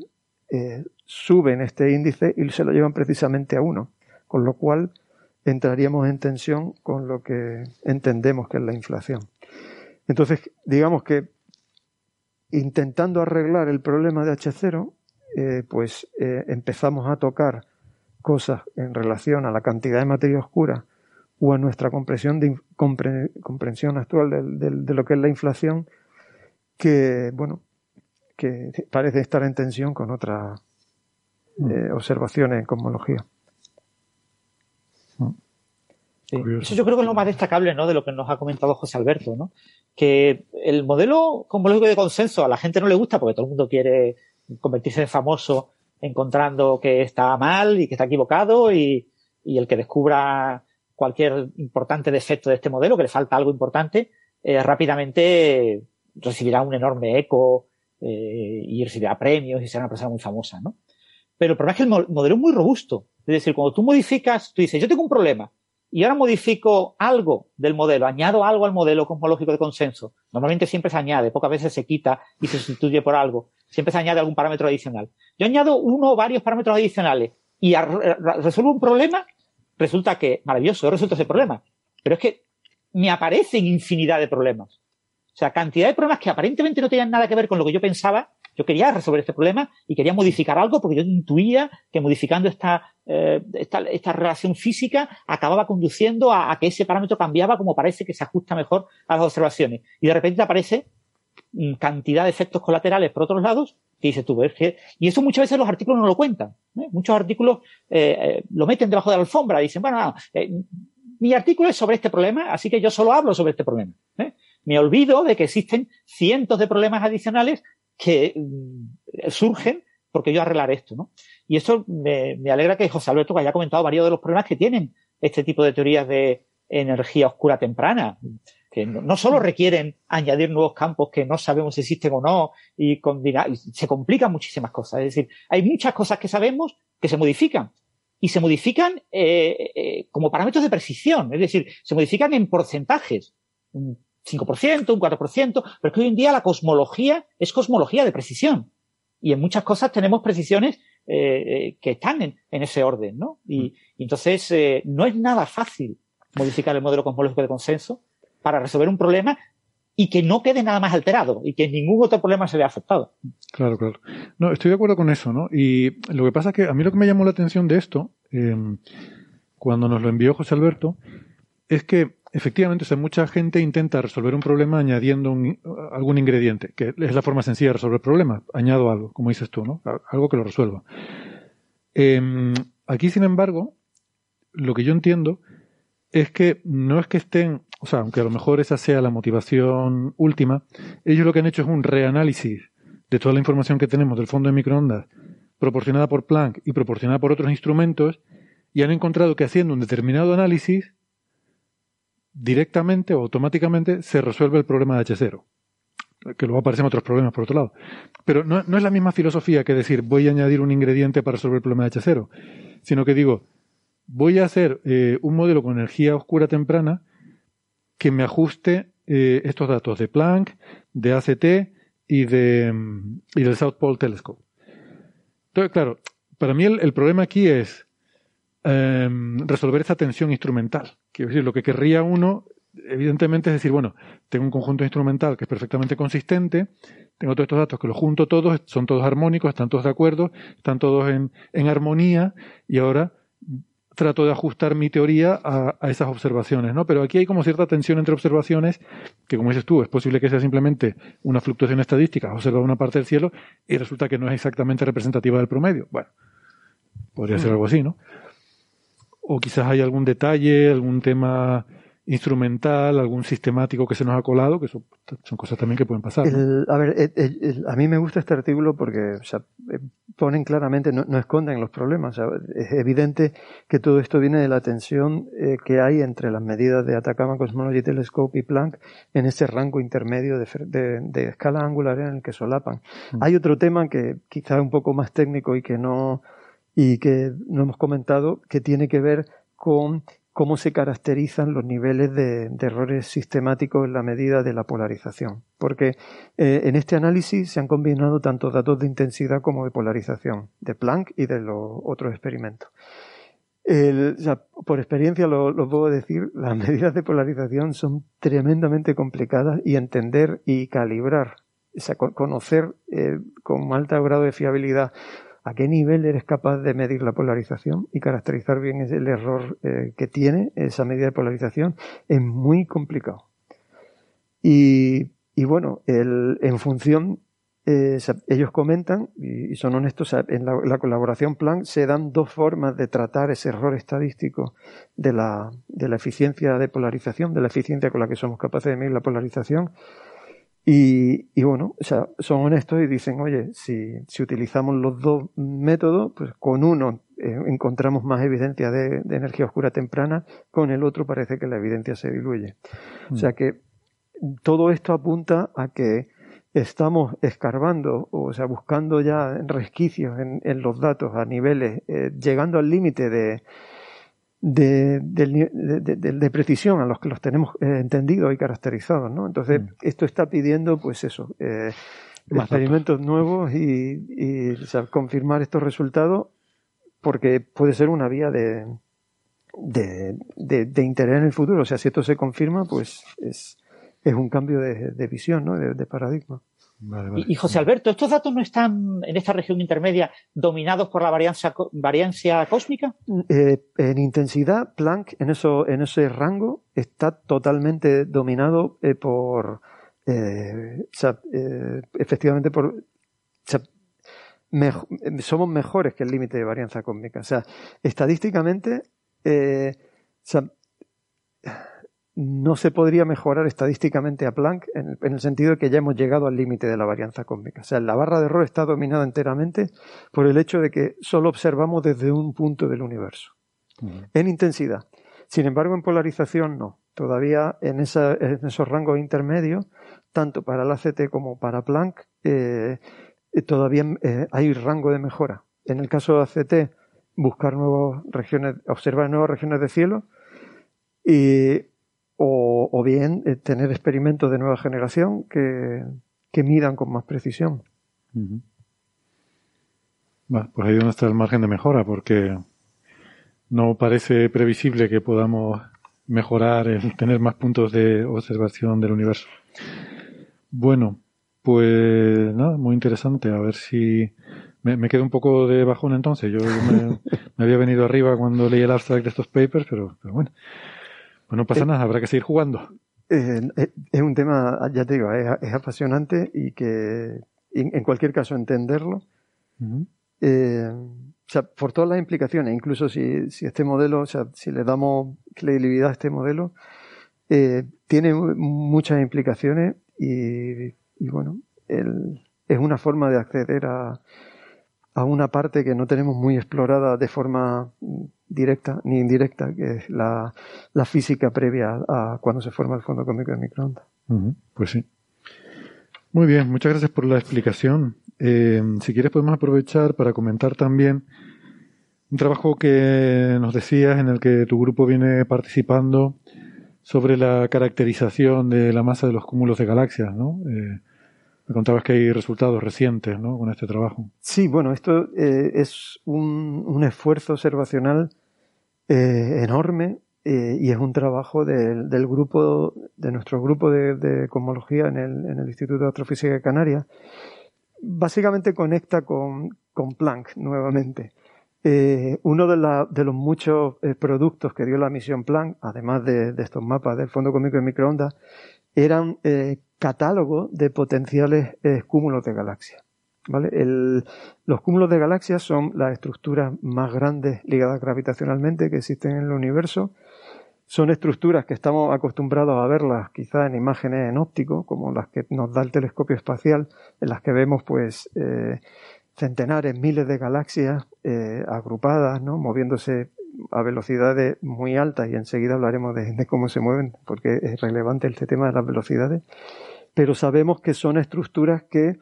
eh, suben este índice y se lo llevan precisamente a uno, con lo cual entraríamos en tensión con lo que entendemos que es la inflación. Entonces, digamos que intentando arreglar el problema de H0, eh, pues eh, empezamos a tocar cosas en relación a la cantidad de materia oscura o a nuestra comprensión, de, comprensión actual de lo que es la inflación, que, bueno, que parece estar en tensión con otras mm. eh, observaciones en cosmología. Mm. Eso yo creo que es lo más destacable ¿no? de lo que nos ha comentado José Alberto, ¿no? que el modelo cosmológico de consenso a la gente no le gusta porque todo el mundo quiere convertirse en famoso encontrando que está mal y que está equivocado y, el que descubra cualquier importante defecto de este modelo, que le falta algo importante, eh, rápidamente recibirá un enorme eco eh, y recibirá premios y será una persona muy famosa, ¿no? Pero el problema es que el modelo es muy robusto. Es decir, cuando tú modificas, tú dices, yo tengo un problema y ahora modifico algo del modelo, añado algo al modelo cosmológico de consenso. Normalmente siempre se añade, pocas veces se quita y se sustituye por algo. Siempre se añade algún parámetro adicional. Yo añado uno o varios parámetros adicionales y resuelvo un problema, resulta que, maravilloso, resuelto ese problema. Pero es que me aparecen infinidad de problemas. O sea, cantidad de problemas que aparentemente no tenían nada que ver con lo que yo pensaba. Yo quería resolver este problema y quería modificar algo porque yo intuía que modificando esta, eh, esta, esta, relación física acababa conduciendo a, que ese parámetro cambiaba como parece que se ajusta mejor a las observaciones. Y de repente aparece cantidad de efectos colaterales por otros lados que dices tú, ves que, y eso muchas veces los artículos no lo cuentan. ¿eh? Muchos artículos eh, lo meten debajo de la alfombra, dicen, bueno, no, mi artículo es sobre este problema, así que yo solo hablo sobre este problema. Me olvido de que existen cientos de problemas adicionales que mm, surgen porque yo arreglaré esto, ¿no? Y eso me, alegra que José Alberto haya comentado varios de los problemas que tienen este tipo de teorías de energía oscura temprana, que no, solo requieren añadir nuevos campos que no sabemos si existen o no, y, se complican muchísimas cosas. Es decir, hay muchas cosas que sabemos que se modifican, y se modifican eh, eh, como parámetros de precisión, es decir, se modifican en porcentajes. 5%, un 4%, pero es que hoy en día la cosmología es cosmología de precisión. Y en muchas cosas tenemos precisiones eh, eh que están en, en, ese orden, ¿no? Y, mm. entonces eh, no es nada fácil modificar el modelo cosmológico de consenso para resolver un problema y que no quede nada más alterado y que ningún otro problema se vea afectado. Claro, claro. No, estoy de acuerdo con eso, ¿no? Y lo que pasa es que a mí lo que me llamó la atención de esto, cuando nos lo envió José Alberto, es que efectivamente, o sea, mucha gente intenta resolver un problema añadiendo algún ingrediente, que es la forma sencilla de resolver problemas. Añado algo, como dices tú, ¿no? Algo que lo resuelva. Em, aquí, sin embargo, lo que yo entiendo es que no es que estén, o sea, aunque a lo mejor esa sea la motivación última, ellos lo que han hecho es un reanálisis de toda la información que tenemos del fondo de microondas, proporcionada por Planck y proporcionada por otros instrumentos, y han encontrado que haciendo un determinado análisis, directamente o automáticamente se resuelve el problema de H0. Que luego aparecen otros problemas por otro lado. Pero no, no es la misma filosofía que decir voy a añadir un ingrediente para resolver el problema de H0, sino que digo, voy a hacer eh, un modelo con energía oscura temprana que me ajuste eh, estos datos de Planck, de ACT y, de, y del South Pole Telescope. Entonces, claro, para mí el, problema aquí es em, resolver esa tensión instrumental. Quiero decir, lo que querría uno, evidentemente, es decir, bueno, tengo un conjunto instrumental que es perfectamente consistente, tengo todos estos datos que los junto todos, son todos armónicos, están todos de acuerdo, están todos en, en armonía, y ahora trato de ajustar mi teoría a, esas observaciones, ¿no? Pero aquí hay como cierta tensión entre observaciones, que como dices tú, es posible que sea simplemente una fluctuación estadística, observar una parte del cielo y resulta que no es exactamente representativa del promedio. Bueno, podría ser algo así, ¿no? O quizás hay algún detalle, algún tema instrumental, algún sistemático que se nos ha colado, que son, cosas también que pueden pasar. a ver, a mí me gusta este artículo porque eh, ponen claramente, no, esconden los problemas. es evidente que todo esto viene de la tensión eh, que hay entre las medidas de Atacama Cosmology Telescope y Planck en ese rango intermedio de, escala angular en el que solapan. Mm. Hay otro tema que quizá es un poco más técnico y que no y que no hemos comentado que tiene que ver con cómo se caracterizan los niveles de, errores sistemáticos en la medida de la polarización. Porque eh, en este análisis se han combinado tanto datos de intensidad como de polarización, de Planck y de los otros experimentos. por experiencia lo, puedo decir, las medidas de polarización son tremendamente complicadas y entender y calibrar, o conocer eh, con alto grado de fiabilidad a qué nivel eres capaz de medir la polarización y caracterizar bien el error eh, que tiene esa medida de polarización es muy complicado. Y, bueno, en función, eh, ellos comentan, y, son honestos, en la, colaboración plan se dan dos formas de tratar ese error estadístico de la, de la eficiencia de polarización, de la eficiencia con la que somos capaces de medir la polarización, y, y, bueno, o sea, son honestos y dicen, oye, si, si utilizamos los dos métodos, pues con uno eh, encontramos más evidencia de, de, energía oscura temprana, con el otro parece que la evidencia se diluye. O sea mm. que todo esto apunta a que estamos escarbando, o sea, buscando ya resquicios en, en los datos a niveles, eh, llegando al límite de, de, de, precisión a los que los tenemos eh, entendidos y caracterizados, ¿no? Entonces, mm. esto está pidiendo, pues eso, eh, experimentos nuevos y, y confirmar estos resultados porque puede ser una vía de, de, interés en el futuro. O sea, si esto se confirma, pues es, es un cambio de, visión, ¿no? de paradigma. Y, José Alberto, ¿estos datos no están en esta región intermedia dominados por la variancia, variancia cósmica? Eh, en intensidad, Planck en, eso, en ese rango está totalmente dominado eh, por, eh, efectivamente por, somos mejores que el límite de varianza cósmica. O sea, estadísticamente, no se podría mejorar estadísticamente a Planck en el, sentido de que ya hemos llegado al límite de la varianza cósmica. O sea, la barra de error está dominada enteramente por el hecho de que solo observamos desde un punto del universo, en intensidad. Sin embargo, en polarización no. Todavía en, esos rangos intermedios, tanto para el ACT como para Planck, eh, todavía eh, hay rango de mejora. En el caso de ACT, buscar nuevas regiones, observar nuevas regiones de cielo y o, bien eh, tener experimentos de nueva generación que, midan con más precisión. pues ahí donde está el margen de mejora, porque no parece previsible que podamos mejorar el tener más puntos de observación del universo. Bueno, pues nada, muy interesante. A ver si me, me quedo un poco de bajón entonces. Yo me, había venido arriba cuando leí el abstract de estos papers, pero, pero bueno. Pues no pasa eh, nada, habrá que seguir jugando. Eh, eh, es un tema, ya te digo, es, apasionante y que en, cualquier caso entenderlo. o sea, por todas las implicaciones, incluso si, si este modelo, o sea, si le damos credibilidad a este modelo, tiene muchas implicaciones y, y bueno, el, es una forma de acceder a, a una parte que no tenemos muy explorada de forma directa ni indirecta, que es la, física previa a cuando se forma el fondo cómico de microondas. pues sí. Muy bien, muchas gracias por la explicación. Eh, si quieres podemos aprovechar para comentar también un trabajo que nos decías en el que tu grupo viene participando sobre la caracterización de la masa de los cúmulos de galaxias, ¿no? Eh, me contabas que hay resultados recientes ¿no? con este trabajo. Sí, bueno, esto eh, es un, esfuerzo observacional eh, enorme eh, y es un trabajo del grupo, de nuestro grupo de, cosmología en el, Instituto de Astrofísica de Canarias. Básicamente conecta con, Planck nuevamente. uno de, los muchos productos que dio la misión Planck, además de, estos mapas del Fondo Cósmico de Microondas, eran catálogo de potenciales eh, cúmulos de galaxias. Los cúmulos de galaxias son las estructuras más grandes ligadas gravitacionalmente que existen en el universo. Son estructuras que estamos acostumbrados a verlas quizá en imágenes en óptico, como las que nos da el telescopio espacial, en las que vemos pues eh, centenares, miles de galaxias eh, agrupadas, ¿no? moviéndose a velocidades muy altas y enseguida hablaremos de, cómo se mueven porque es relevante este tema de las velocidades pero sabemos que son estructuras que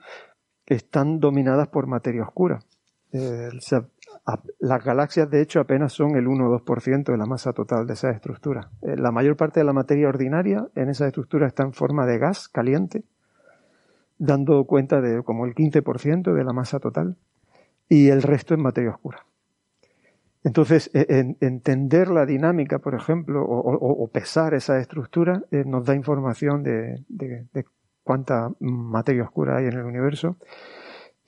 están dominadas por materia oscura. Eh, las galaxias, de hecho, apenas son el 1 o 2% de la masa total de esas estructuras. Eh, la mayor parte de la materia ordinaria en esas estructuras está en forma de gas caliente, dando cuenta de como el 15% de la masa total, y el resto es materia oscura. Entonces, e, entender la dinámica, por ejemplo, o, pesar esa estructura, eh, nos da información de, de, cuánta materia oscura hay en el universo.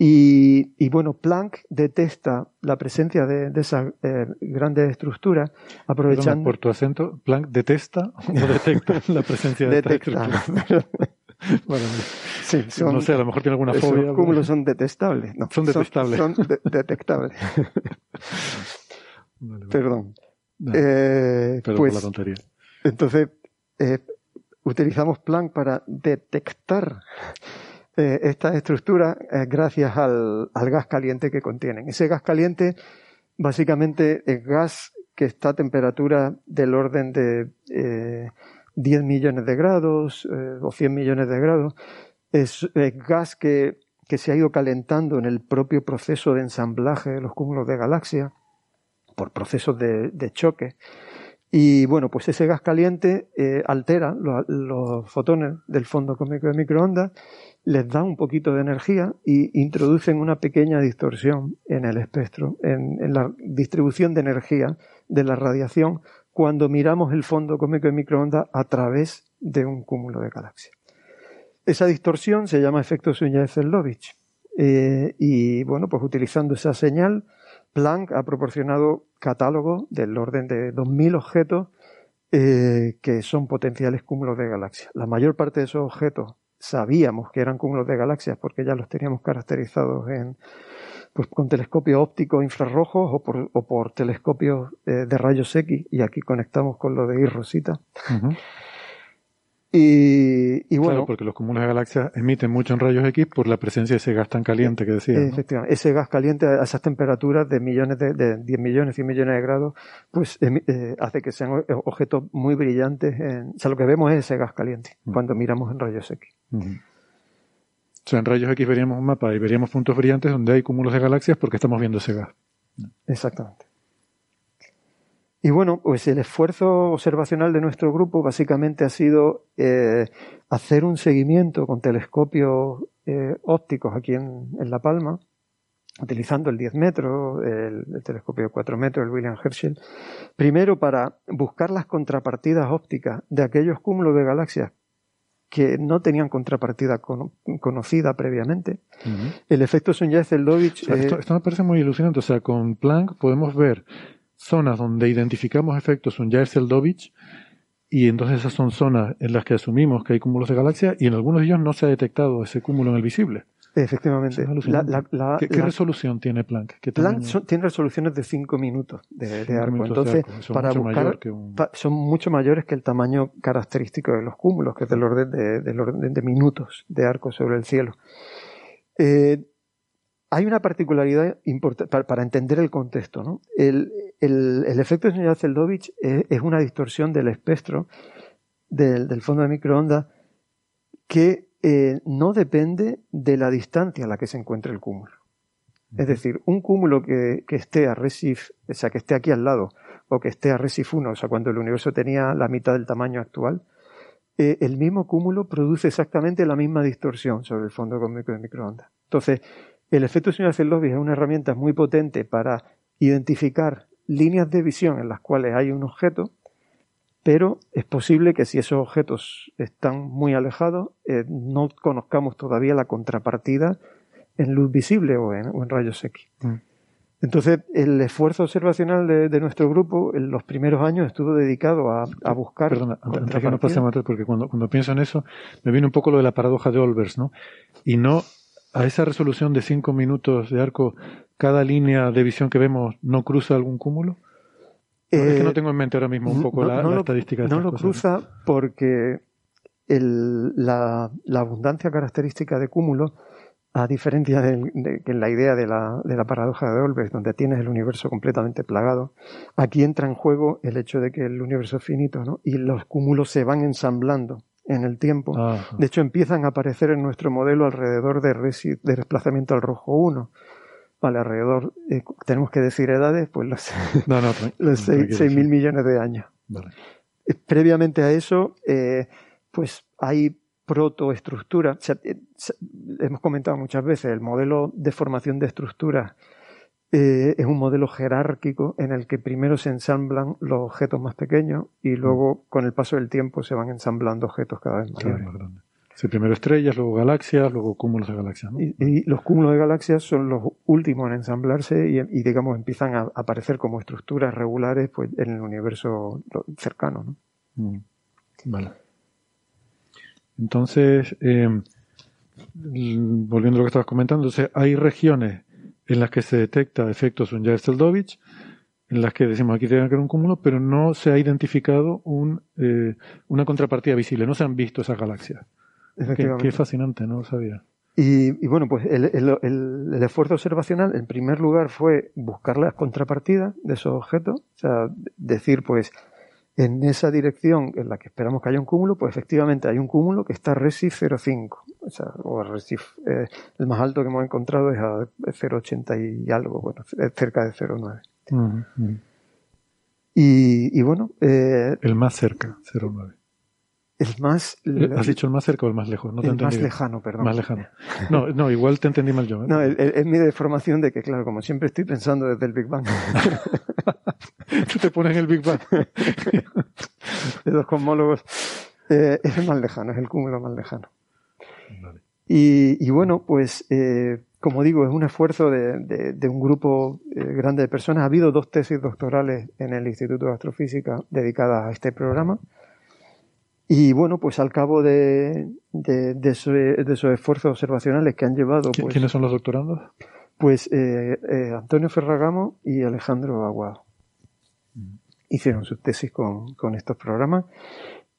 Y, bueno, Planck detecta la presencia de, de esas eh, grandes estructuras aprovechando... por tu acento, Planck detesta o detecta la presencia de estas estructuras. bueno, sí, no sé, a lo mejor tiene alguna fobia. Los cúmulos son detestables. No, son detestables. Son, detectables. Perdón. Eh, Perdón pues, por la tontería. Entonces, eh, utilizamos Planck para detectar eh, estas estructuras eh, gracias al, gas caliente que contienen. Ese gas caliente básicamente es gas que está a temperatura del orden de 10 eh, millones de grados o 100 millones de grados. Es, gas que, se ha ido calentando en el propio proceso de ensamblaje de los cúmulos de galaxia por procesos de choque. Y bueno, pues ese gas caliente eh, altera los, fotones del fondo cósmico de microondas, les da un poquito de energía y introducen una pequeña distorsión en el espectro, en, la distribución de energía de la radiación cuando miramos el fondo cósmico de microondas a través de un cúmulo de galaxias. Esa distorsión se llama efecto Sunyaev-Zeldovich. Eh, y bueno, pues utilizando esa señal, Planck ha proporcionado catálogos del orden de 2.000 objetos eh, que son potenciales cúmulos de galaxias. La mayor parte de esos objetos sabíamos que eran cúmulos de galaxias porque ya los teníamos caracterizados en, pues, con telescopios ópticos infrarrojos o por, o por telescopios eh, de rayos X y aquí conectamos con lo de I Rosita. Y, bueno. Claro, porque los cúmulos de galaxias emiten mucho en rayos X por la presencia de ese gas tan caliente que decía. Efectivamente, ese gas caliente a esas temperaturas de millones de, de 10 millones, 100 millones de grados, pues eh, hace que sean objetos muy brillantes. o sea, lo que vemos es ese gas caliente mm. cuando miramos en rayos X. O sea, en rayos X veríamos un mapa y veríamos puntos brillantes donde hay cúmulos de galaxias porque estamos viendo ese gas. Exactamente. Y bueno, pues el esfuerzo observacional de nuestro grupo básicamente ha sido eh, hacer un seguimiento con telescopios eh, ópticos aquí en, La Palma, utilizando el 10 metros, el, telescopio 4 metros, el William Herschel, primero para buscar las contrapartidas ópticas de aquellos cúmulos de galaxias que no tenían contrapartida conocida previamente. El efecto Sonja-Zeldovich... esto, esto, me parece muy ilusionante. O sea, con Planck podemos ver zonas donde identificamos efectos Sonja-Zeldovich y entonces esas son zonas en las que asumimos que hay cúmulos de galaxias y en algunos de ellos no se ha detectado ese cúmulo en el visible. Efectivamente. ¿Qué, resolución tiene Planck? Planck tiene resoluciones de 5 minutos de, arco. Entonces, para buscar, son mucho mayores que el tamaño característico de los cúmulos, que es del orden de, del orden de minutos de arco sobre el cielo. Eh, hay una particularidad importante para, entender el contexto. ¿no? El, efecto de señal Zeldovich es, una distorsión del espectro del, del fondo de microondas que eh, no depende de la distancia a la que se encuentre el cúmulo. Es decir, un cúmulo que, esté a Resif, o sea, que esté aquí al lado, o que esté a Resif 1, o sea, cuando el universo tenía la mitad del tamaño actual, eh, el mismo cúmulo produce exactamente la misma distorsión sobre el fondo cósmico de microondas. Entonces, el efecto señal Zeldovich es una herramienta muy potente para identificar líneas de visión en las cuales hay un objeto pero es posible que si esos objetos están muy alejados, eh, no conozcamos todavía la contrapartida en luz visible o en, rayos X. Mm. Entonces, el esfuerzo observacional de, nuestro grupo en los primeros años estuvo dedicado a, buscar. Perdona, antes que no pasemos, porque cuando, cuando pienso en eso, me viene un poco lo de la paradoja de Olbers, ¿no? Y no a esa resolución de cinco minutos de arco, cada línea de visión que vemos no cruza algún cúmulo es que no eh, tengo en mente ahora mismo un poco la, estadística de No lo cruza porque la, abundancia característica de cúmulo, a diferencia de, la idea de la, de la paradoja de Olbers, donde tienes el universo completamente plagado, aquí entra en juego el hecho de que el universo es finito, ¿no? Y los cúmulos se van ensamblando en el tiempo. De hecho, empiezan a aparecer en nuestro modelo alrededor de, de desplazamiento al rojo 1 Vale, alrededor, eh, tenemos que decir edades, pues los, no, no, los 6.000 millones de años. Eh, previamente a eso, eh, pues hay protoestructura. hemos comentado muchas veces, el modelo de formación de estructuras es un modelo jerárquico en el que primero se ensamblan los objetos más pequeños y luego, con el paso del tiempo, se van ensamblando objetos cada vez más grandes. Sí, primero estrellas, luego galaxias, luego cúmulos de galaxias. Y, los cúmulos de galaxias son los últimos en ensamblarse y, digamos, empiezan a aparecer como estructuras regulares pues, en el universo cercano. ¿no? Mm, vale. Entonces, eh, volviendo a lo que estabas comentando, hay regiones en las que se detecta efectos Sunyaev-Seldovich, en las que decimos aquí tiene que haber un cúmulo, pero no se ha identificado un, eh, una contrapartida visible, no se han visto esas galaxias. Qué, fascinante, no lo sabía. Y, bueno, pues el, el, esfuerzo observacional, en primer lugar, fue buscar las contrapartidas de esos objetos, o sea, decir, pues, en esa dirección en la que esperamos que haya un cúmulo, pues efectivamente hay un cúmulo que está a Resif 0,5, o sea, o Resif, eh, el más alto que hemos encontrado es a 0,80 y algo, bueno, cerca de 0,9. y, y, bueno. Eh, el más cerca, 0,9. El más. Eh, ¿Has dicho el más cerca o el más lejos? No el más lejano, perdón. Más lejano. No, no, igual te entendí mal yo. ¿eh? No, es mi deformación de que, claro, como siempre estoy pensando desde el Big Bang. Tú te pones en el Big Bang. de los cosmólogos. Eh, es el más lejano, es el cúmulo más lejano. Y, y, bueno, pues, eh, como digo, es un esfuerzo de, de, de un grupo grande de personas. Ha habido dos tesis doctorales en el Instituto de Astrofísica dedicadas a este programa. Y bueno, pues al cabo de, de, de, esos esfuerzos observacionales que han llevado. Pues, ¿Quiénes son los doctorandos? Pues eh, eh, Antonio Ferragamo y Alejandro Aguado. Mm. Hicieron sus tesis con, con estos programas.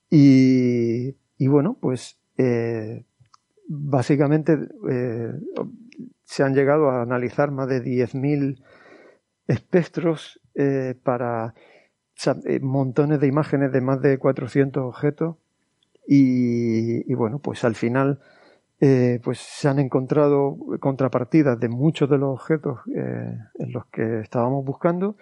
Y, y bueno, pues eh, básicamente se han llegado a analizar más de 10.000 espectros para eh, montones de imágenes de más de 400 objetos y, bueno, pues al final eh, pues se han encontrado contrapartidas de muchos de los objetos eh, en los que estábamos buscando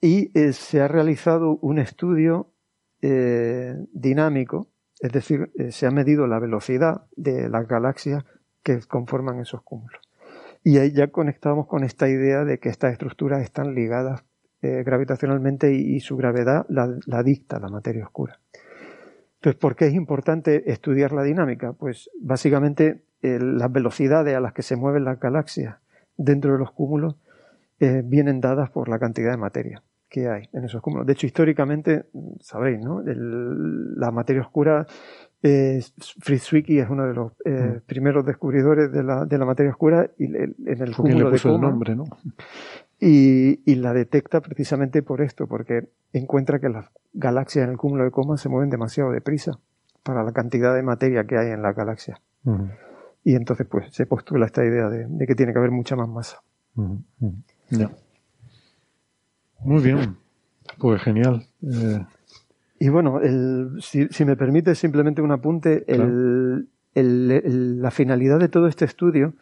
y se ha realizado un estudio dinámico, es decir, se ha medido la velocidad de las galaxias que conforman esos cúmulos. Y ahí ya conectamos con esta idea de que estas estructuras están ligadas eh, gravitacionalmente y, su gravedad la, dicta la materia oscura. Entonces, ¿por qué es importante estudiar la dinámica? Pues básicamente las velocidades a las que se mueven las galaxias dentro de los cúmulos eh, vienen dadas por la cantidad de materia que hay en esos cúmulos. De hecho, históricamente, sabéis, ¿no? la materia oscura, eh, Fritz Zwicky es uno de los eh, mm. primeros descubridores de la, de la materia oscura y en el cúmulo de Coma, nombre, ¿no? Y, y, la detecta precisamente por esto, porque encuentra que las galaxias en el cúmulo de Coma se mueven demasiado deprisa para la cantidad de materia que hay en la galaxia. Y entonces, pues, se postula esta idea de, que tiene que haber mucha más masa. Muy bien. Pues genial. Eh, y bueno, el, si, me permite simplemente un apunte, el, la finalidad de todo este estudio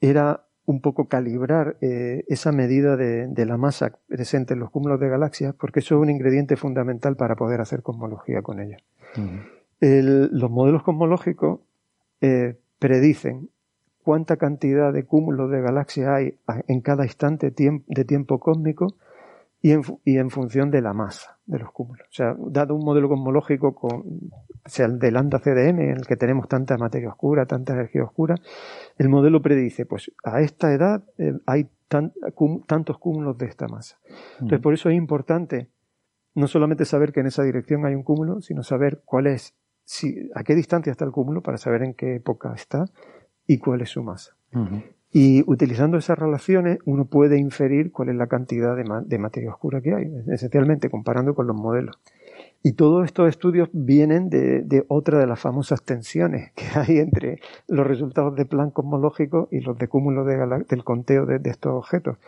era un poco calibrar eh, esa medida de, la masa presente en los cúmulos de galaxias, porque eso es un ingrediente fundamental para poder hacer cosmología con ellos. los modelos cosmológicos eh, predicen cuánta cantidad de cúmulos de galaxias hay en cada instante de tiempo cósmico y en, y en, función de la masa de los cúmulos. O sea, dado un modelo cosmológico con, sea el de lambda CDM, en el que tenemos tanta materia oscura, tanta energía oscura, el modelo predice, pues a esta edad eh, hay tantos cúmulos de esta masa. Entonces, por eso es importante no solamente saber que en esa dirección hay un cúmulo, sino saber cuál es, si, a qué distancia está el cúmulo para saber en qué época está y cuál es su masa. Y utilizando esas relaciones uno puede inferir cuál es la cantidad de, materia oscura que hay, esencialmente comparando con los modelos. Y todos estos estudios vienen de, otra de las famosas tensiones que hay entre los resultados de plan cosmológico y los de cúmulo del conteo de, estos objetos.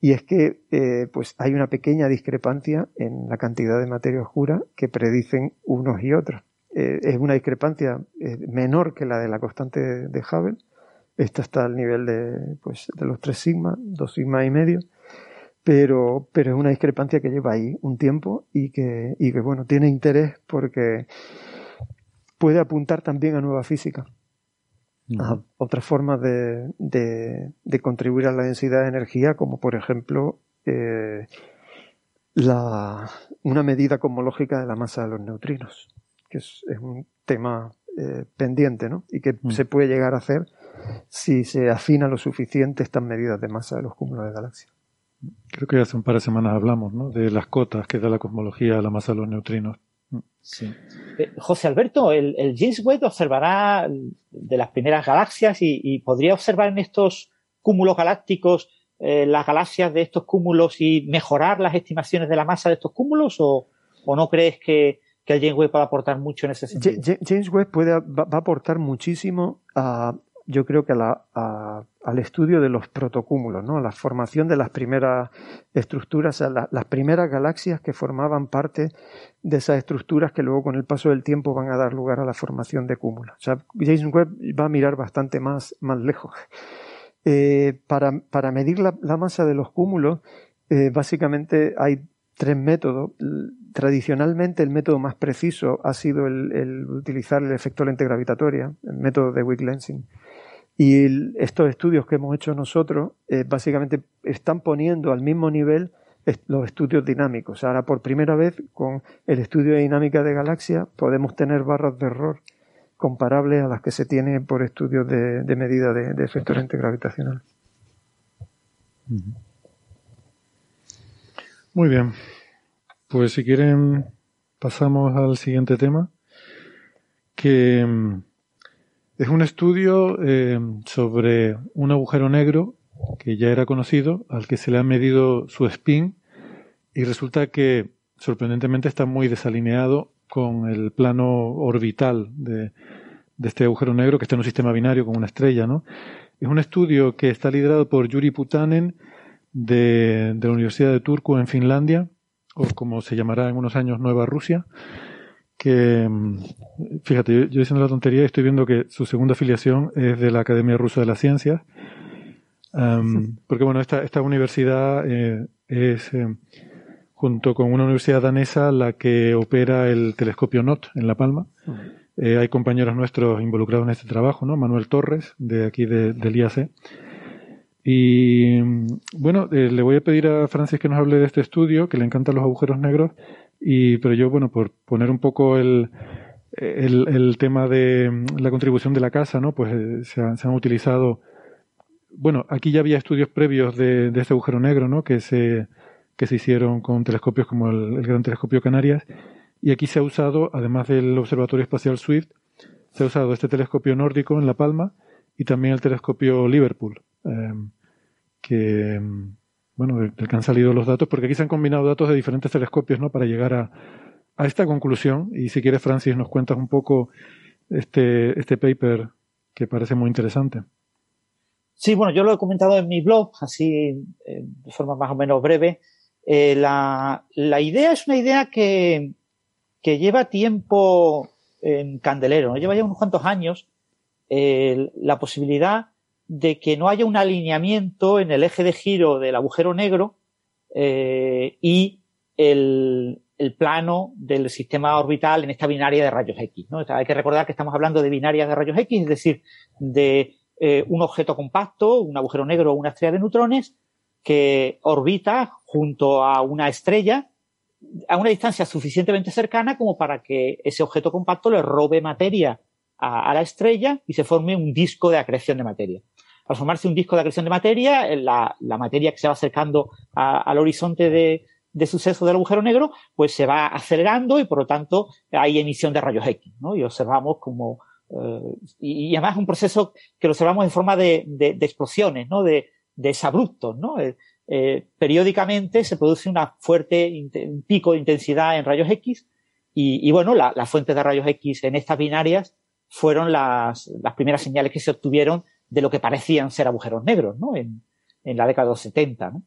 Y es que eh, pues hay una pequeña discrepancia en la cantidad de materia oscura que predicen unos y otros. Eh, es una discrepancia eh, menor que la de la constante de Hubble, esta está al nivel de, pues, de los 3 sigma, 2 sigma y medio, pero, pero es una discrepancia que lleva ahí un tiempo y que, y que bueno, tiene interés porque puede apuntar también a nueva física, a otras formas de, de, contribuir a la densidad de energía, como por ejemplo eh, la, una medida cosmológica de la masa de los neutrinos, que es, un tema eh, pendiente, ¿no? Y que mm. se puede llegar a hacer si se afina lo suficiente estas medidas de masa de los cúmulos de galaxias. Creo que hace un par de semanas hablamos ¿no? de las cotas que da la cosmología a la masa de los neutrinos. Sí. Eh, José Alberto, el, James Webb observará de las primeras galaxias y, podría observar en estos cúmulos galácticos eh, las galaxias de estos cúmulos y mejorar las estimaciones de la masa de estos cúmulos o, no crees que, el James Webb puede aportar mucho en ese sentido? James Webb puede, va, a aportar muchísimo a, yo creo que al estudio de los protocúmulos, ¿no? la formación de las primeras estructuras, las primeras galaxias que formaban parte de esas estructuras que luego con el paso del tiempo van a dar lugar a la formación de cúmulos. O sea, James Webb va a mirar bastante más, más lejos. Eh, para, para, medir la, masa de los cúmulos, eh, básicamente hay tres métodos. Tradicionalmente el método más preciso ha sido el, utilizar el efecto lente gravitatoria, el método de Wick Lensing. Y estos estudios que hemos hecho nosotros eh, básicamente están poniendo al mismo nivel los estudios dinámicos. Ahora, por primera vez, con el estudio de dinámica de galaxias, podemos tener barras de error comparables a las que se tienen por estudios de, medida de, efecto lente gravitacional. Muy bien. Pues si quieren, pasamos al siguiente tema, que mm, es un estudio eh, sobre un agujero negro que ya era conocido, al que se le ha medido su spin y resulta que sorprendentemente está muy desalineado con el plano orbital de, este agujero negro que está en un sistema binario con una estrella, ¿no? Es un estudio que está liderado por Yuri Putanen de, de la Universidad de Turku en Finlandia, o como se llamará en unos años Nueva Rusia, que, mm, fíjate, yo, diciendo la tontería estoy viendo que su segunda afiliación es de la Academia Rusa de las Ciencias, porque bueno, esta, esta universidad eh, es, eh, junto con una universidad danesa, la que opera el telescopio NOT en La Palma. Eh, hay compañeros nuestros involucrados en este trabajo, ¿no? Manuel Torres, de aquí del IAC. Y mm, bueno, le voy a pedir a Francis que nos hable de este estudio, que le encantan los agujeros negros, y, pero yo, bueno, por poner un poco el, el, tema de la contribución de la casa, ¿no? Pues eh, se, han utilizado. Bueno, aquí ya había estudios previos de, de este agujero negro, ¿no? Que se, que se hicieron con telescopios como el, Gran Telescopio Canarias. Y aquí se ha usado, además del Observatorio Espacial Swift, se ha usado este telescopio nórdico en La Palma y también el telescopio Liverpool, eh, que, bueno, del, que han salido los datos, porque aquí se han combinado datos de diferentes telescopios, ¿no? Para llegar a, esta conclusión, y si quieres, Francis, nos cuentas un poco este, este paper que parece muy interesante. Sí, bueno, yo lo he comentado en mi blog, así eh, de forma más o menos breve. Eh, la, la, idea es una idea que, que, lleva tiempo en candelero, ¿no? lleva ya unos cuantos años eh, la posibilidad de que no haya un alineamiento en el eje de giro del agujero negro eh, y el, plano del sistema orbital en esta binaria de rayos X. hay que recordar que estamos hablando de binarias de rayos X, es decir, de eh, un objeto compacto, un agujero negro o una estrella de neutrones, que orbita junto a una estrella a una distancia suficientemente cercana como para que ese objeto compacto le robe materia a, la estrella y se forme un disco de acreción de materia. Al formarse un disco de acreción de materia, la, la materia que se va acercando al horizonte de, de suceso del agujero negro, pues se va acelerando y por lo tanto hay emisión de rayos X, ¿no? Y observamos como, eh, y, además es un proceso que lo observamos en forma de, explosiones, ¿no? De, de desabruptos, ¿no? Eh, eh, periódicamente se produce una fuerte, pico de intensidad en rayos X y, bueno, la, la, fuente de rayos X en estas binarias fueron las, las primeras señales que se obtuvieron de lo que parecían ser agujeros negros, ¿no? En, la década de los 70, ¿no?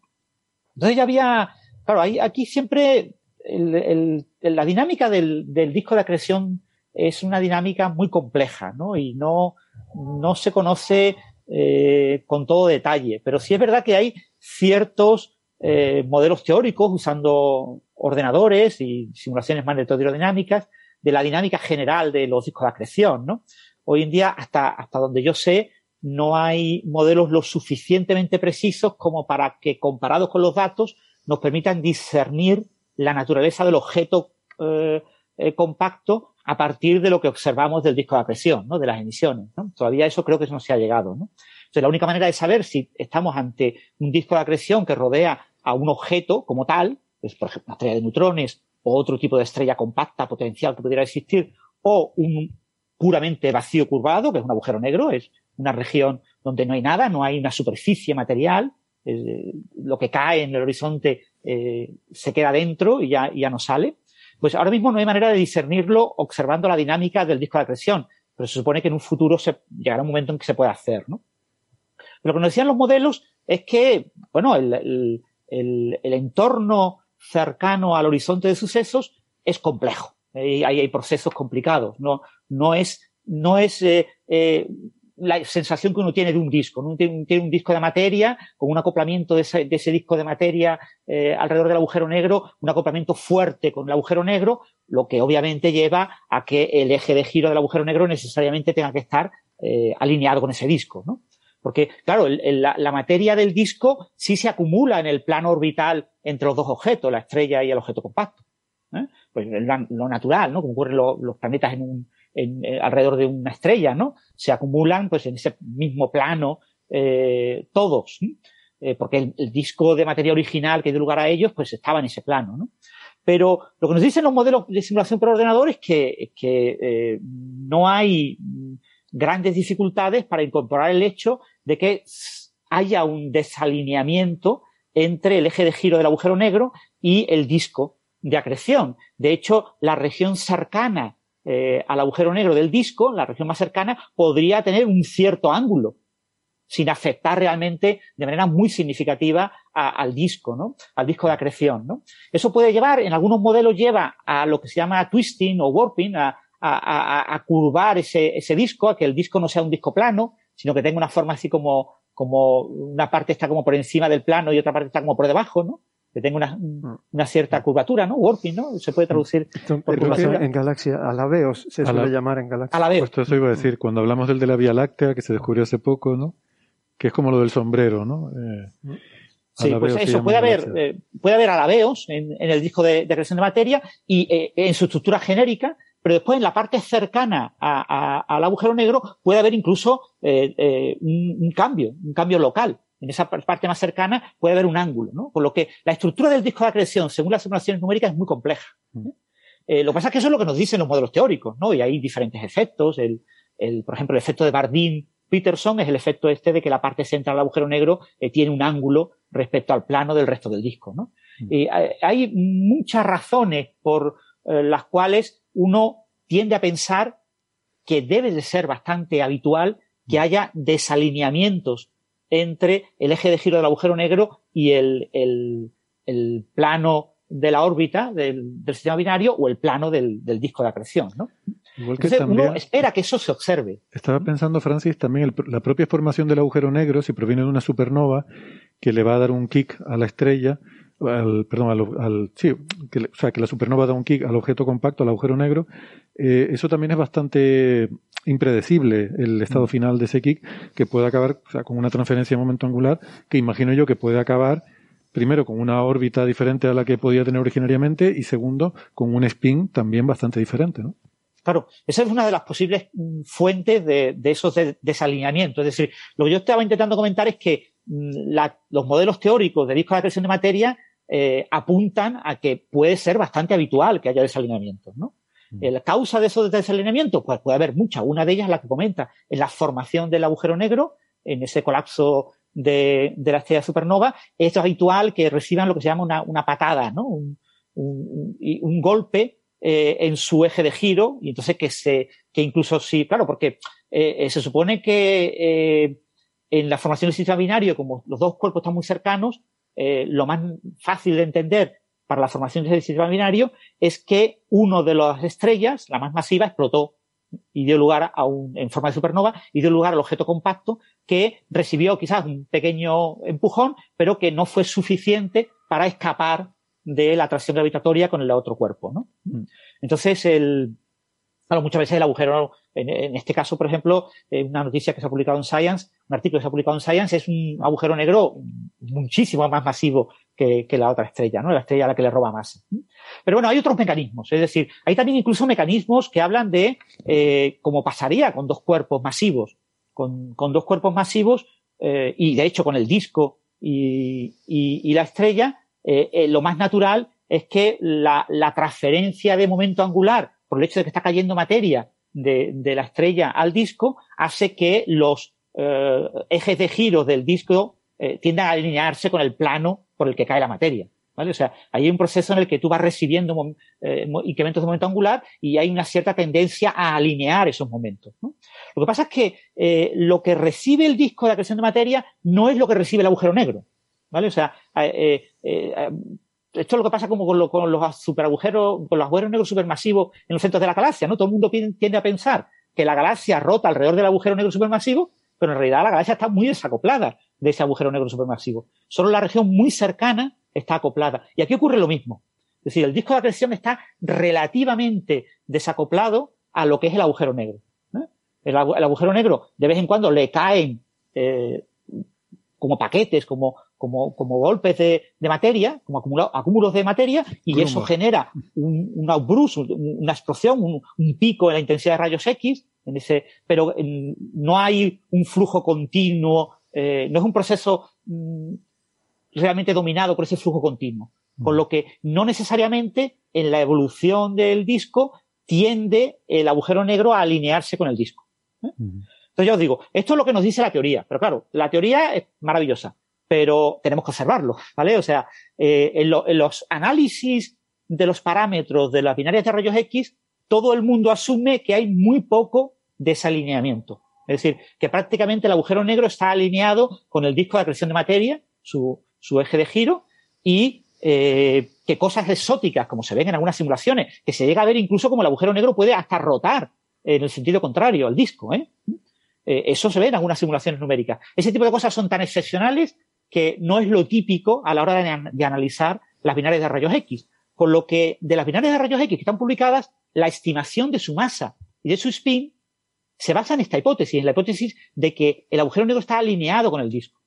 Entonces ya había, Claro, aquí siempre la dinámica del, disco de acreción es una dinámica muy compleja, ¿no? Y no, no se conoce eh, con todo detalle. Pero sí es verdad que hay ciertos eh, modelos teóricos usando ordenadores y simulaciones magnetodinámicas de la dinámica general de los discos de acreción, ¿no? Hoy en día, hasta, hasta donde yo sé, no hay modelos lo suficientemente precisos como para que, comparados con los datos, nos permitan discernir la naturaleza del objeto eh, eh, compacto a partir de lo que observamos del disco de presión, ¿no? de las emisiones. ¿no? Todavía eso creo que no se ha llegado. ¿no? Entonces, la única manera de saber si estamos ante un disco de acreción que rodea a un objeto como tal, pues, por ejemplo, una estrella de neutrones o otro tipo de estrella compacta potencial que pudiera existir, o un puramente vacío curvado, que es un agujero negro, es una región donde no hay nada, no hay una superficie material, eh, lo que cae en el horizonte eh, se queda dentro y ya, ya no sale. Pues ahora mismo no hay manera de discernirlo observando la dinámica del disco de acreción, pero se supone que en un futuro llegará un momento en que se pueda hacer, ¿no? lo que nos decían los modelos es que, bueno, el, el, el, entorno cercano al horizonte de sucesos es complejo. Ahí hay, hay, procesos complicados. No, no es, no es eh, eh, la sensación que uno tiene de un disco. Tiene, un disco de materia con un acoplamiento de ese, disco de materia eh, alrededor del agujero negro, un acoplamiento fuerte con el agujero negro, lo que obviamente lleva a que el eje de giro del agujero negro necesariamente tenga que estar eh, alineado con ese disco. ¿no? Porque, claro, la, materia del disco sí se acumula en el plano orbital entre los dos objetos, la estrella y el objeto compacto. ¿eh? Pues lo natural, ¿no? Como ocurren lo, los planetas en un, en, eh, alrededor de una estrella, ¿no? Se acumulan pues en ese mismo plano eh, todos, eh, porque el, disco de materia original que dio lugar a ellos pues estaba en ese plano, ¿no? Pero lo que nos dicen los modelos de simulación por ordenador es que, que eh, no hay grandes dificultades para incorporar el hecho de que haya un desalineamiento entre el eje de giro del agujero negro y el disco de acreción. De hecho, la región cercana eh, al agujero negro del disco, la región más cercana, podría tener un cierto ángulo, sin afectar realmente de manera muy significativa al disco, ¿no? Al disco de acreción, ¿no? Eso puede llevar, en algunos modelos lleva a lo que se llama twisting o warping, a curvar ese, ese disco, a que el disco no sea un disco plano, sino que tenga una forma así como, como una parte está como por encima del plano y otra parte está como por debajo, ¿no? Que tenga una, mm. una, cierta curvatura, ¿no? Warping, ¿no? Se puede traducir Esto, por curvatura. En galaxia, alaveos se suele llamar en galaxia. Alaveos. Pues eso iba a decir, cuando hablamos del de la Vía Láctea, que se descubrió hace poco, ¿no? Que es como lo del sombrero, ¿no? Eh, sí, pues eso, puede haber, eh, puede haber alaveos en, en, el disco de, de creación de materia y eh, en su estructura genérica pero después en la parte cercana al agujero negro puede haber incluso eh, eh, un, cambio, un cambio local. En esa parte más cercana puede haber un ángulo, ¿no? Por lo que la estructura del disco de acreción, según las simulaciones numéricas, es muy compleja. Mm. lo que pasa es que eso es lo que nos dicen los modelos teóricos, ¿no? Y hay diferentes efectos. El, el, por ejemplo, el efecto de Bardeen Peterson es el efecto este de que la parte central del agujero negro tiene un ángulo respecto al plano del resto del disco, ¿no? Mm. hay muchas razones por las cuales uno tiende a pensar que debe de ser bastante habitual que haya desalineamientos entre el eje de giro del agujero negro y el, el, plano de la órbita del, sistema binario o el plano del, disco de acreción, ¿no? Entonces, uno espera que eso se observe. Estaba pensando, Francis, también la propia formación del agujero negro, si proviene de una supernova, que le va a dar un kick a la estrella, al, perdón, al, sí, que, o sea, que la supernova da un kick al objeto compacto, al agujero negro, eh, eso también es bastante impredecible el estado mm. final de ese kick, que puede acabar o sea, con una transferencia de momento angular, que imagino yo que puede acabar primero con una órbita diferente a la que podía tener originariamente y segundo con un spin también bastante diferente, ¿no? Claro, esa es una de las posibles fuentes de, esos desalineamientos. Es decir, lo que yo estaba intentando comentar es que mm, los modelos teóricos de discos de acreción de materia eh, apuntan a que puede ser bastante habitual que haya desalineamientos, ¿no? Mm. La causa de esos desalineamientos, pues puede haber muchas. Una de ellas, la que comenta, es la formación del agujero negro, en ese colapso de, la estrella supernova. Es habitual que reciban lo que se llama una, patada, ¿no? Un, golpe eh, en su eje de giro, y entonces que se, que incluso sí, claro, porque eh, se supone que en la formación del sistema binario, como los dos cuerpos están muy cercanos, eh, lo más fácil de entender para la formación del sistema binario es que uno de las estrellas, la más masiva, explotó y dio lugar a un, en forma de supernova, y dio lugar al objeto compacto que recibió quizás un pequeño empujón, pero que no fue suficiente para escapar de la atracción gravitatoria con el otro cuerpo, ¿no? Mm. Entonces, el, claro, muchas veces el agujero en, este caso, por ejemplo, eh, una noticia que se ha publicado en Science, un artículo que se ha publicado en Science, es un agujero negro muchísimo más masivo que, la otra estrella, ¿no? La estrella a la que le roba más. Pero bueno, hay otros mecanismos, es decir, hay también incluso mecanismos que hablan de eh, cómo pasaría con dos cuerpos masivos, con, dos cuerpos masivos, eh, y de hecho con el disco y, la estrella, lo más natural es que la, la transferencia de momento angular por el hecho de que está cayendo materia de, la estrella al disco hace que los eh, ejes de giro del disco eh, tiendan a alinearse con el plano por el que cae la materia. ¿Vale? O sea, hay un proceso en el que tú vas recibiendo eh, incrementos de momento angular y hay una cierta tendencia a alinear esos momentos. Lo que pasa es que lo que recibe el disco de acreción de materia no es lo que recibe el agujero negro. ¿Vale? O sea, esto es lo que pasa como con, los superagujeros, con los agujeros negros supermasivos en los centros de la galaxia, ¿no? Todo el mundo tiende a pensar que la galaxia rota alrededor del agujero negro supermasivo, pero en realidad la galaxia está muy desacoplada de ese agujero negro supermasivo. Solo la región muy cercana está acoplada. Y aquí ocurre lo mismo. Es decir, el disco de acreción está relativamente desacoplado a lo que es el agujero negro. El, agujero negro, de vez en cuando le caen eh, como paquetes, como, como, como golpes de, de materia, como acúmulos de materia, y eso genera un, un una explosión, un, un, pico en la intensidad de rayos X, en ese, pero no hay un flujo continuo, eh, no es un proceso mm, realmente dominado por ese flujo continuo. Con lo que no necesariamente en la evolución del disco tiende el agujero negro a alinearse con el disco. ¿eh? Entonces yo os digo, esto es lo que nos dice la teoría, pero claro, la teoría es maravillosa, pero tenemos que observarlo, ¿vale? O sea, eh, en, los análisis de los parámetros de las binarias de rayos X, todo el mundo asume que hay muy poco desalineamiento. Es decir, que prácticamente el agujero negro está alineado con el disco de acreción de materia, su, eje de giro, y eh, que cosas exóticas, como se ven en algunas simulaciones, que se llega a ver incluso como el agujero negro puede hasta rotar en el sentido contrario al disco. ¿eh? Eso se ve en algunas simulaciones numéricas. Ese tipo de cosas son tan excepcionales que no es lo típico a la hora de, analizar las binarias de rayos X. Con lo que de las binarias de rayos X que están publicadas, la estimación de su masa y de su spin se basa en esta hipótesis, en la hipótesis de que el agujero negro está alineado con el disco.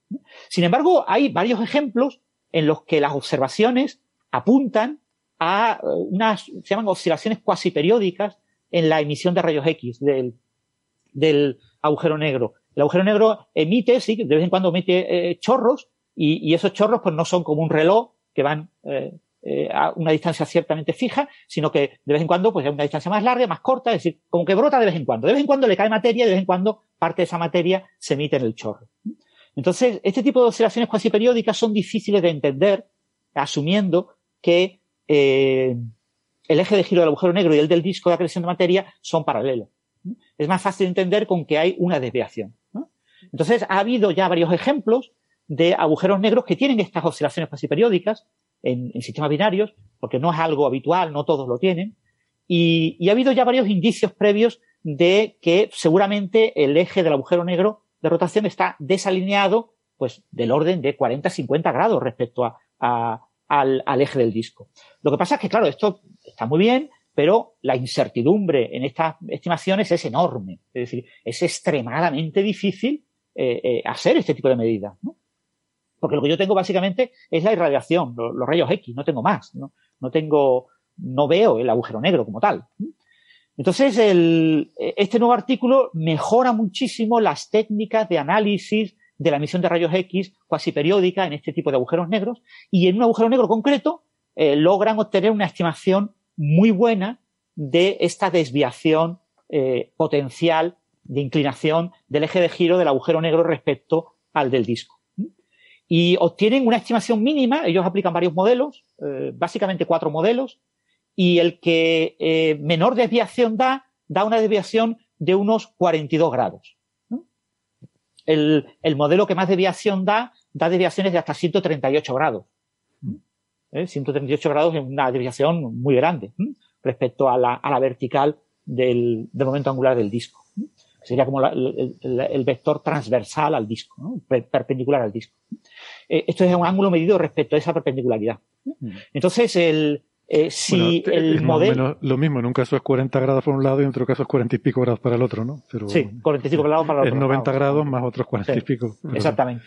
Sin embargo, hay varios ejemplos en los que las observaciones apuntan a eh, unas, se llaman oscilaciones cuasi periódicas en la emisión de rayos X del, del agujero negro. El agujero negro emite, sí, de vez en cuando emite eh, chorros y, esos chorros pues no son como un reloj que van eh, eh, a una distancia ciertamente fija, sino que de vez en cuando pues a una distancia más larga, más corta, es decir, como que brota de vez en cuando. De vez en cuando le cae materia y de vez en cuando parte de esa materia se emite en el chorro. Entonces, este tipo de oscilaciones cuasi periódicas son difíciles de entender asumiendo que eh, el eje de giro del agujero negro y el del disco de acreción de materia son paralelos. Es más fácil de entender con que hay una desviación. Entonces, ha habido ya varios ejemplos de agujeros negros que tienen estas oscilaciones cuasi periódicas en, sistemas binarios, porque no es algo habitual, no todos lo tienen. Y, ha habido ya varios indicios previos de que seguramente el eje del agujero negro de rotación está desalineado, pues, del orden de 40-50 grados respecto a, al, eje del disco. Lo que pasa es que, claro, esto está muy bien, pero la incertidumbre en estas estimaciones es enorme. Es decir, es extremadamente difícil eh, eh, hacer este tipo de medidas. Porque lo que yo tengo básicamente es la irradiación, los, rayos X, no tengo más. ¿no? tengo, no veo el agujero negro como tal. Entonces, este nuevo artículo mejora muchísimo las técnicas de análisis de la emisión de rayos X cuasi periódica en este tipo de agujeros negros y en un agujero negro concreto eh, logran obtener una estimación muy buena de esta desviación eh, potencial de inclinación del eje de giro del agujero negro respecto al del disco. Y obtienen una estimación mínima, ellos aplican varios modelos, eh, básicamente cuatro modelos, y el que eh, menor desviación da, da una desviación de unos 42 grados. El, el, modelo que más desviación da, da desviaciones de hasta 138 grados. 138 ¿Eh? grados es una desviación muy grande respecto a la, vertical del, momento angular del disco. Sería como el, vector transversal al disco, perpendicular al disco. Eh, esto es un ángulo medido respecto a esa perpendicularidad. Entonces, el, eh, si el modelo. lo mismo, en un caso es 40 grados por un lado y en otro caso es 40 y pico grados para el otro, ¿no? Pero, sí, 45 grados para el otro. Es 90 grados más otros 40 y pico. Exactamente.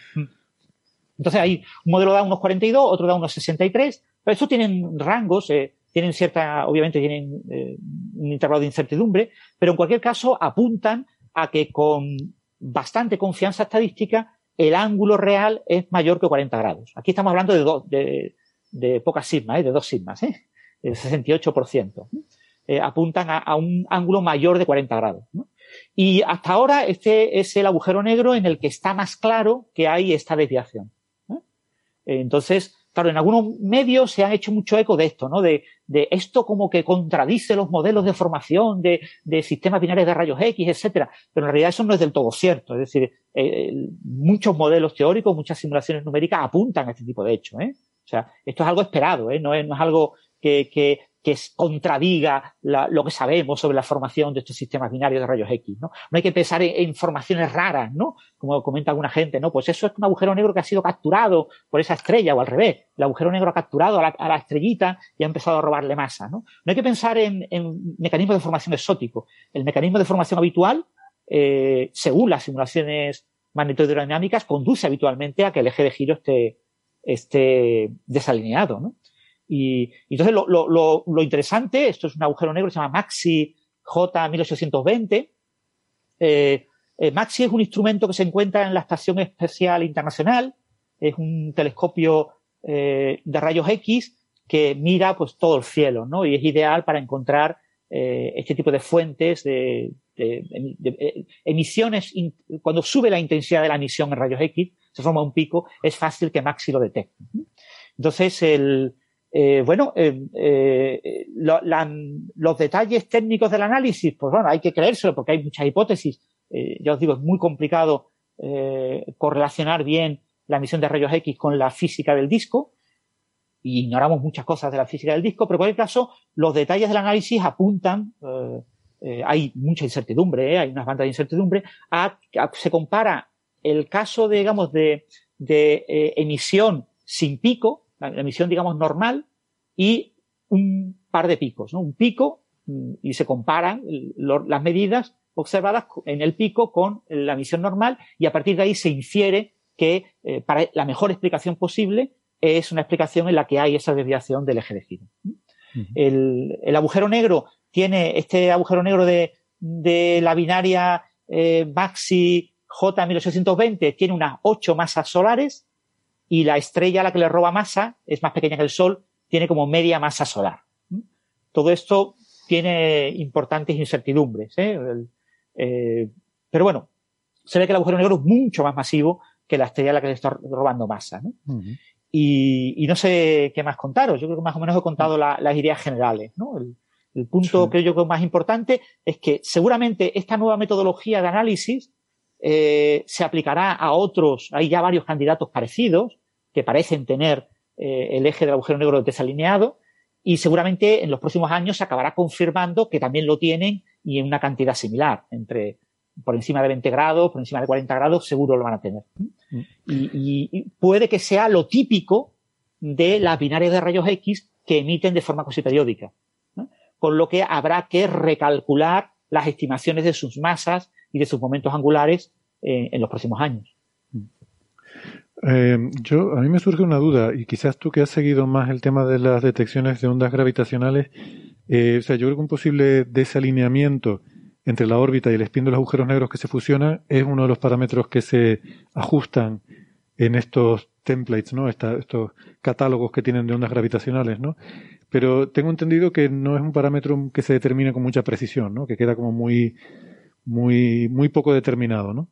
Entonces hay un modelo da unos 42, otro da unos 63, pero estos tienen rangos, eh, tienen cierta, obviamente tienen eh, un intervalo de incertidumbre, pero en cualquier caso apuntan a que con bastante confianza estadística el ángulo real es mayor que 40 grados. Aquí estamos hablando de, dos, de, pocas sigmas, ¿eh? de dos sigmas, ¿eh? el 68%. Eh, apuntan a, un ángulo mayor de 40 grados. Y hasta ahora este es el agujero negro en el que está más claro que hay esta desviación. Entonces, claro, en algunos medios se han hecho mucho eco de esto, ¿no? De, de esto como que contradice los modelos de formación de, de, sistemas binarios de rayos X, etcétera. Pero en realidad eso no es del todo cierto. Es decir, eh, muchos modelos teóricos, muchas simulaciones numéricas apuntan a este tipo de hechos, ¿eh? O sea, esto es algo esperado, ¿eh? no, es, no es algo que, que, que contradiga lo que sabemos sobre la formación de estos sistemas binarios de rayos X, ¿no? No hay que pensar en, formaciones raras, ¿no? Como comenta alguna gente, ¿no? Pues eso es un agujero negro que ha sido capturado por esa estrella o al revés. El agujero negro ha capturado a la, estrellita y ha empezado a robarle masa, ¿no? Hay que pensar en, mecanismos de formación exóticos. El mecanismo de formación habitual, eh, según las simulaciones magnetodinámicas, conduce habitualmente a que el eje de giro esté, desalineado. Y, entonces lo, lo, lo, interesante, esto es un agujero negro, se llama Maxi J1820. Eh, eh, Maxi es un instrumento que se encuentra en la Estación Espacial Internacional, es un telescopio eh, de rayos X que mira pues todo el cielo, ¿no? Y es ideal para encontrar este tipo de fuentes de emisiones. Cuando sube la intensidad de la emisión en rayos X, se forma un pico, es fácil que Maxi lo detecte. Entonces, el, eh, bueno, eh, eh, lo, la, los detalles técnicos del análisis, pues bueno, hay que creérselo porque hay muchas hipótesis. Eh, ya os digo, es muy complicado eh, correlacionar bien la emisión de rayos X con la física del disco y ignoramos muchas cosas de la física del disco, pero en cualquier caso, los detalles del análisis apuntan, hay mucha incertidumbre, hay unas bandas de incertidumbre, a, a, se compara el caso, digamos, de, de emisión sin pico, la, emisión, digamos, normal y un par de picos, ¿no? Un pico mm, y se comparan lo, las medidas observadas en el pico con la emisión normal y a partir de ahí se infiere que eh, para la mejor explicación posible es una explicación en la que hay esa desviación del eje de giro. Uh -huh. el, el, agujero negro tiene este agujero negro de, la binaria eh, Maxi J1820, tiene unas 8 masas solares y la estrella a la que le roba masa es más pequeña que el Sol, tiene como media masa solar. Todo esto tiene importantes incertidumbres. ¿eh? Eh, pero bueno, se ve que el agujero negro es mucho más masivo que la estrella a la que le está robando masa. y, no sé qué más contaros. Yo creo que más o menos he contado las ideas generales. El, punto que yo creo más importante es que seguramente esta nueva metodología de análisis eh, se aplicará a otros. Hay ya varios candidatos parecidos que parecen tener el eje del agujero negro desalineado y seguramente en los próximos años se acabará confirmando que también lo tienen y en una cantidad similar, entre por encima de 20 grados, por encima de 40 grados, seguro lo van a tener. Y, puede que sea lo típico de las binarias de rayos X que emiten de forma casi periódica. Con lo que habrá que recalcular las estimaciones de sus masas y de sus momentos angulares eh, en los próximos años. Eh, yo, a mí me surge una duda, y quizás tú que has seguido más el tema de las detecciones de ondas gravitacionales, eh, o sea, yo creo que un posible desalineamiento entre la órbita y el spin de los agujeros negros que se fusionan es uno de los parámetros que se ajustan en estos templates, ¿no? estos catálogos que tienen de ondas gravitacionales, ¿no? Pero tengo entendido que no es un parámetro que se determine con mucha precisión, ¿no? Que queda como muy, muy, muy poco determinado, ¿no?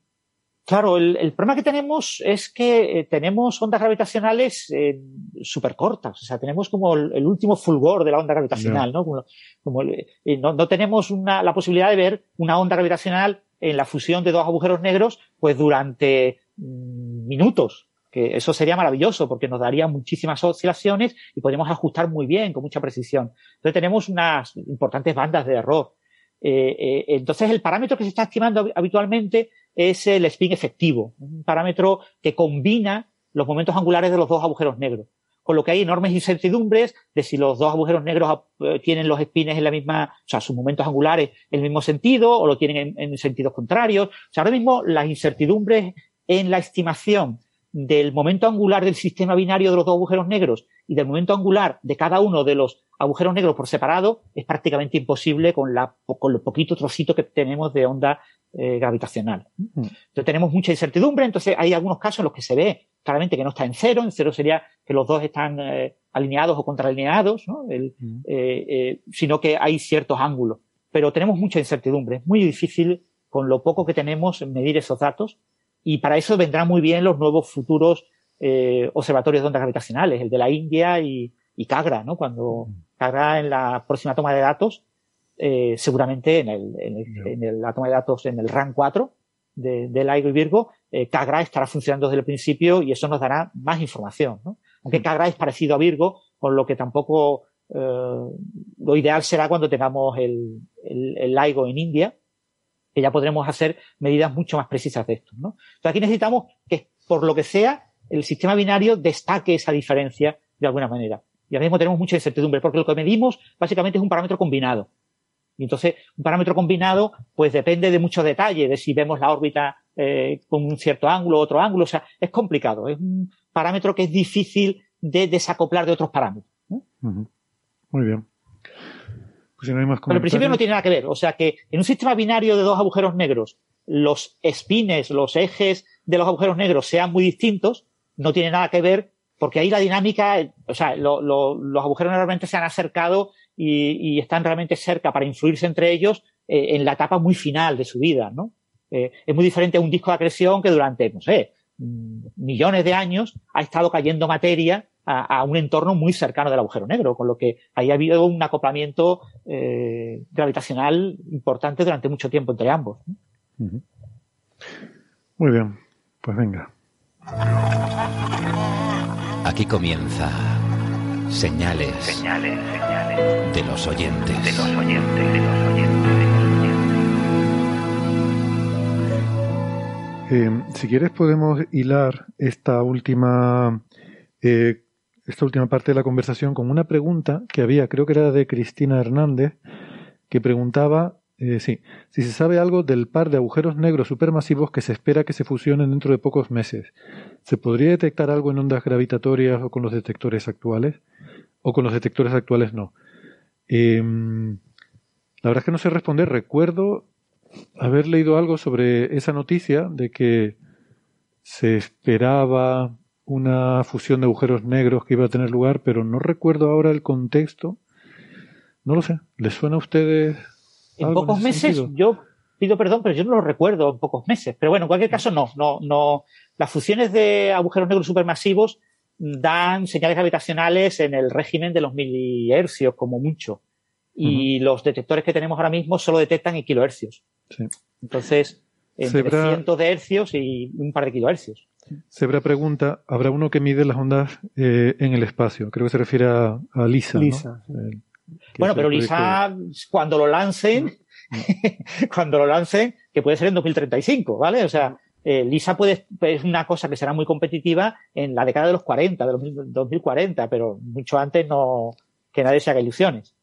Claro, el, problema que tenemos es que eh, tenemos ondas gravitacionales eh, súper cortas, o sea, tenemos como el, último fulgor de la onda gravitacional, ¿no? Como, eh, no, tenemos una, la posibilidad de ver una onda gravitacional en la fusión de dos agujeros negros, pues durante mm, minutos, que eso sería maravilloso porque nos daría muchísimas oscilaciones y podríamos ajustar muy bien, con mucha precisión. Entonces tenemos unas importantes bandas de error. entonces el parámetro que se está estimando habitualmente es el spin efectivo, un parámetro que combina los momentos angulares de los dos agujeros negros. Con lo que hay enormes incertidumbres de si los dos agujeros negros eh, tienen los spines en la misma, o sea, sus momentos angulares en el mismo sentido o lo tienen en, en sentidos contrarios. O sea, ahora mismo las incertidumbres en la estimación del momento angular del sistema binario de los dos agujeros negros y del momento angular de cada uno de los agujeros negros por separado es prácticamente imposible con, la, con lo poquito trocito que tenemos de onda eh, gravitacional. Mm. Entonces tenemos mucha incertidumbre, entonces hay algunos casos en los que se ve claramente que no está en cero, en cero sería que los dos están eh, alineados o contraalineados, ¿no? Mm. Eh, sino que hay ciertos ángulos. Pero tenemos mucha incertidumbre, es muy difícil con lo poco que tenemos medir esos datos y para eso vendrán muy bien los nuevos futuros observatorios de ondas gravitacionales, el de la India y, y CAGRA, ¿no? Cuando mm. CAGRA en la próxima toma de datos eh, seguramente en el, en, el, la toma de datos en el RAN 4 de, de LIGO y Virgo, eh, Cagra estará funcionando desde el principio y eso nos dará más información. ¿no? Aunque Cagra es parecido a Virgo, con lo que tampoco eh, lo ideal será cuando tengamos el, el, el, LIGO en India, que ya podremos hacer medidas mucho más precisas de esto. ¿no? Entonces aquí necesitamos que, por lo que sea, el sistema binario destaque esa diferencia de alguna manera. Y ahora mismo tenemos mucha incertidumbre, porque lo que medimos básicamente es un parámetro combinado. Y entonces, un parámetro combinado, pues depende de muchos detalles, de si vemos la órbita eh, con un cierto ángulo, otro ángulo, o sea, es complicado. Es un parámetro que es difícil de desacoplar de otros parámetros. Muy bien. Pues Pero en principio no tiene nada que ver. O sea que en un sistema binario de dos agujeros negros, los spines, los ejes de los agujeros negros sean muy distintos, no tiene nada que ver porque ahí la dinámica, o sea, los agujeros realmente se han acercado y, están realmente cerca para influirse entre ellos eh, en la etapa muy final de su vida, ¿no? Eh, es muy diferente a un disco de acreción que durante, no sé, mm, millones de años ha estado cayendo materia a, un entorno muy cercano del agujero negro, con lo que ahí ha habido un acoplamiento eh, gravitacional importante durante mucho tiempo entre ambos. Muy bien, pues venga. Aquí comienza Señales, señales, señales de los oyentes. De los oyentes, de los oyentes, Eh, si quieres podemos hilar esta última eh, esta última parte de la conversación con una pregunta que había, creo que era de Cristina Hernández, que preguntaba eh, sí, si se sabe algo del par de agujeros negros supermasivos que se espera que se fusionen dentro de pocos meses. ¿Se podría detectar algo en ondas gravitatorias o con los detectores actuales? ¿O con los detectores actuales no? Em, La verdad es que no sé responder. Recuerdo haber leído algo sobre esa noticia de que se esperaba una fusión de agujeros negros que iba a tener lugar, pero no recuerdo ahora el contexto. No lo sé. ¿Les suena a ustedes? En pocos meses, yo pido perdón, pero yo no lo recuerdo en pocos meses. Pero bueno, en cualquier caso, no, no, no. Las fusiones de agujeros negros supermasivos dan señales gravitacionales en el régimen de los milihercios, como mucho. Y los detectores que tenemos ahora mismo solo detectan en kilohercios. Entonces, entre cientos de hercios y un par de kilohercios. Sebra pregunta, ¿habrá uno que mide las ondas eh, en el espacio? Creo que se refiere a, Lisa. Lisa. bueno, pero Lisa, cuando lo lancen, cuando lo lancen, que puede ser en 2035, ¿vale? O sea, eh, Lisa puede, es una cosa que será muy competitiva en la década de los 40, de los 2040, pero mucho antes no, que nadie se haga ilusiones.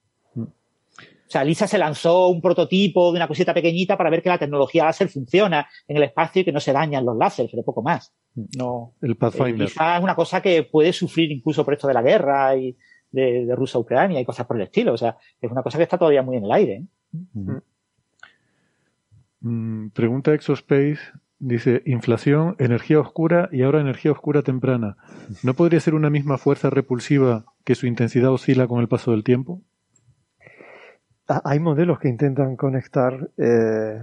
O sea, Lisa se lanzó un prototipo de una cosita pequeñita para ver que la tecnología láser funciona en el espacio y que no se dañan los láseres, pero poco más. No. El Pathfinder. Eh, Lisa es una cosa que puede sufrir incluso por esto de la guerra y de, Rusia-Ucrania y cosas por el estilo. O sea, es una cosa que está todavía muy en el aire. ¿eh? Pregunta Exospace Dice, inflación, energía oscura y ahora energía oscura temprana. ¿No podría ser una misma fuerza repulsiva que su intensidad oscila con el paso del tiempo? Ah, hay modelos que intentan conectar eh,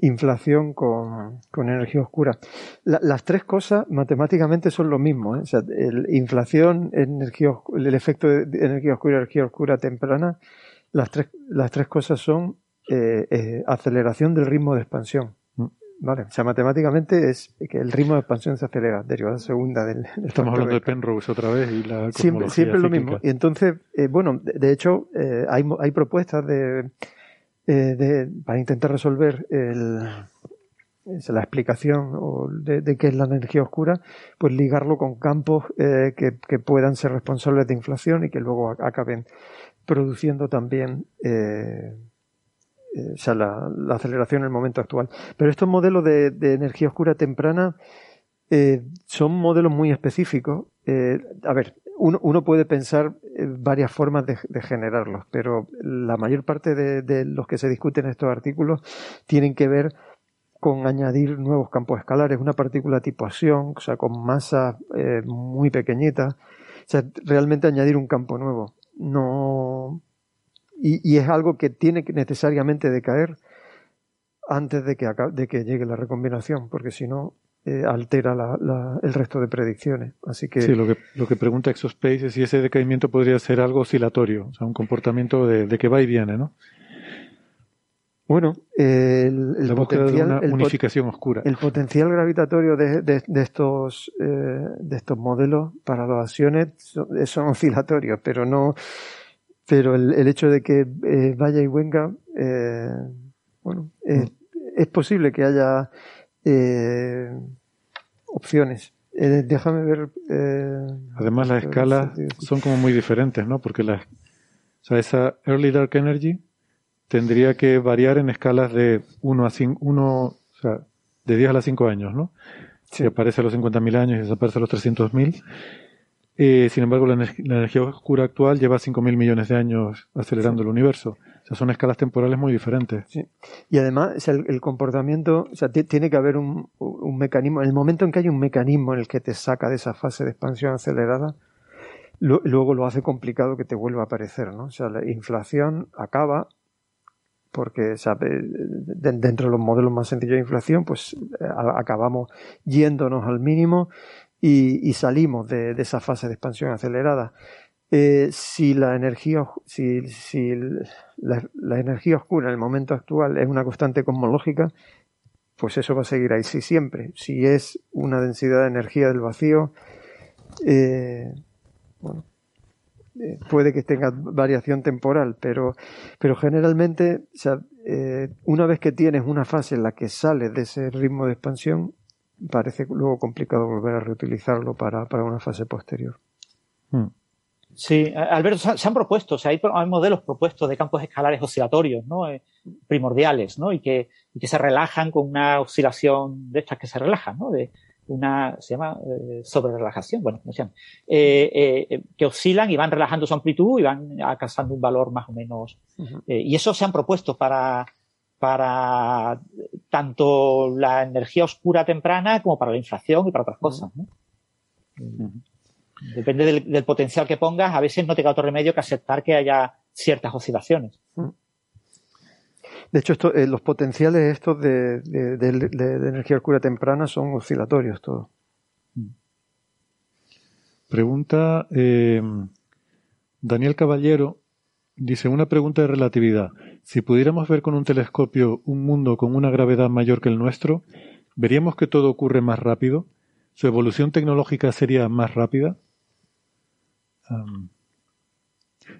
inflación con, energía oscura. las tres cosas matemáticamente son lo mismo. ¿eh? O sea, inflación, energía, el efecto de energía oscura energía oscura temprana, las tres, las tres cosas son eh, aceleración del ritmo de expansión. Vale, o sea, matemáticamente es que el ritmo de expansión se acelera, derivada segunda del, Estamos hablando de Penrose otra vez y la Siempre, siempre lo mismo. Y entonces, eh, bueno, de, hecho, eh, hay, hay propuestas de, eh, de, para intentar resolver el, la explicación de, de, qué es la energía oscura, pues ligarlo con campos que, que, puedan ser responsables de inflación y que luego acaben produciendo también eh, o sea, la, aceleración en el momento actual. Pero estos modelos de, energía oscura temprana eh, son modelos muy específicos. Eh, a ver, uno, puede pensar varias formas de, generarlos, pero la mayor parte de, los que se discuten en estos artículos tienen que ver con añadir nuevos campos escalares, una partícula tipo acción, o sea, con masa muy pequeñita. O sea, realmente añadir un campo nuevo. No, y, es algo que tiene que necesariamente decaer antes de que, de que llegue la recombinación, porque si no eh, altera el resto de predicciones. Así que sí, lo que lo que pregunta Exospace es si ese decaimiento podría ser algo oscilatorio, o sea, un comportamiento de, que va y viene, ¿no? Bueno, el, el potencial, de una unificación oscura. El potencial gravitatorio de, de, estos eh, de estos modelos para los acciones son oscilatorios, pero no pero el, el hecho de que eh, vaya y venga, eh, bueno, mm. es posible que haya eh, opciones. Eh, déjame ver. Eh, Además, las escalas son como muy diferentes, ¿no? Porque las, o sea, esa Early Dark Energy tendría que variar en escalas de 1 a 5, 1, o sea, de 10 a 5 años, ¿no? Si aparece a los 50.000 años y desaparece a los 300.000. Eh, sin embargo, la, energía oscura actual lleva 5.000 millones de años acelerando el universo. O sea, son escalas temporales muy diferentes. Sí. Y además, el, comportamiento, o sea, tiene que haber un, mecanismo. En el momento en que hay un mecanismo en el que te saca de esa fase de expansión acelerada, luego lo hace complicado que te vuelva a aparecer, ¿no? O sea, la inflación acaba porque dentro de los modelos más sencillos de inflación, pues eh, acabamos yéndonos al mínimo y, salimos de, esa fase de expansión acelerada. Eh, si la energía, si, si la, energía oscura en el momento actual es una constante cosmológica, pues eso va a seguir ahí sí, siempre. Si es una densidad de energía del vacío, eh, bueno, eh, puede que tenga variación temporal, pero, pero generalmente, una vez que tienes una fase en la que sales de ese ritmo de expansión, parece luego complicado volver a reutilizarlo para, para una fase posterior. Hmm. Sí, Alberto, se han propuesto, o sea, hay, modelos propuestos de campos escalares oscilatorios, ¿no? Eh, primordiales, ¿no? Y que, y que se relajan con una oscilación de estas que se relajan, ¿no? De, una, se llama eh, sobre relajación, bueno, no se eh, eh, que oscilan y van relajando su amplitud y van alcanzando un valor más o menos. y eso se han propuesto para, para tanto la energía oscura temprana como para la inflación y para otras cosas. Depende del, potencial que pongas, a veces no te queda otro remedio que aceptar que haya ciertas oscilaciones. De hecho, esto, eh, los potenciales estos de, energía oscura temprana son oscilatorios todos. Pregunta eh, Daniel Caballero, dice una pregunta de relatividad. Si pudiéramos ver con un telescopio un mundo con una gravedad mayor que el nuestro, ¿veríamos que todo ocurre más rápido? ¿Su evolución tecnológica sería más rápida?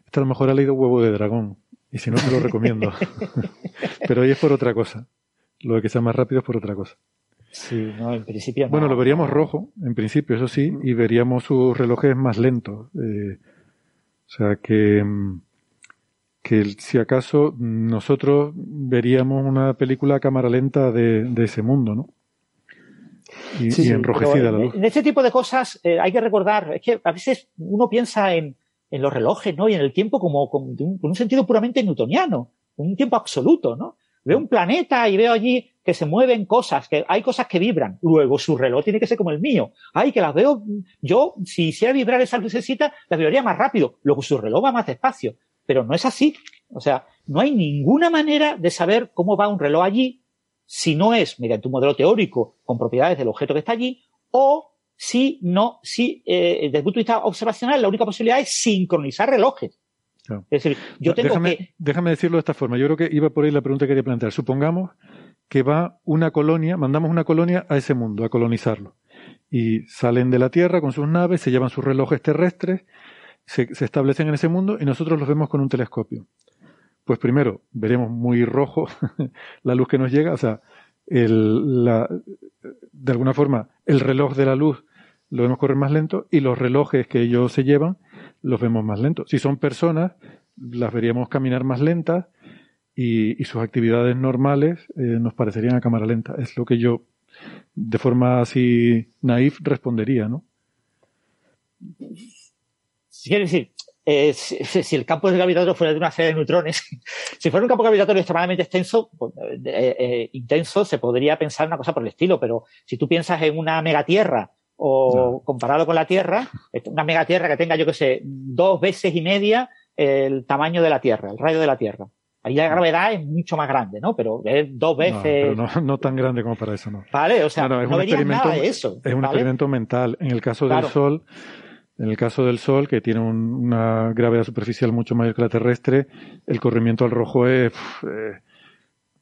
esta a lo mejor ha leído Huevo de Dragón. Y si no, te lo recomiendo. Pero ahí es por otra cosa. Lo de que sea más rápido es por otra cosa. Sí, no, en principio. Bueno, lo veríamos rojo, en principio, eso sí, y veríamos sus relojes más lentos. Eh, o sea que, mm, que si acaso nosotros veríamos una película a cámara lenta de, ese mundo, ¿no? Y, enrojecida la luz. En este tipo de cosas eh, hay que recordar, es que a veces uno piensa en, en los relojes, ¿no? Y en el tiempo como, con un, sentido puramente newtoniano, un tiempo absoluto, ¿no? Veo un planeta y veo allí que se mueven cosas, que hay cosas que vibran. Luego su reloj tiene que ser como el mío. Ay, que las veo, yo, si hiciera vibrar esas lucecitas, las vibraría más rápido. Luego su reloj va más despacio. Pero no es así. O sea, no hay ninguna manera de saber cómo va un reloj allí si no es mediante un modelo teórico con propiedades del objeto que está allí o si no, si eh, desde el punto de vista observacional la única posibilidad es sincronizar relojes. Es decir, yo tengo déjame, que... Déjame decirlo de esta forma. Yo creo que iba por ahí la pregunta que quería plantear. Supongamos que va una colonia, mandamos una colonia a ese mundo, a colonizarlo. Y salen de la Tierra con sus naves, se llevan sus relojes terrestres, se, se establecen en ese mundo y nosotros los vemos con un telescopio. Pues primero, veremos muy rojo la luz que nos llega, o sea, el, la, de alguna forma, el reloj de la luz lo vemos correr más lento y los relojes que ellos se llevan los vemos más lentos. Si son personas, las veríamos caminar más lentas y, sus actividades normales eh, nos parecerían a cámara lenta. Es lo que yo, de forma así naif, respondería, ¿no? Quiere decir, eh, si, el campo gravitatorio fuera de una serie de neutrones, si fuera un campo gravitatorio extremadamente extenso, pues, eh, eh, intenso, se podría pensar una cosa por el estilo, pero si tú piensas en una megatierra o comparado con la Tierra, una megatierra que tenga, yo que sé, dos veces y media el tamaño de la Tierra, el radio de la Tierra. Ahí la gravedad es mucho más grande, ¿no? Pero es dos veces. No, no, tan grande como para eso, ¿no? Vale, o sea, no, es un nada de eso. Es un experimento mental. En el caso del Sol, en el caso del Sol, que tiene una gravedad superficial mucho mayor que la terrestre, el corrimiento al rojo es, eh,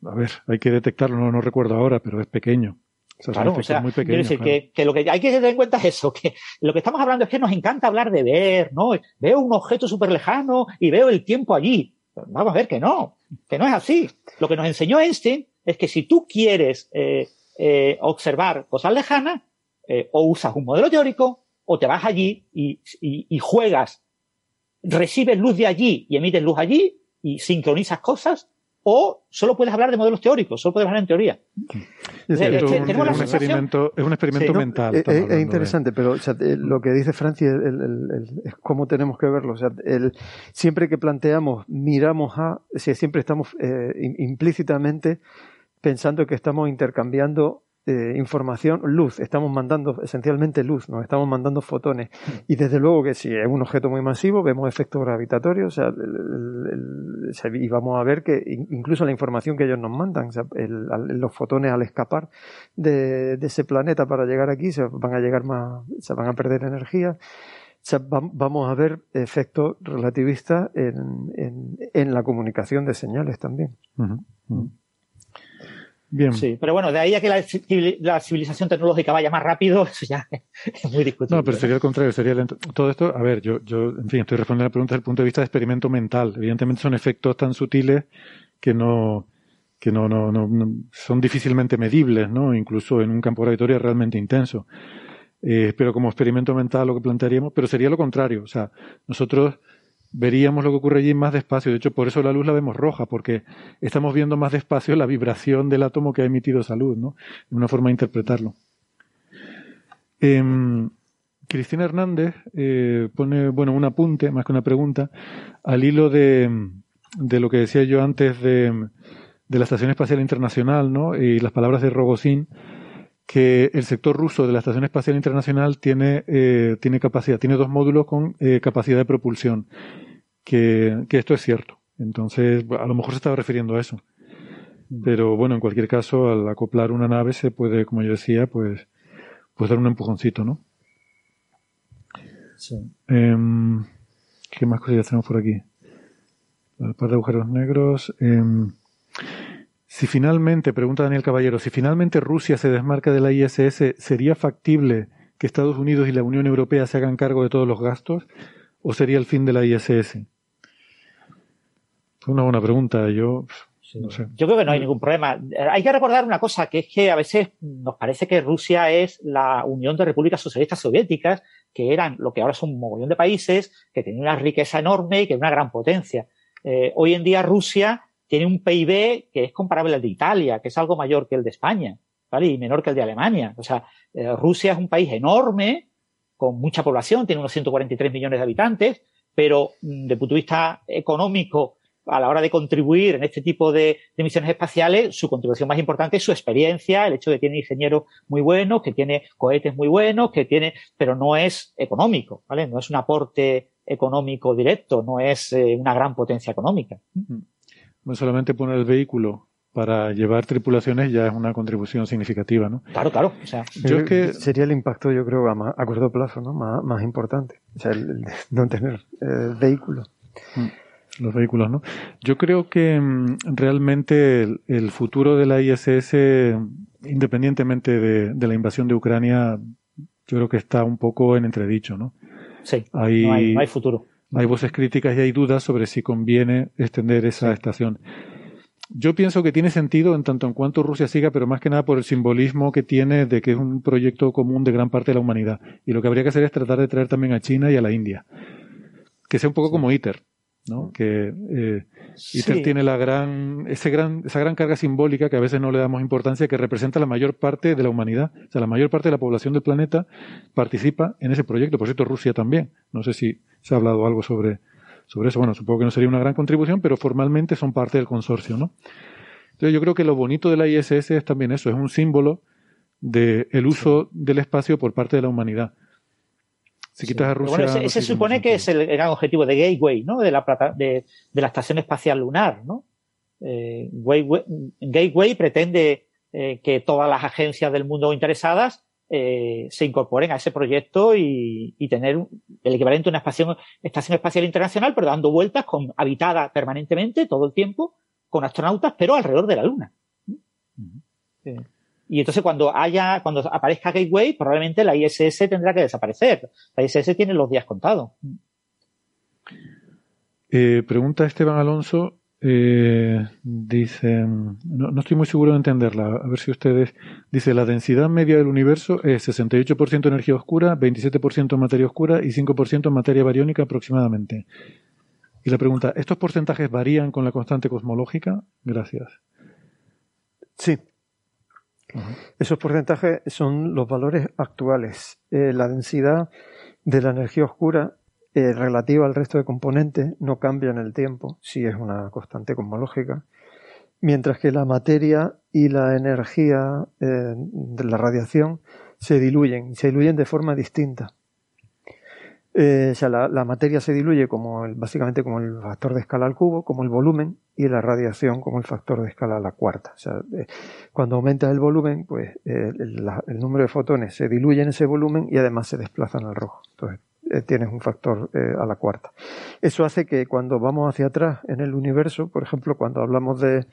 a ver, hay que detectarlo, no, no recuerdo ahora, pero es pequeño. O sea, claro, o sea, muy pequeño, decir, que, que, lo que hay que tener en cuenta es eso, que lo que estamos hablando es que nos encanta hablar de ver, ¿no? Veo un objeto súper lejano y veo el tiempo allí. vamos a ver que no, que no es así. Lo que nos enseñó Einstein es que si tú quieres eh, eh, observar cosas lejanas, eh, o usas un modelo teórico o te vas allí y, y, juegas, recibes luz de allí y emites luz allí y sincronizas cosas, o solo puedes hablar de modelos teóricos, solo puedes hablar en teoría. Es, es, un, experimento, es un experimento mental. es, interesante, pero lo que dice Francia es cómo tenemos que verlo. O sea, siempre que planteamos, miramos a, siempre estamos eh, implícitamente pensando que estamos intercambiando eh, información, luz, estamos mandando esencialmente luz, nos estamos mandando fotones. Y desde luego que si es un objeto muy masivo, vemos efectos gravitatorios, o sea, y vamos a ver que incluso la información que ellos nos mandan, los fotones al escapar de, ese planeta para llegar aquí, se van a llegar más, se van a perder energía. vamos a ver efectos relativistas en, la comunicación de señales también. Bien. Sí, pero bueno, de ahí a que la, civilización tecnológica vaya más rápido, eso ya es muy discutible. No, pero sería el contrario, sería lento. Todo esto, a ver, yo, yo, en fin, estoy respondiendo a la pregunta desde el punto de vista de experimento mental. Evidentemente son efectos tan sutiles que no, que no, no, no, son difícilmente medibles, ¿no? Incluso en un campo gravitatorio realmente intenso. Eh, pero como experimento mental lo que plantearíamos, pero sería lo contrario. O sea, nosotros veríamos lo que ocurre allí más despacio. De hecho, por eso la luz la vemos roja, porque estamos viendo más despacio la vibración del átomo que ha emitido esa luz, ¿no? Una forma de interpretarlo. Em, Cristina Hernández eh, pone, bueno, un apunte, más que una pregunta, al hilo de, de lo que decía yo antes de, de, la Estación Espacial Internacional, ¿no? Y las palabras de Rogozin, que el sector ruso de la Estación Espacial Internacional tiene, eh, tiene capacidad, tiene dos módulos con eh, capacidad de propulsión, que, que esto es cierto. Entonces, a lo mejor se estaba refiriendo a eso. Pero bueno, en cualquier caso, al acoplar una nave se puede, como yo decía, pues, pues dar un empujoncito, ¿no? Sí. Em, ¿Qué más cosillas tenemos por aquí? El par de agujeros negros. Si finalmente, pregunta Daniel Caballero, si finalmente Rusia se desmarca de la ISS, ¿sería factible que Estados Unidos y la Unión Europea se hagan cargo de todos los gastos? ¿O sería el fin de la ISS? Una buena pregunta. Yo yo creo que no hay ningún problema. Hay que recordar una cosa, que es que a veces nos parece que Rusia es la Unión de Repúblicas Socialistas Soviéticas, que eran lo que ahora son un mogollón de países, que tenían una riqueza enorme y que era una gran potencia. Eh, hoy en día Rusia tiene un PIB que es comparable al de Italia, que es algo mayor que el de España, ¿vale? Y menor que el de Alemania. O sea, eh, Rusia es un país enorme, con mucha población, tiene unos 143 millones de habitantes, pero mm, el punto de vista económico a la hora de contribuir en este tipo de, misiones espaciales, su contribución más importante es su experiencia, el hecho de que tiene ingenieros muy buenos, que tiene cohetes muy buenos, que tiene, pero no es económico, ¿vale? No es un aporte económico directo, no es eh, una gran potencia económica. No solamente poner el vehículo para llevar tripulaciones ya es una contribución significativa, ¿no? Claro, claro. O sea, yo es que sería el impacto, yo creo, a, a corto plazo, ¿no? Más, importante. O sea, el, no tener eh, vehículos. Mm los vehículos, ¿no? Yo creo que mm, realmente el, futuro de la ISS, independientemente de, la invasión de Ucrania, yo creo que está un poco en entredicho, ¿no? Sí, hay, no, hay, futuro. Hay voces críticas y hay dudas sobre si conviene extender esa estación. Yo pienso que tiene sentido en tanto en cuanto Rusia siga, pero más que nada por el simbolismo que tiene de que es un proyecto común de gran parte de la humanidad. Y lo que habría que hacer es tratar de traer también a China y a la India. Que sea un poco como ITER. ¿no? Que eh, ITER tiene la gran, ese gran, esa gran carga simbólica que a veces no le damos importancia, que representa la mayor parte de la humanidad. O sea, la mayor parte de la población del planeta participa en ese proyecto. Por cierto, Rusia también. No sé si se ha hablado algo sobre, sobre eso. Bueno, supongo que no sería una gran contribución, pero formalmente son parte del consorcio, ¿no? Entonces yo creo que lo bonito de la ISS es también eso, es un símbolo del el uso del espacio por parte de la humanidad. Si quitas a Rusia. Bueno, ese, se supone que es el gran objetivo de Gateway, ¿no? De la, de, de la Estación Espacial Lunar, ¿no? Eh, Gateway, pretende eh, que todas las agencias del mundo interesadas eh, se incorporen a ese proyecto y, y tener el equivalente a una estación, estación espacial internacional, pero dando vueltas con habitada permanentemente todo el tiempo con astronautas, pero alrededor de la Luna. Sí. Y entonces cuando haya, cuando aparezca Gateway, probablemente la ISS tendrá que desaparecer. La ISS tiene los días contados. Eh, pregunta Esteban Alonso, eh, dice, no, estoy muy seguro de entenderla, a ver si ustedes, dice, la densidad media del universo es 68% energía oscura, 27% materia oscura y 5% materia bariónica aproximadamente. Y la pregunta, ¿estos porcentajes varían con la constante cosmológica? Gracias. Sí, esos porcentajes son los valores actuales. Eh, la densidad de la energía oscura eh, relativa al resto de componentes no cambia en el tiempo, si es una constante cosmológica, mientras que la materia y la energía eh, de la radiación se diluyen, se diluyen de forma distinta. Eh, o sea, la, materia se diluye como el, básicamente como el factor de escala al cubo, como el volumen, y la radiación como el factor de escala a la cuarta. O sea, eh, cuando aumenta el volumen, pues eh, el, número de fotones se diluye en ese volumen y además se desplazan al rojo. Entonces, tienes un factor a la cuarta. Eso hace que cuando vamos hacia atrás en el universo, por ejemplo, cuando hablamos de,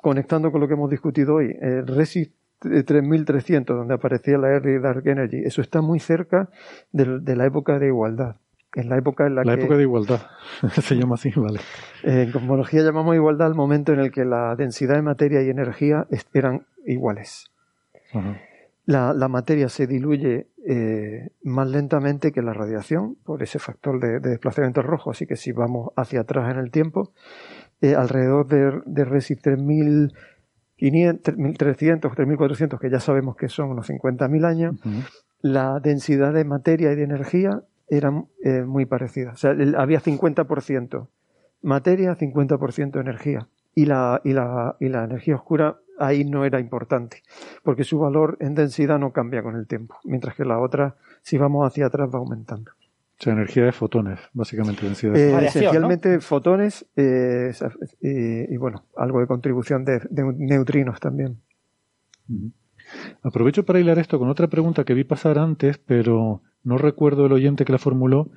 conectando con lo que hemos discutido hoy, el 3300, donde aparecía la Early Dark Energy, eso está muy cerca de, la época de igualdad. En la época en la, la época de igualdad, se llama así, vale. En cosmología llamamos igualdad al momento en el que la densidad de materia y energía eran iguales. La, materia se diluye eh, más lentamente que la radiación por ese factor de, desplazamiento rojo, así que si vamos hacia atrás en el tiempo, eh, alrededor de, de RESI 3000 500, 1300, 3400, que ya sabemos que son unos 50.000 años, la densidad de materia y de energía era eh, muy parecida. O sea, había 50% materia, 50% energía. Y la, y, la, y la energía oscura ahí no era importante, porque su valor en densidad no cambia con el tiempo, mientras que la otra, si vamos hacia atrás, va aumentando. O sea, energía de fotones, básicamente. Densidad eh, esencialmente fotones eh, y, bueno, algo de contribución de, neutrinos también. Aprovecho para hilar esto con otra pregunta que vi pasar antes, pero no recuerdo el oyente que la formuló,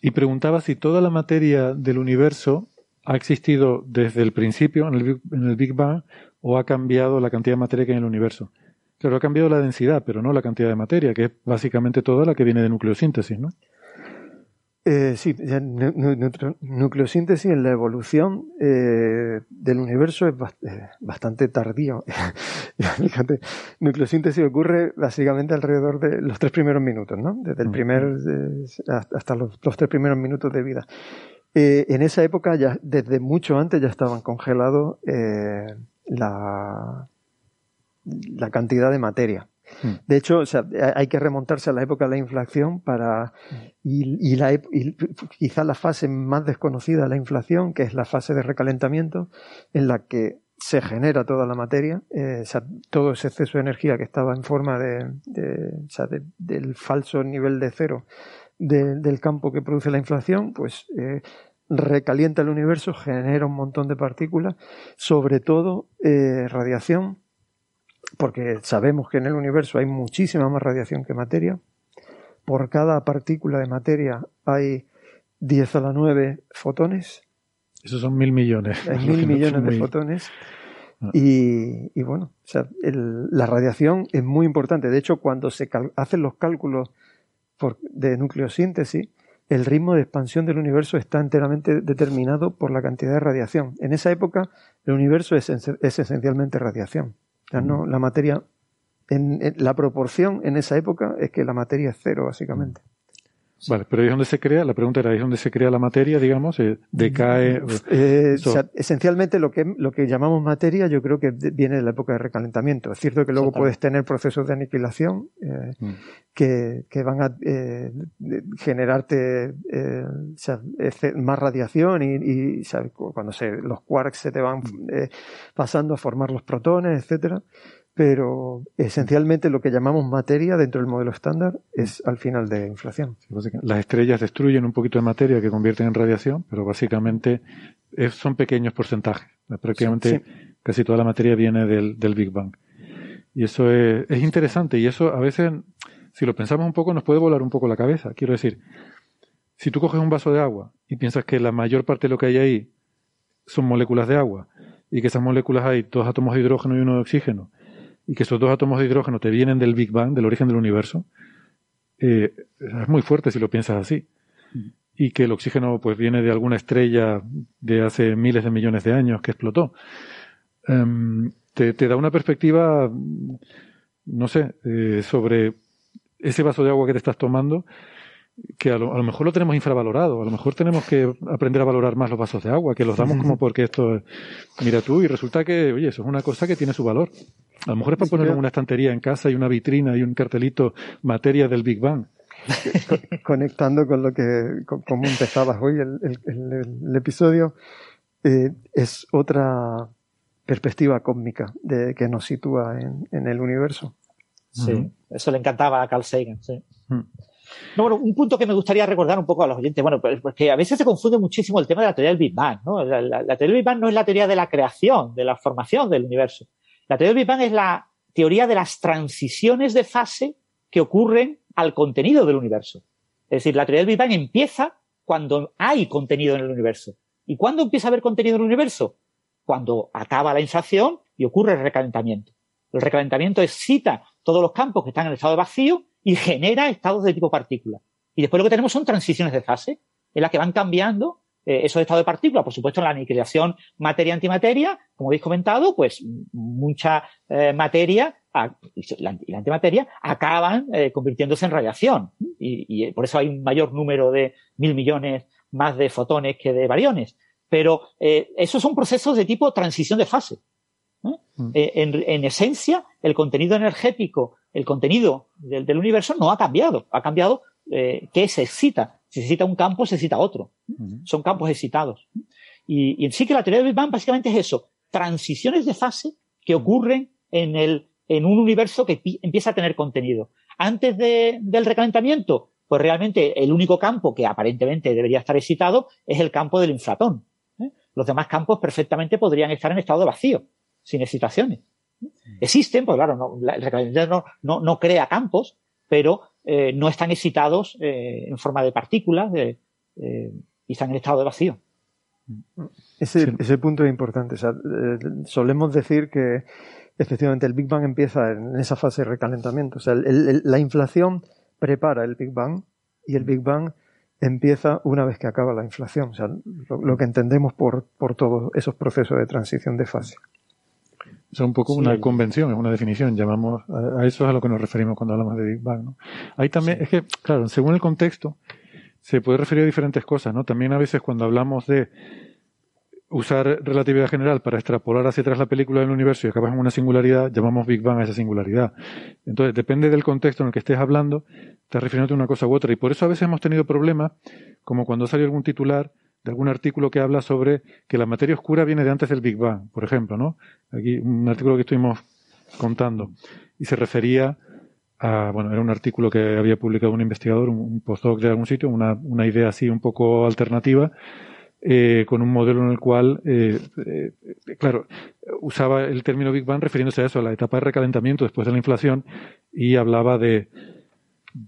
y preguntaba si toda la materia del universo ha existido desde el principio, en el, Big, Bang, o ha cambiado la cantidad de materia que hay en el universo. Claro, ha cambiado la densidad, pero no la cantidad de materia, que es básicamente toda la que viene de nucleosíntesis, ¿no? Eh, sí, nucleosíntesis en la evolución eh, del universo es eh, bastante tardío. Fíjate, nucleosíntesis ocurre básicamente alrededor de los tres primeros minutos, ¿no? Desde el primer hasta los, tres primeros minutos de vida. en esa época, ya desde mucho antes, ya estaban congelados la, la cantidad de materia. Hmm. De hecho, hay que remontarse a la época de la inflación para y, la, quizá la fase más desconocida de la inflación, que es la fase de recalentamiento, en la que se genera toda la materia, eh, todo ese exceso de energía que estaba en forma de, del falso nivel de cero del campo que produce la inflación, pues eh, recalienta el universo, genera un montón de partículas, sobre todo eh, radiación, porque sabemos que en el universo hay muchísima más radiación que materia. Por cada partícula de materia hay 10 a la 9 fotones. Esos son mil millones. Hay mil millones de fotones. Ah. Y, bueno, la radiación es muy importante. De hecho, cuando se hacen los cálculos de nucleosíntesis, el ritmo de expansión del universo está enteramente determinado por la cantidad de radiación. En esa época, el universo es esencialmente radiación no, la materia, en, la proporción en esa época es que la materia es cero, básicamente. Vale, pero ahí es donde se crea, la pregunta era, ¿ahí es donde se crea la materia, digamos? Eh, ¿Decae? Eh, esencialmente lo que, lo que llamamos materia yo creo que viene de la época de recalentamiento. Es cierto que luego puedes tener procesos de aniquilación eh, mm. que, que, van a generarte más radiación y, cuando se, los quarks se te van mm. pasando a formar los protones, etcétera pero esencialmente lo que llamamos materia dentro del modelo estándar es al final de inflación. Las estrellas destruyen un poquito de materia que convierten en radiación, pero básicamente son pequeños porcentajes. Prácticamente casi toda la materia viene del, Big Bang. Y eso es, es, interesante y eso a veces, si lo pensamos un poco, nos puede volar un poco la cabeza. Quiero decir, si tú coges un vaso de agua y piensas que la mayor parte de lo que hay ahí son moléculas de agua y que esas moléculas hay dos átomos de hidrógeno y uno de oxígeno, y que estos dos átomos de hidrógeno te vienen del Big Bang, del origen del universo, eh, es muy fuerte si lo piensas así. Y que el oxígeno pues viene de alguna estrella de hace miles de millones de años que explotó. Em, te, da una perspectiva, no sé, eh, sobre ese vaso de agua que te estás tomando que a lo, mejor lo tenemos infravalorado, a lo mejor tenemos que aprender a valorar más los vasos de agua, que los damos como porque esto, mira tú, y resulta que, oye, eso es una cosa que tiene su valor. A lo mejor es para poner una estantería en casa y una vitrina y un cartelito materia del Big Bang. Conectando con lo que, como empezabas hoy el, episodio, eh, es otra perspectiva cósmica de, que nos sitúa en, el universo. Sí, eso le encantaba a Carl Sagan, sí. Mm. No, bueno, un punto que me gustaría recordar un poco a los oyentes, bueno, pues, porque a veces se confunde muchísimo el tema de la teoría del Big Bang, ¿no? La, teoría del Big Bang no es la teoría de la creación, de la formación del universo. La teoría del Big Bang es la teoría de las transiciones de fase que ocurren al contenido del universo. Es decir, la teoría del Big Bang empieza cuando hay contenido en el universo. ¿Y cuándo empieza a haber contenido en el universo? Cuando acaba la inflación y ocurre el recalentamiento. El recalentamiento excita todos los campos que están en el estado de vacío y genera estados de tipo partícula. Y después lo que tenemos son transiciones de fase, en las que van cambiando eh, esos estados de partícula. Por supuesto, en la aniquilación materia-antimateria, como habéis comentado, pues mucha eh, materia y la, antimateria acaban eh, convirtiéndose en radiación. Y, y, por eso hay un mayor número de mil millones más de fotones que de variones. Pero esos son procesos de tipo transición de fase. Mm. en, en esencia, el contenido energético el contenido del, universo no ha cambiado. Ha cambiado eh, qué se excita. Si se excita un campo, se excita otro. Son campos excitados. Y, en sí que la teoría del Big Bang básicamente es eso. Transiciones de fase que ocurren en, el, en un universo que empieza a tener contenido. Antes del recalentamiento, pues realmente el único campo que aparentemente debería estar excitado es el campo del inflatón. ¿eh? Los demás campos perfectamente podrían estar en estado de vacío, sin excitaciones. Existen, pues claro, no, el recalentamiento no, crea campos, pero eh, no están excitados eh, en forma de partículas y están en estado de vacío. Ese, punto es importante. solemos decir que efectivamente el Big Bang empieza en esa fase de recalentamiento. O sea, la inflación prepara el Big Bang y el Big Bang empieza una vez que acaba la inflación. O sea, lo, que entendemos por, por, todos esos procesos de transición de fase. Es un poco una convención, es una definición. Llamamos a, eso es a lo que nos referimos cuando hablamos de Big Bang. ¿no? Ahí también es que, claro, según el contexto, se puede referir a diferentes cosas, ¿no? También a veces cuando hablamos de usar relatividad general para extrapolar hacia atrás la película del universo y acabas en una singularidad, llamamos Big Bang a esa singularidad. Entonces, depende del contexto en el que estés hablando, estás refiriéndote a una cosa u otra. Y por eso a veces hemos tenido problemas, como cuando salió algún titular de algún artículo que habla sobre que la materia oscura viene de antes del Big Bang, por ejemplo, ¿no? Aquí un artículo que estuvimos contando. Y se refería a, bueno, era un artículo que había publicado un investigador, un postdoc de algún sitio, una, una idea así un poco alternativa, eh, con un modelo en el cual, eh, eh, claro, usaba el término Big Bang refiriéndose a eso, a la etapa de recalentamiento después de la inflación, y hablaba de,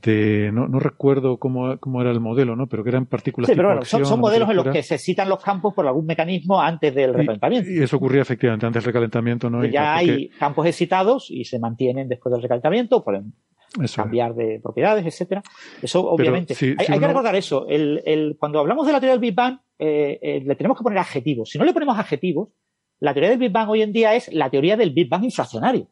de no, no recuerdo cómo, cómo, era el modelo, ¿no? Pero que eran partículas. Sí, pero son, modelos en los que se citan los campos por algún mecanismo antes del recalentamiento. Y, eso ocurría efectivamente antes del recalentamiento, ¿no? ya hay campos excitados y se mantienen después del recalentamiento, pueden cambiar de propiedades, etcétera. Eso, obviamente. hay, que recordar eso. El, el, cuando hablamos de la teoría del Big Bang, eh, eh, le tenemos que poner adjetivos. Si no le ponemos adjetivos, la teoría del Big Bang hoy en día es la teoría del Big Bang inflacionario.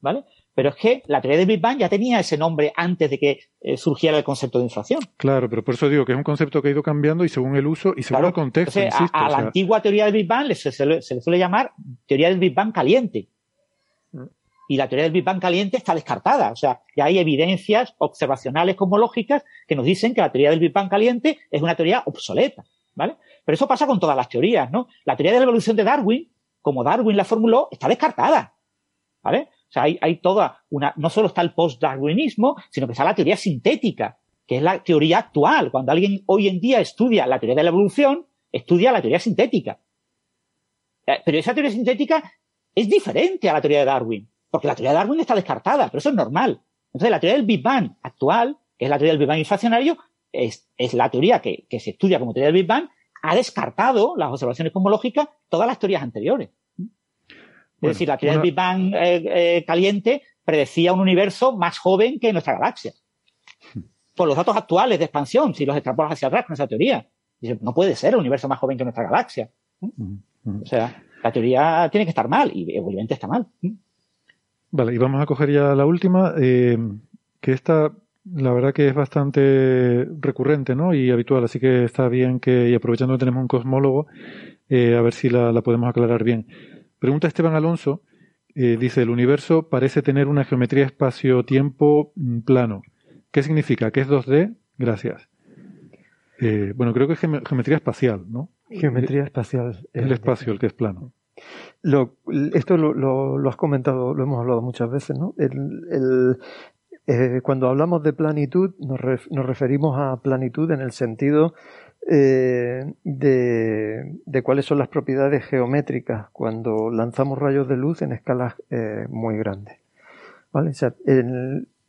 ¿Vale? Pero es que la teoría del Big Bang ya tenía ese nombre antes de que eh, surgiera el concepto de inflación. Claro, pero por eso digo que es un concepto que ha ido cambiando y según el uso y según el contexto. a, la antigua teoría del Big Bang se, le, suele llamar teoría del Big Bang caliente. Y la teoría del Big Bang caliente está descartada. O sea, ya hay evidencias observacionales cosmológicas que nos dicen que la teoría del Big Bang caliente es una teoría obsoleta. ¿vale? Pero eso pasa con todas las teorías, ¿no? La teoría de la evolución de Darwin, como Darwin la formuló, está descartada, ¿vale? Sea, hay, toda una, no solo está el post-darwinismo, sino que está la teoría sintética, que es la teoría actual. Cuando alguien hoy en día estudia la teoría de la evolución, estudia la teoría sintética. Eh, pero esa teoría sintética es diferente a la teoría de Darwin, porque la teoría de Darwin está descartada, pero eso es normal. Entonces, la teoría del Big Bang actual, que es la teoría del Big Bang inflacionario, es, la teoría que, se estudia como teoría del Big Bang, ha descartado las observaciones cosmológicas todas las teorías anteriores. Es decir, la teoría del Big Bang eh, eh, caliente predecía un universo más joven que nuestra galaxia. Por los datos actuales de expansión, si los extrapolas hacia atrás con esa teoría. no puede ser un universo más joven que nuestra galaxia. O sea, la teoría tiene que estar mal y obviamente está mal. Vale, y vamos a coger ya la última, eh, que esta la verdad que es bastante recurrente ¿no? y habitual, así que está bien que, y aprovechando que tenemos un cosmólogo, eh, a ver si la, podemos aclarar bien. Pregunta Esteban Alonso, eh, dice, el universo parece tener una geometría espacio-tiempo mm, plano. ¿Qué significa? ¿Qué es 2D? Gracias. Eh, bueno, creo que es geometría espacial, ¿no? Geometría espacial. El espacio, el que es plano. Lo, esto lo, lo, has comentado, lo hemos hablado muchas veces, ¿no? el, eh, cuando hablamos de planitud, nos, referimos a planitud en el sentido eh, de, cuáles son las propiedades geométricas cuando lanzamos rayos de luz en escalas eh, muy grandes. ¿Vale?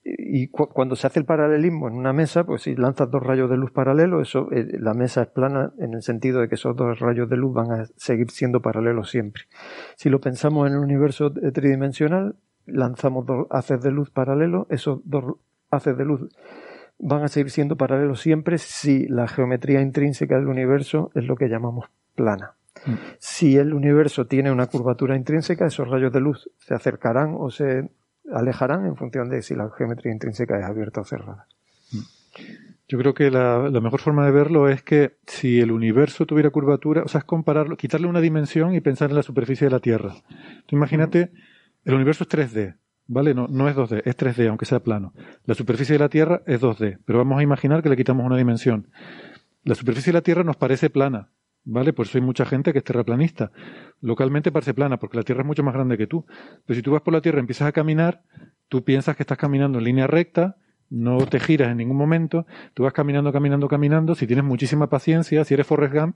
y cuando se hace el paralelismo en una mesa, pues si lanzas dos rayos de luz paralelos, eso, la mesa es plana en el sentido de que esos dos rayos de luz van a seguir siendo paralelos siempre. Si lo pensamos en el universo tridimensional, lanzamos dos haces de luz paralelos, esos dos haces de luz van a seguir siendo paralelos siempre si la geometría intrínseca del universo es lo que llamamos plana. Mm. Si el universo tiene una curvatura intrínseca, esos rayos de luz se acercarán o se alejarán en función de si la geometría intrínseca es abierta o cerrada. Mm. Yo creo que la, mejor forma de verlo es que si el universo tuviera curvatura, o sea, es compararlo, quitarle una dimensión y pensar en la superficie de la Tierra. imagínate el universo es 3D, ¿vale? No, no es 2D, es 3D, aunque sea plano. La superficie de la Tierra es 2D, pero vamos a imaginar que le quitamos una dimensión. La superficie de la Tierra nos parece plana, ¿vale? Por eso hay mucha gente que es terraplanista. Localmente parece plana, porque la Tierra es mucho más grande que tú. Pero si tú vas por la Tierra y empiezas a caminar, tú piensas que estás caminando en línea recta, no te giras en ningún momento, tú vas caminando, caminando, caminando, si tienes muchísima paciencia, si eres Forrest Gump,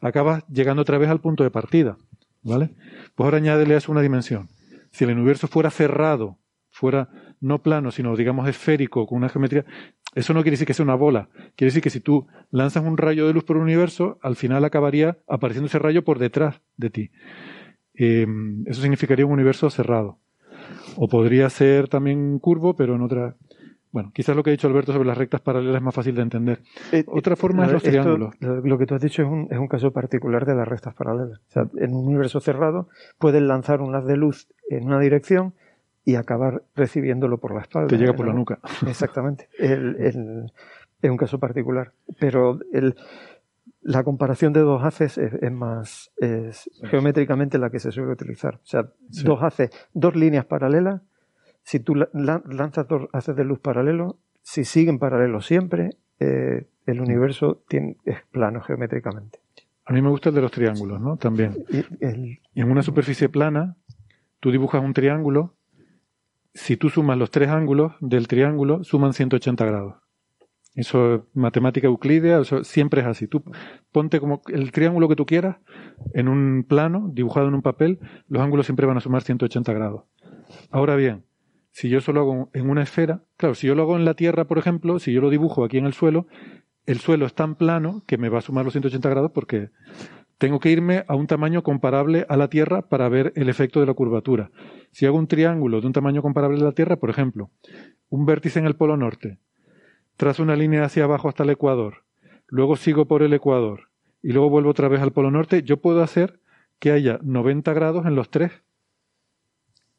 acabas llegando otra vez al punto de partida, ¿vale? Pues ahora añádele a eso una dimensión. Si el universo fuera cerrado, fuera no plano, sino digamos esférico, con una geometría, eso no quiere decir que sea una bola. Quiere decir que si tú lanzas un rayo de luz por el universo, al final acabaría apareciendo ese rayo por detrás de ti. Em, eso significaría un universo cerrado. O podría ser también curvo, pero en otra. Bueno, quizás lo que ha dicho Alberto sobre las rectas paralelas es más fácil de entender. Eh, otra forma es los triángulos. Lo que tú has dicho es un, es un caso particular de las rectas paralelas. O sea, en un universo cerrado puedes lanzar un haz de luz en una dirección y acabar recibiéndolo por la espalda. Te llega por la nuca. Exactamente. es un caso particular. Pero el, la comparación de dos haces es, más es geométricamente la que se suele utilizar. O sea, dos haces, dos líneas paralelas. Si tú lanzas dos haces de luz paralelo, si siguen paralelos siempre, eh, el universo tiene, es plano geométricamente. A mí me gusta el de los triángulos, ¿no? También. y en una superficie plana, tú dibujas un triángulo si tú sumas los tres ángulos del triángulo, suman 180 grados. Eso es matemática euclídea, eso siempre es así. Tú ponte como el triángulo que tú quieras en un plano, dibujado en un papel, los ángulos siempre van a sumar 180 grados. Ahora bien, si yo solo hago en una esfera, claro, si yo lo hago en la Tierra, por ejemplo, si yo lo dibujo aquí en el suelo, el suelo es tan plano que me va a sumar los 180 grados porque tengo que irme a un tamaño comparable a la Tierra para ver el efecto de la curvatura. Si hago un triángulo de un tamaño comparable a la Tierra, por ejemplo, un vértice en el polo norte, trazo una línea hacia abajo hasta el ecuador, luego sigo por el ecuador y luego vuelvo otra vez al polo norte, yo puedo hacer que haya 90 grados en los tres.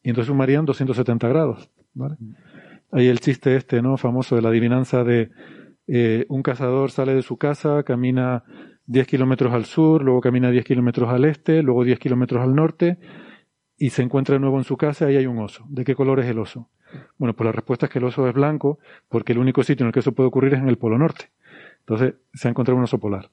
Y entonces sumarían 270 grados. Ahí el chiste este, ¿no? Famoso de la adivinanza de eh, un cazador sale de su casa, camina 10 kilómetros al sur, luego camina 10 kilómetros al este, luego 10 kilómetros al norte y se encuentra de nuevo en su casa y hay un oso. ¿De qué color es el oso? Bueno, pues la respuesta es que el oso es blanco porque el único sitio en el que eso puede ocurrir es en el polo norte. Entonces se ha encontrado un oso polar.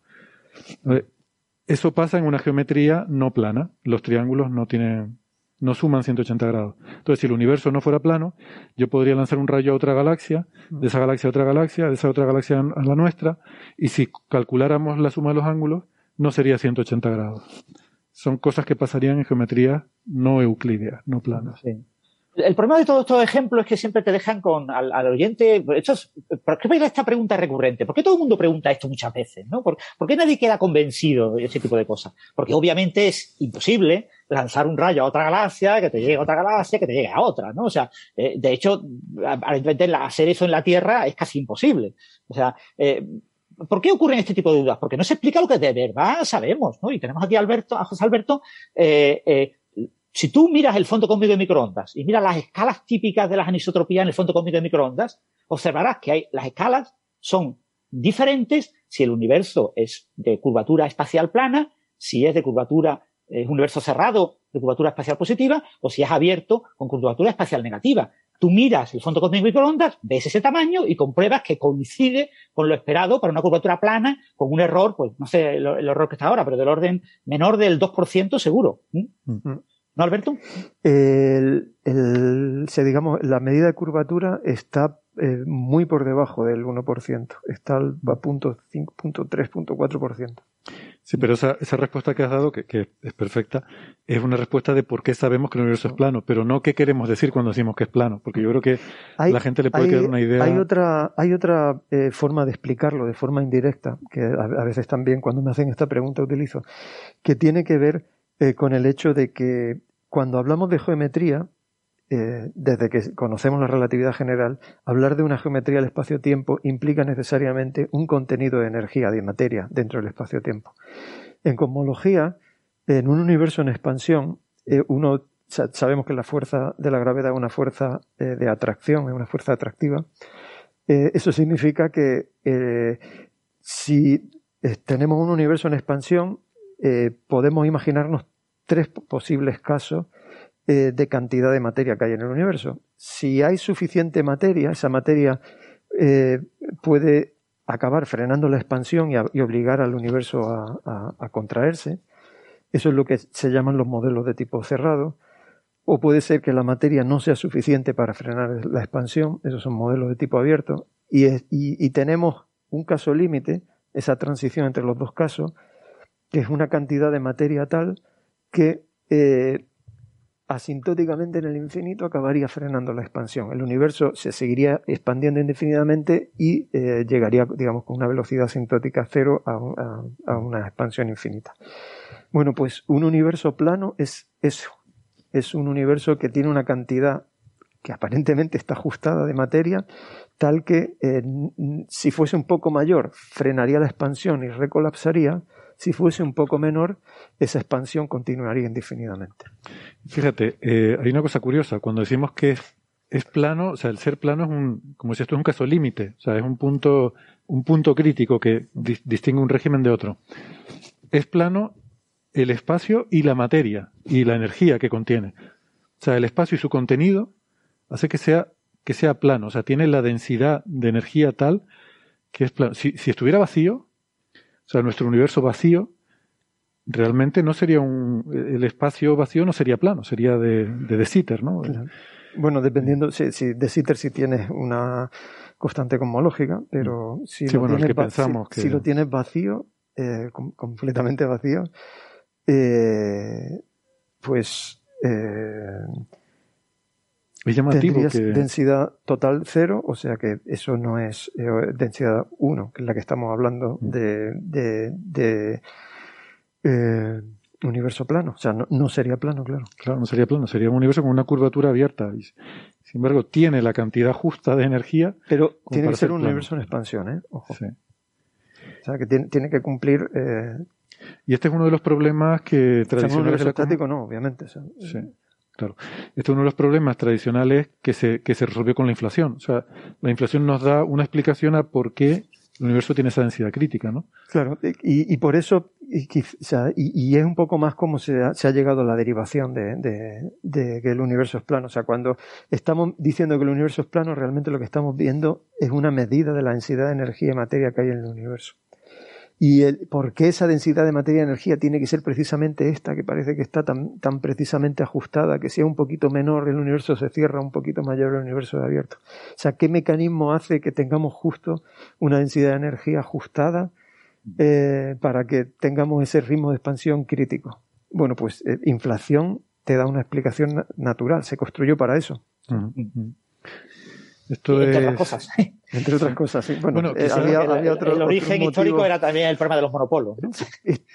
Eso pasa en una geometría no plana. Los triángulos no tienen no suman 180 grados. Entonces, si el universo no fuera plano, yo podría lanzar un rayo a otra galaxia, de esa galaxia a otra galaxia, de esa otra galaxia a la nuestra, y si calculáramos la suma de los ángulos, no sería 180 grados. Son cosas que pasarían en geometría no euclídea, no plana. El problema de todos estos ejemplos es que siempre te dejan con al, oyente. ¿Por qué esta pregunta recurrente? ¿Por qué todo el mundo pregunta esto muchas veces? ¿no? ¿Por, qué nadie queda convencido de ese tipo de cosas? Porque obviamente es imposible lanzar un rayo a otra galaxia, que te llegue a otra galaxia, que te llegue a otra, ¿no? O sea, eh, de hecho, hacer eso en la Tierra es casi imposible. O sea, eh, ¿por qué ocurren este tipo de dudas? Porque no se explica lo que de verdad sabemos, ¿no? Y tenemos aquí a Alberto, a José Alberto, eh si tú miras el fondo cósmico de microondas y miras las escalas típicas de las anisotropías en el fondo cósmico de microondas, observarás que hay, las escalas son diferentes si el universo es de curvatura espacial plana, si es de curvatura, es un universo cerrado de curvatura espacial positiva, o si es abierto con curvatura espacial negativa. Tú miras el fondo cósmico microondas, ves ese tamaño y compruebas que coincide con lo esperado para una curvatura plana con un error, pues no sé el, error que está ahora, pero del orden menor del 2% seguro. ¿Mm? ¿No, Alberto? El, digamos, la medida de curvatura está eh, muy por debajo del 1%. Está a punto 5.3, Sí, pero esa, esa respuesta que has dado, que, es perfecta, es una respuesta de por qué sabemos que el universo es plano, pero no qué queremos decir cuando decimos que es plano, porque yo creo que la gente le puede quedar una idea. Hay otra, hay otra eh, forma de explicarlo, de forma indirecta, que a, veces también cuando me hacen esta pregunta utilizo, que tiene que ver eh, con el hecho de que cuando hablamos de geometría, eh, desde que conocemos la relatividad general, hablar de una geometría del espacio-tiempo implica necesariamente un contenido de energía, de materia dentro del espacio-tiempo. En cosmología, en un universo en expansión, eh, uno sabemos que la fuerza de la gravedad es una fuerza eh, de atracción, es una fuerza atractiva. eso significa que si tenemos un universo en expansión, podemos imaginarnos tres posibles casos eh, de cantidad de materia que hay en el universo. Si hay suficiente materia, esa materia eh, puede acabar frenando la expansión y, obligar al universo a, contraerse. Eso es lo que se llaman los modelos de tipo cerrado. O puede ser que la materia no sea suficiente para frenar la expansión. Esos son modelos de tipo abierto. Y, tenemos un caso límite, esa transición entre los dos casos, que es una cantidad de materia tal que eh, asintóticamente en el infinito acabaría frenando la expansión. El universo se seguiría expandiendo indefinidamente y eh, llegaría, digamos, con una velocidad asintótica cero a, una expansión infinita. Bueno, pues un universo plano es eso. Es un universo que tiene una cantidad que aparentemente está ajustada de materia, tal que eh, si fuese un poco mayor frenaría la expansión y recolapsaría, si fuese un poco menor, esa expansión continuaría indefinidamente. Fíjate, eh, hay una cosa curiosa. Cuando decimos que es, plano, o sea, el ser plano es un, como si esto es un caso límite, o sea, es un punto, un punto crítico que distingue un régimen de otro. Es plano el espacio y la materia y la energía que contiene. O sea, el espacio y su contenido hace que sea, que sea plano, o sea, tiene la densidad de energía tal que es plano. si estuviera vacío, o sea, nuestro universo vacío realmente no sería un. El espacio vacío no sería plano, sería de, de, Sitter, ¿no? Bueno, dependiendo. Si, si de Sitter sí tienes una constante cosmológica, pero si, lo, tienes vacío, si, lo tienes vacío, eh, completamente vacío, eh, pues. Eh, es llamativo densidad total cero, o sea que eso no es eh, densidad 1, que es la que estamos hablando mm. de, de, eh, universo plano. O sea, no, sería plano, claro. Claro, no sería plano, sería un universo con una curvatura abierta. Y, sin embargo, tiene la cantidad justa de energía. Pero tiene que ser un universo en expansión, ¿eh? Ojo. Sí. O sea, que tiene, tiene que cumplir. Eh, y este es uno de los problemas que tradicionalmente. Un estático, no, obviamente. sí. Claro. Este es uno de los problemas tradicionales que se, que se resolvió con la inflación. O sea, la inflación nos da una explicación a por qué el universo tiene esa densidad crítica, ¿no? Claro, y, y por eso, y, y, es un poco más como se ha, se ha llegado a la derivación de, de, de, que el universo es plano. O sea, cuando estamos diciendo que el universo es plano, realmente lo que estamos viendo es una medida de la densidad de energía y materia que hay en el universo. Y el, por qué esa densidad de materia y energía tiene que ser precisamente esta, que parece que está tan, tan precisamente ajustada, que si es un poquito menor el universo se cierra, un poquito mayor el universo es abierto. O sea, ¿qué mecanismo hace que tengamos justo una densidad de energía ajustada eh, para que tengamos ese ritmo de expansión crítico? Bueno, pues eh, inflación te da una explicación natural, se construyó para eso. Esto otras cosas. Entre otras cosas, sí. Bueno, eh, había, otro, el origen histórico era también el problema de los monopolos.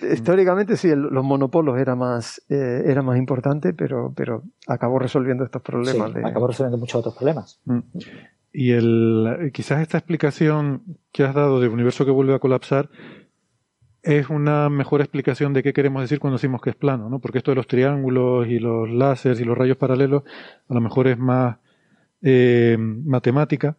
Históricamente sí, los monopolos era más, eh, era más importante, pero, pero acabó resolviendo estos problemas. Sí, Acabó resolviendo muchos otros problemas. Mm. Y el, quizás esta explicación que has dado de universo que vuelve a colapsar es una mejor explicación de qué queremos decir cuando decimos que es plano, ¿no? Porque esto de los triángulos y los láseres y los rayos paralelos a lo mejor es más eh, matemática,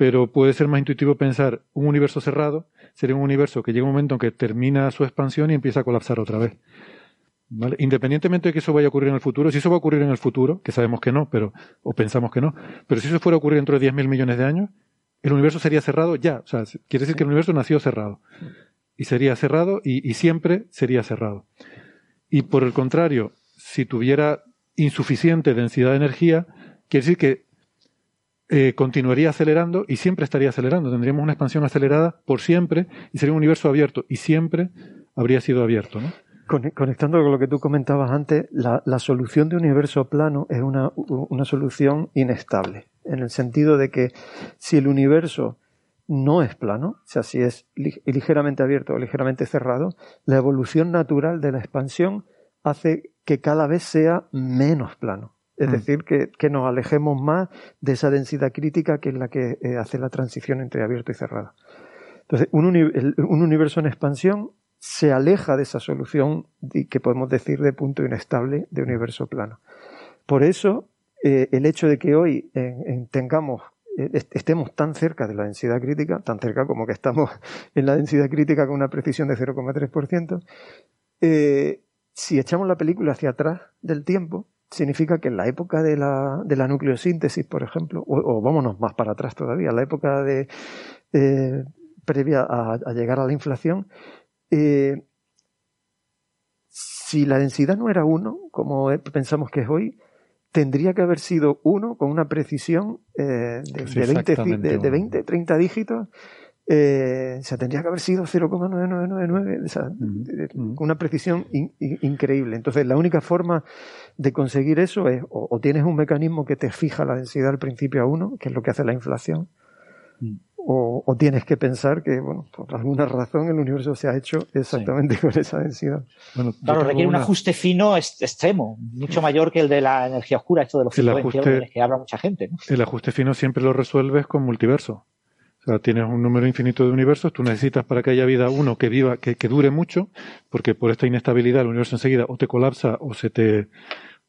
pero puede ser más intuitivo pensar un universo cerrado sería un universo que llega un momento en que termina su expansión y empieza a colapsar otra vez. Independientemente de que eso vaya a ocurrir en el futuro, si eso va a ocurrir en el futuro, que sabemos que no, pero, o pensamos que no, pero si eso fuera a ocurrir dentro de 10.000 millones de años, el universo sería cerrado ya. O sea, quiere decir que el universo nació cerrado. Y sería cerrado y, y siempre sería cerrado. Y por el contrario, si tuviera insuficiente densidad de energía, quiere decir que eh, continuaría acelerando y siempre estaría acelerando. Tendríamos una expansión acelerada por siempre y sería un universo abierto y siempre habría sido abierto. ¿no? Conectando con lo que tú comentabas antes, la, solución de universo plano es una, una, solución inestable, en el sentido de que si el universo no es plano, o sea, si es ligeramente abierto o ligeramente cerrado, la evolución natural de la expansión hace que cada vez sea menos plano. Es mm. decir, que, nos alejemos más de esa densidad crítica que es la que eh, hace la transición entre abierto y cerrado. Entonces, un, universo en expansión se aleja de esa solución que podemos decir de punto inestable de universo plano. Por eso, eh, el hecho de que hoy tengamos eh, estemos tan cerca de la densidad crítica, tan cerca como que estamos en la densidad crítica con una precisión de 0,3%, si echamos la película hacia atrás del tiempo, significa que en la época de la, de la nucleosíntesis, por ejemplo, o, vámonos más para atrás todavía, la época de eh, previa a, llegar a la inflación, eh, si la densidad no era 1, como pensamos que es hoy, tendría que haber sido 1 con una precisión de, de, 20, 20, 30 dígitos eh, o sea, tendría que haber sido 0,9999, o sea, una precisión increíble. Entonces, la única forma de conseguir eso es o, tienes un mecanismo que te fija la densidad al principio a 1, que es lo que hace la inflación, mm. o, tienes que pensar que, bueno, por alguna razón el universo se ha hecho exactamente con esa densidad. claro, requiere un ajuste fino extremo, mucho mayor que el de la energía oscura, esto de los 120 que habla mucha gente. El ajuste fino siempre lo resuelves con multiverso. O sea, tienes un número infinito de universos, tú necesitas para que haya vida uno que viva, que, que dure mucho, porque por esta inestabilidad el universo enseguida o te colapsa o se te,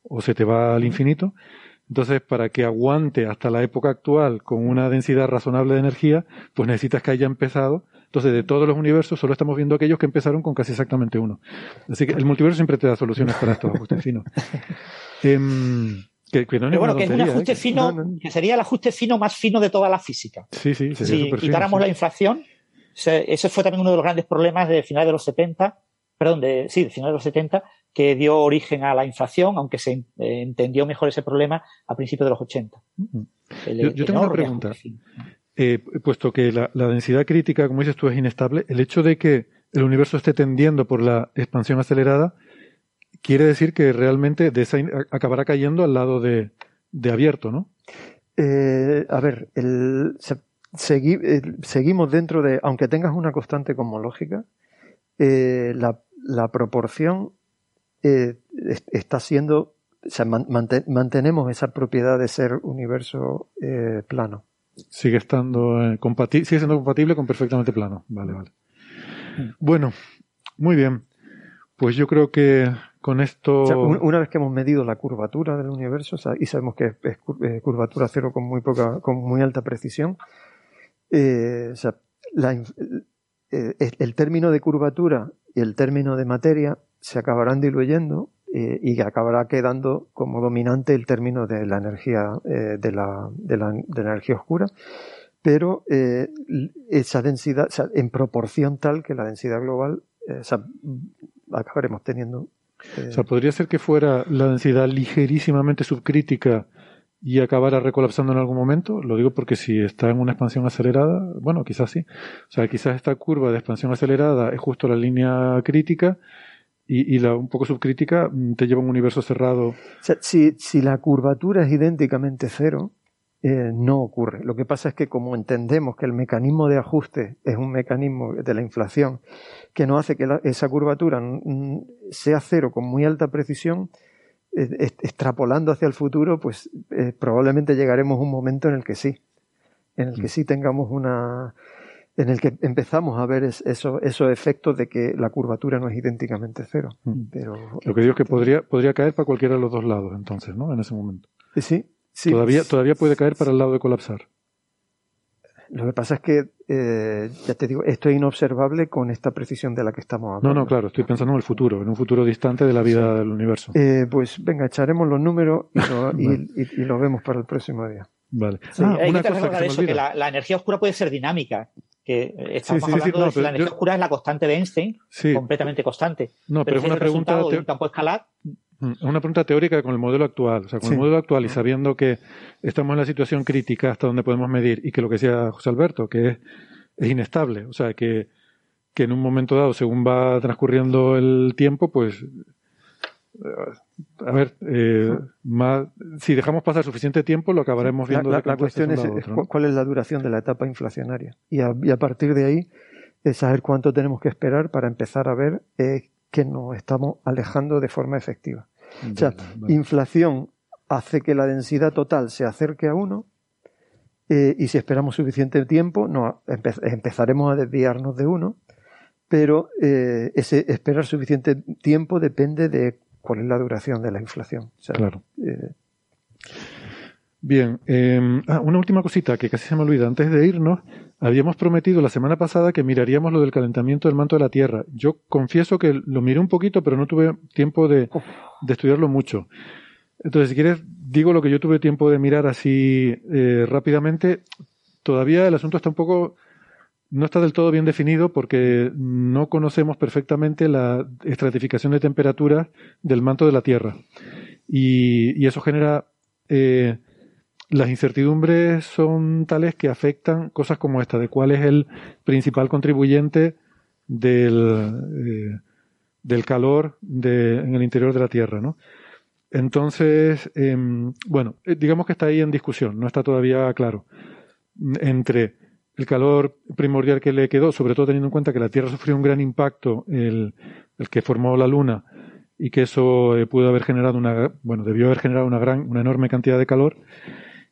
o se te va al infinito. Entonces, para que aguante hasta la época actual con una densidad razonable de energía, pues necesitas que haya empezado. Entonces, de todos los universos, solo estamos viendo aquellos que empezaron con casi exactamente uno. Así que el multiverso siempre te da soluciones para estos ajustes finos. eh, que, que no bueno, que es un ajuste ¿eh? fino, que sería el ajuste fino más fino de toda la física. Sí, sí, Si quitáramos la inflación, ese fue también uno de los grandes problemas de finales de los 70, perdón, de, sí, de finales de los 70, que dio origen a la inflación, aunque se eh, entendió mejor ese problema a principios de los 80. Mm. yo, tengo una pregunta. Eh, puesto que la, la densidad crítica, como dices tú, es inestable, el hecho de que el universo esté tendiendo por la expansión acelerada, quiere decir que realmente acabará cayendo al lado de, abierto, ¿no? Eh, a ver, el, seguimos dentro de, aunque tengas una constante cosmológica, eh, la, proporción eh, está siendo, o sea, mantenemos esa propiedad de ser universo plano. Sigue estando sigue siendo compatible con perfectamente plano. Vale, vale. Bueno, muy bien. Pues yo creo que con esto. una vez que hemos medido la curvatura del universo y sabemos que es, eh, curvatura cero con muy poca, con muy alta precisión, eh, eh, el término de curvatura y el término de materia se acabarán diluyendo y acabará quedando como dominante el término de la energía de, la, de, la, energía oscura. Pero esa densidad en proporción tal que la densidad global acabaremos teniendo o sea, podría ser que fuera la densidad ligerísimamente subcrítica y acabara recolapsando en algún momento. Lo digo porque si está en una expansión acelerada, bueno, quizás sí. O sea, quizás esta curva de expansión acelerada es justo la línea crítica y, la un poco subcrítica mm, te lleva a un universo cerrado. O sea, si, si la curvatura es idénticamente cero, eh, no ocurre. Lo que pasa es que como entendemos que el mecanismo de ajuste es un mecanismo de la inflación que no hace que esa curvatura sea cero con muy alta precisión, extrapolando hacia el futuro, pues eh, probablemente llegaremos a un momento en el que sí, en el que mm. sí tengamos una, en el que empezamos a ver eso, esos efectos de que la curvatura no es idénticamente cero. Mm. Pero, Lo que digo es que podría, podría caer para cualquiera de los dos lados, entonces, ¿no? En ese momento. Sí, todavía, todavía puede caer para el lado de colapsar. Lo que pasa es que, eh, ya te digo, esto es inobservable con esta precisión de la que estamos hablando. No, no, claro, estoy pensando en el futuro, en un futuro distante de la vida del universo. Eh, pues venga, echaremos los números y lo, vemos para el próximo día. Vale. Ah, hay que recordar eso, que la, energía oscura puede ser dinámica. Que estamos hablando de que la energía oscura es la constante de Einstein, completamente constante. No, pero, es una pregunta. De un campo escalar es una pregunta teórica con el modelo actual. O sea, con el modelo actual y sabiendo que estamos en la situación crítica hasta donde podemos medir y que lo que decía José Alberto, que es, es inestable. O sea, que, que, en un momento dado, según va transcurriendo el tiempo, pues. Eh, a ver, eh, más, si dejamos pasar suficiente tiempo, lo acabaremos viendo. La, la, cuestión es, cuál es la duración de la etapa inflacionaria. Y a, y a partir de ahí, es saber cuánto tenemos que esperar para empezar a ver eh, que nos estamos alejando de forma efectiva. O sea, inflación hace que la densidad total se acerque a 1 eh, y si esperamos suficiente tiempo no, empezaremos a desviarnos de 1, pero eh, ese esperar suficiente tiempo depende de cuál es la duración de la inflación. claro. Eh, Bien, em, ah, una última cosita que casi se me olvida. Antes de irnos, habíamos prometido la semana pasada que miraríamos lo del calentamiento del manto de la Tierra. Yo confieso que lo miré un poquito, pero no tuve tiempo de, de estudiarlo mucho. Entonces, si quieres, digo lo que yo tuve tiempo de mirar así eh, rápidamente. Todavía el asunto está un poco, no está del todo bien definido porque no conocemos perfectamente la estratificación de temperatura del manto de la Tierra. Y, eso genera, eh, las incertidumbres son tales que afectan cosas como esta, de cuál es el principal contribuyente del, eh, del calor de, en el interior de la Tierra, ¿no? Entonces, em, bueno, eh, digamos que está ahí en discusión, no está todavía claro. Entre el calor primordial que le quedó, sobre todo teniendo en cuenta que la Tierra sufrió un gran impacto, el, el que formó la Luna, y que eso eh, pudo haber generado una, bueno, debió haber generado una gran, una enorme cantidad de calor,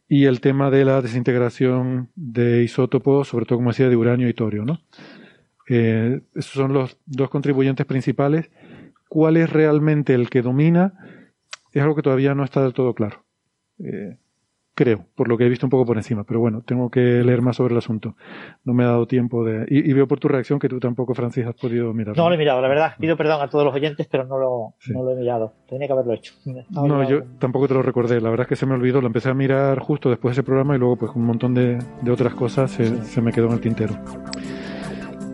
y el tema de la desintegración de isótopos, sobre todo, como decía, de uranio y torio, ¿no? Eh, esos son los dos contribuyentes principales. ¿Cuál es realmente el que domina? Es algo que todavía no está del todo claro. Eh, creo, por lo que he visto un poco por encima. Pero bueno, tengo que leer más sobre el asunto. No me ha dado tiempo de. Y, veo por tu reacción que tú tampoco, Francis, has podido mirar. No lo he mirado, la verdad. Pido perdón a todos los oyentes, pero no lo, no lo he mirado. Tenía que haberlo hecho. No, yo tampoco te lo recordé. La verdad es que se me olvidó. Lo empecé a mirar justo después de ese programa y luego, pues, un montón de, de otras cosas se, se me quedó en el tintero.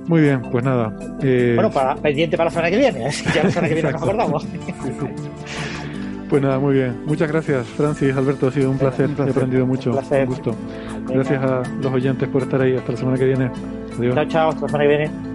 Muy bien, pues nada. Eh... Bueno, para, pendiente para la semana que viene. ¿eh? Ya la semana que viene nos acordamos. Pues nada, muy bien. Muchas gracias, Francis, Alberto. Ha sido un placer. He aprendido mucho. Un, placer. un gusto. Gracias a los oyentes por estar ahí. Hasta la semana que viene. Adiós. Chao, chao. Hasta la semana que viene.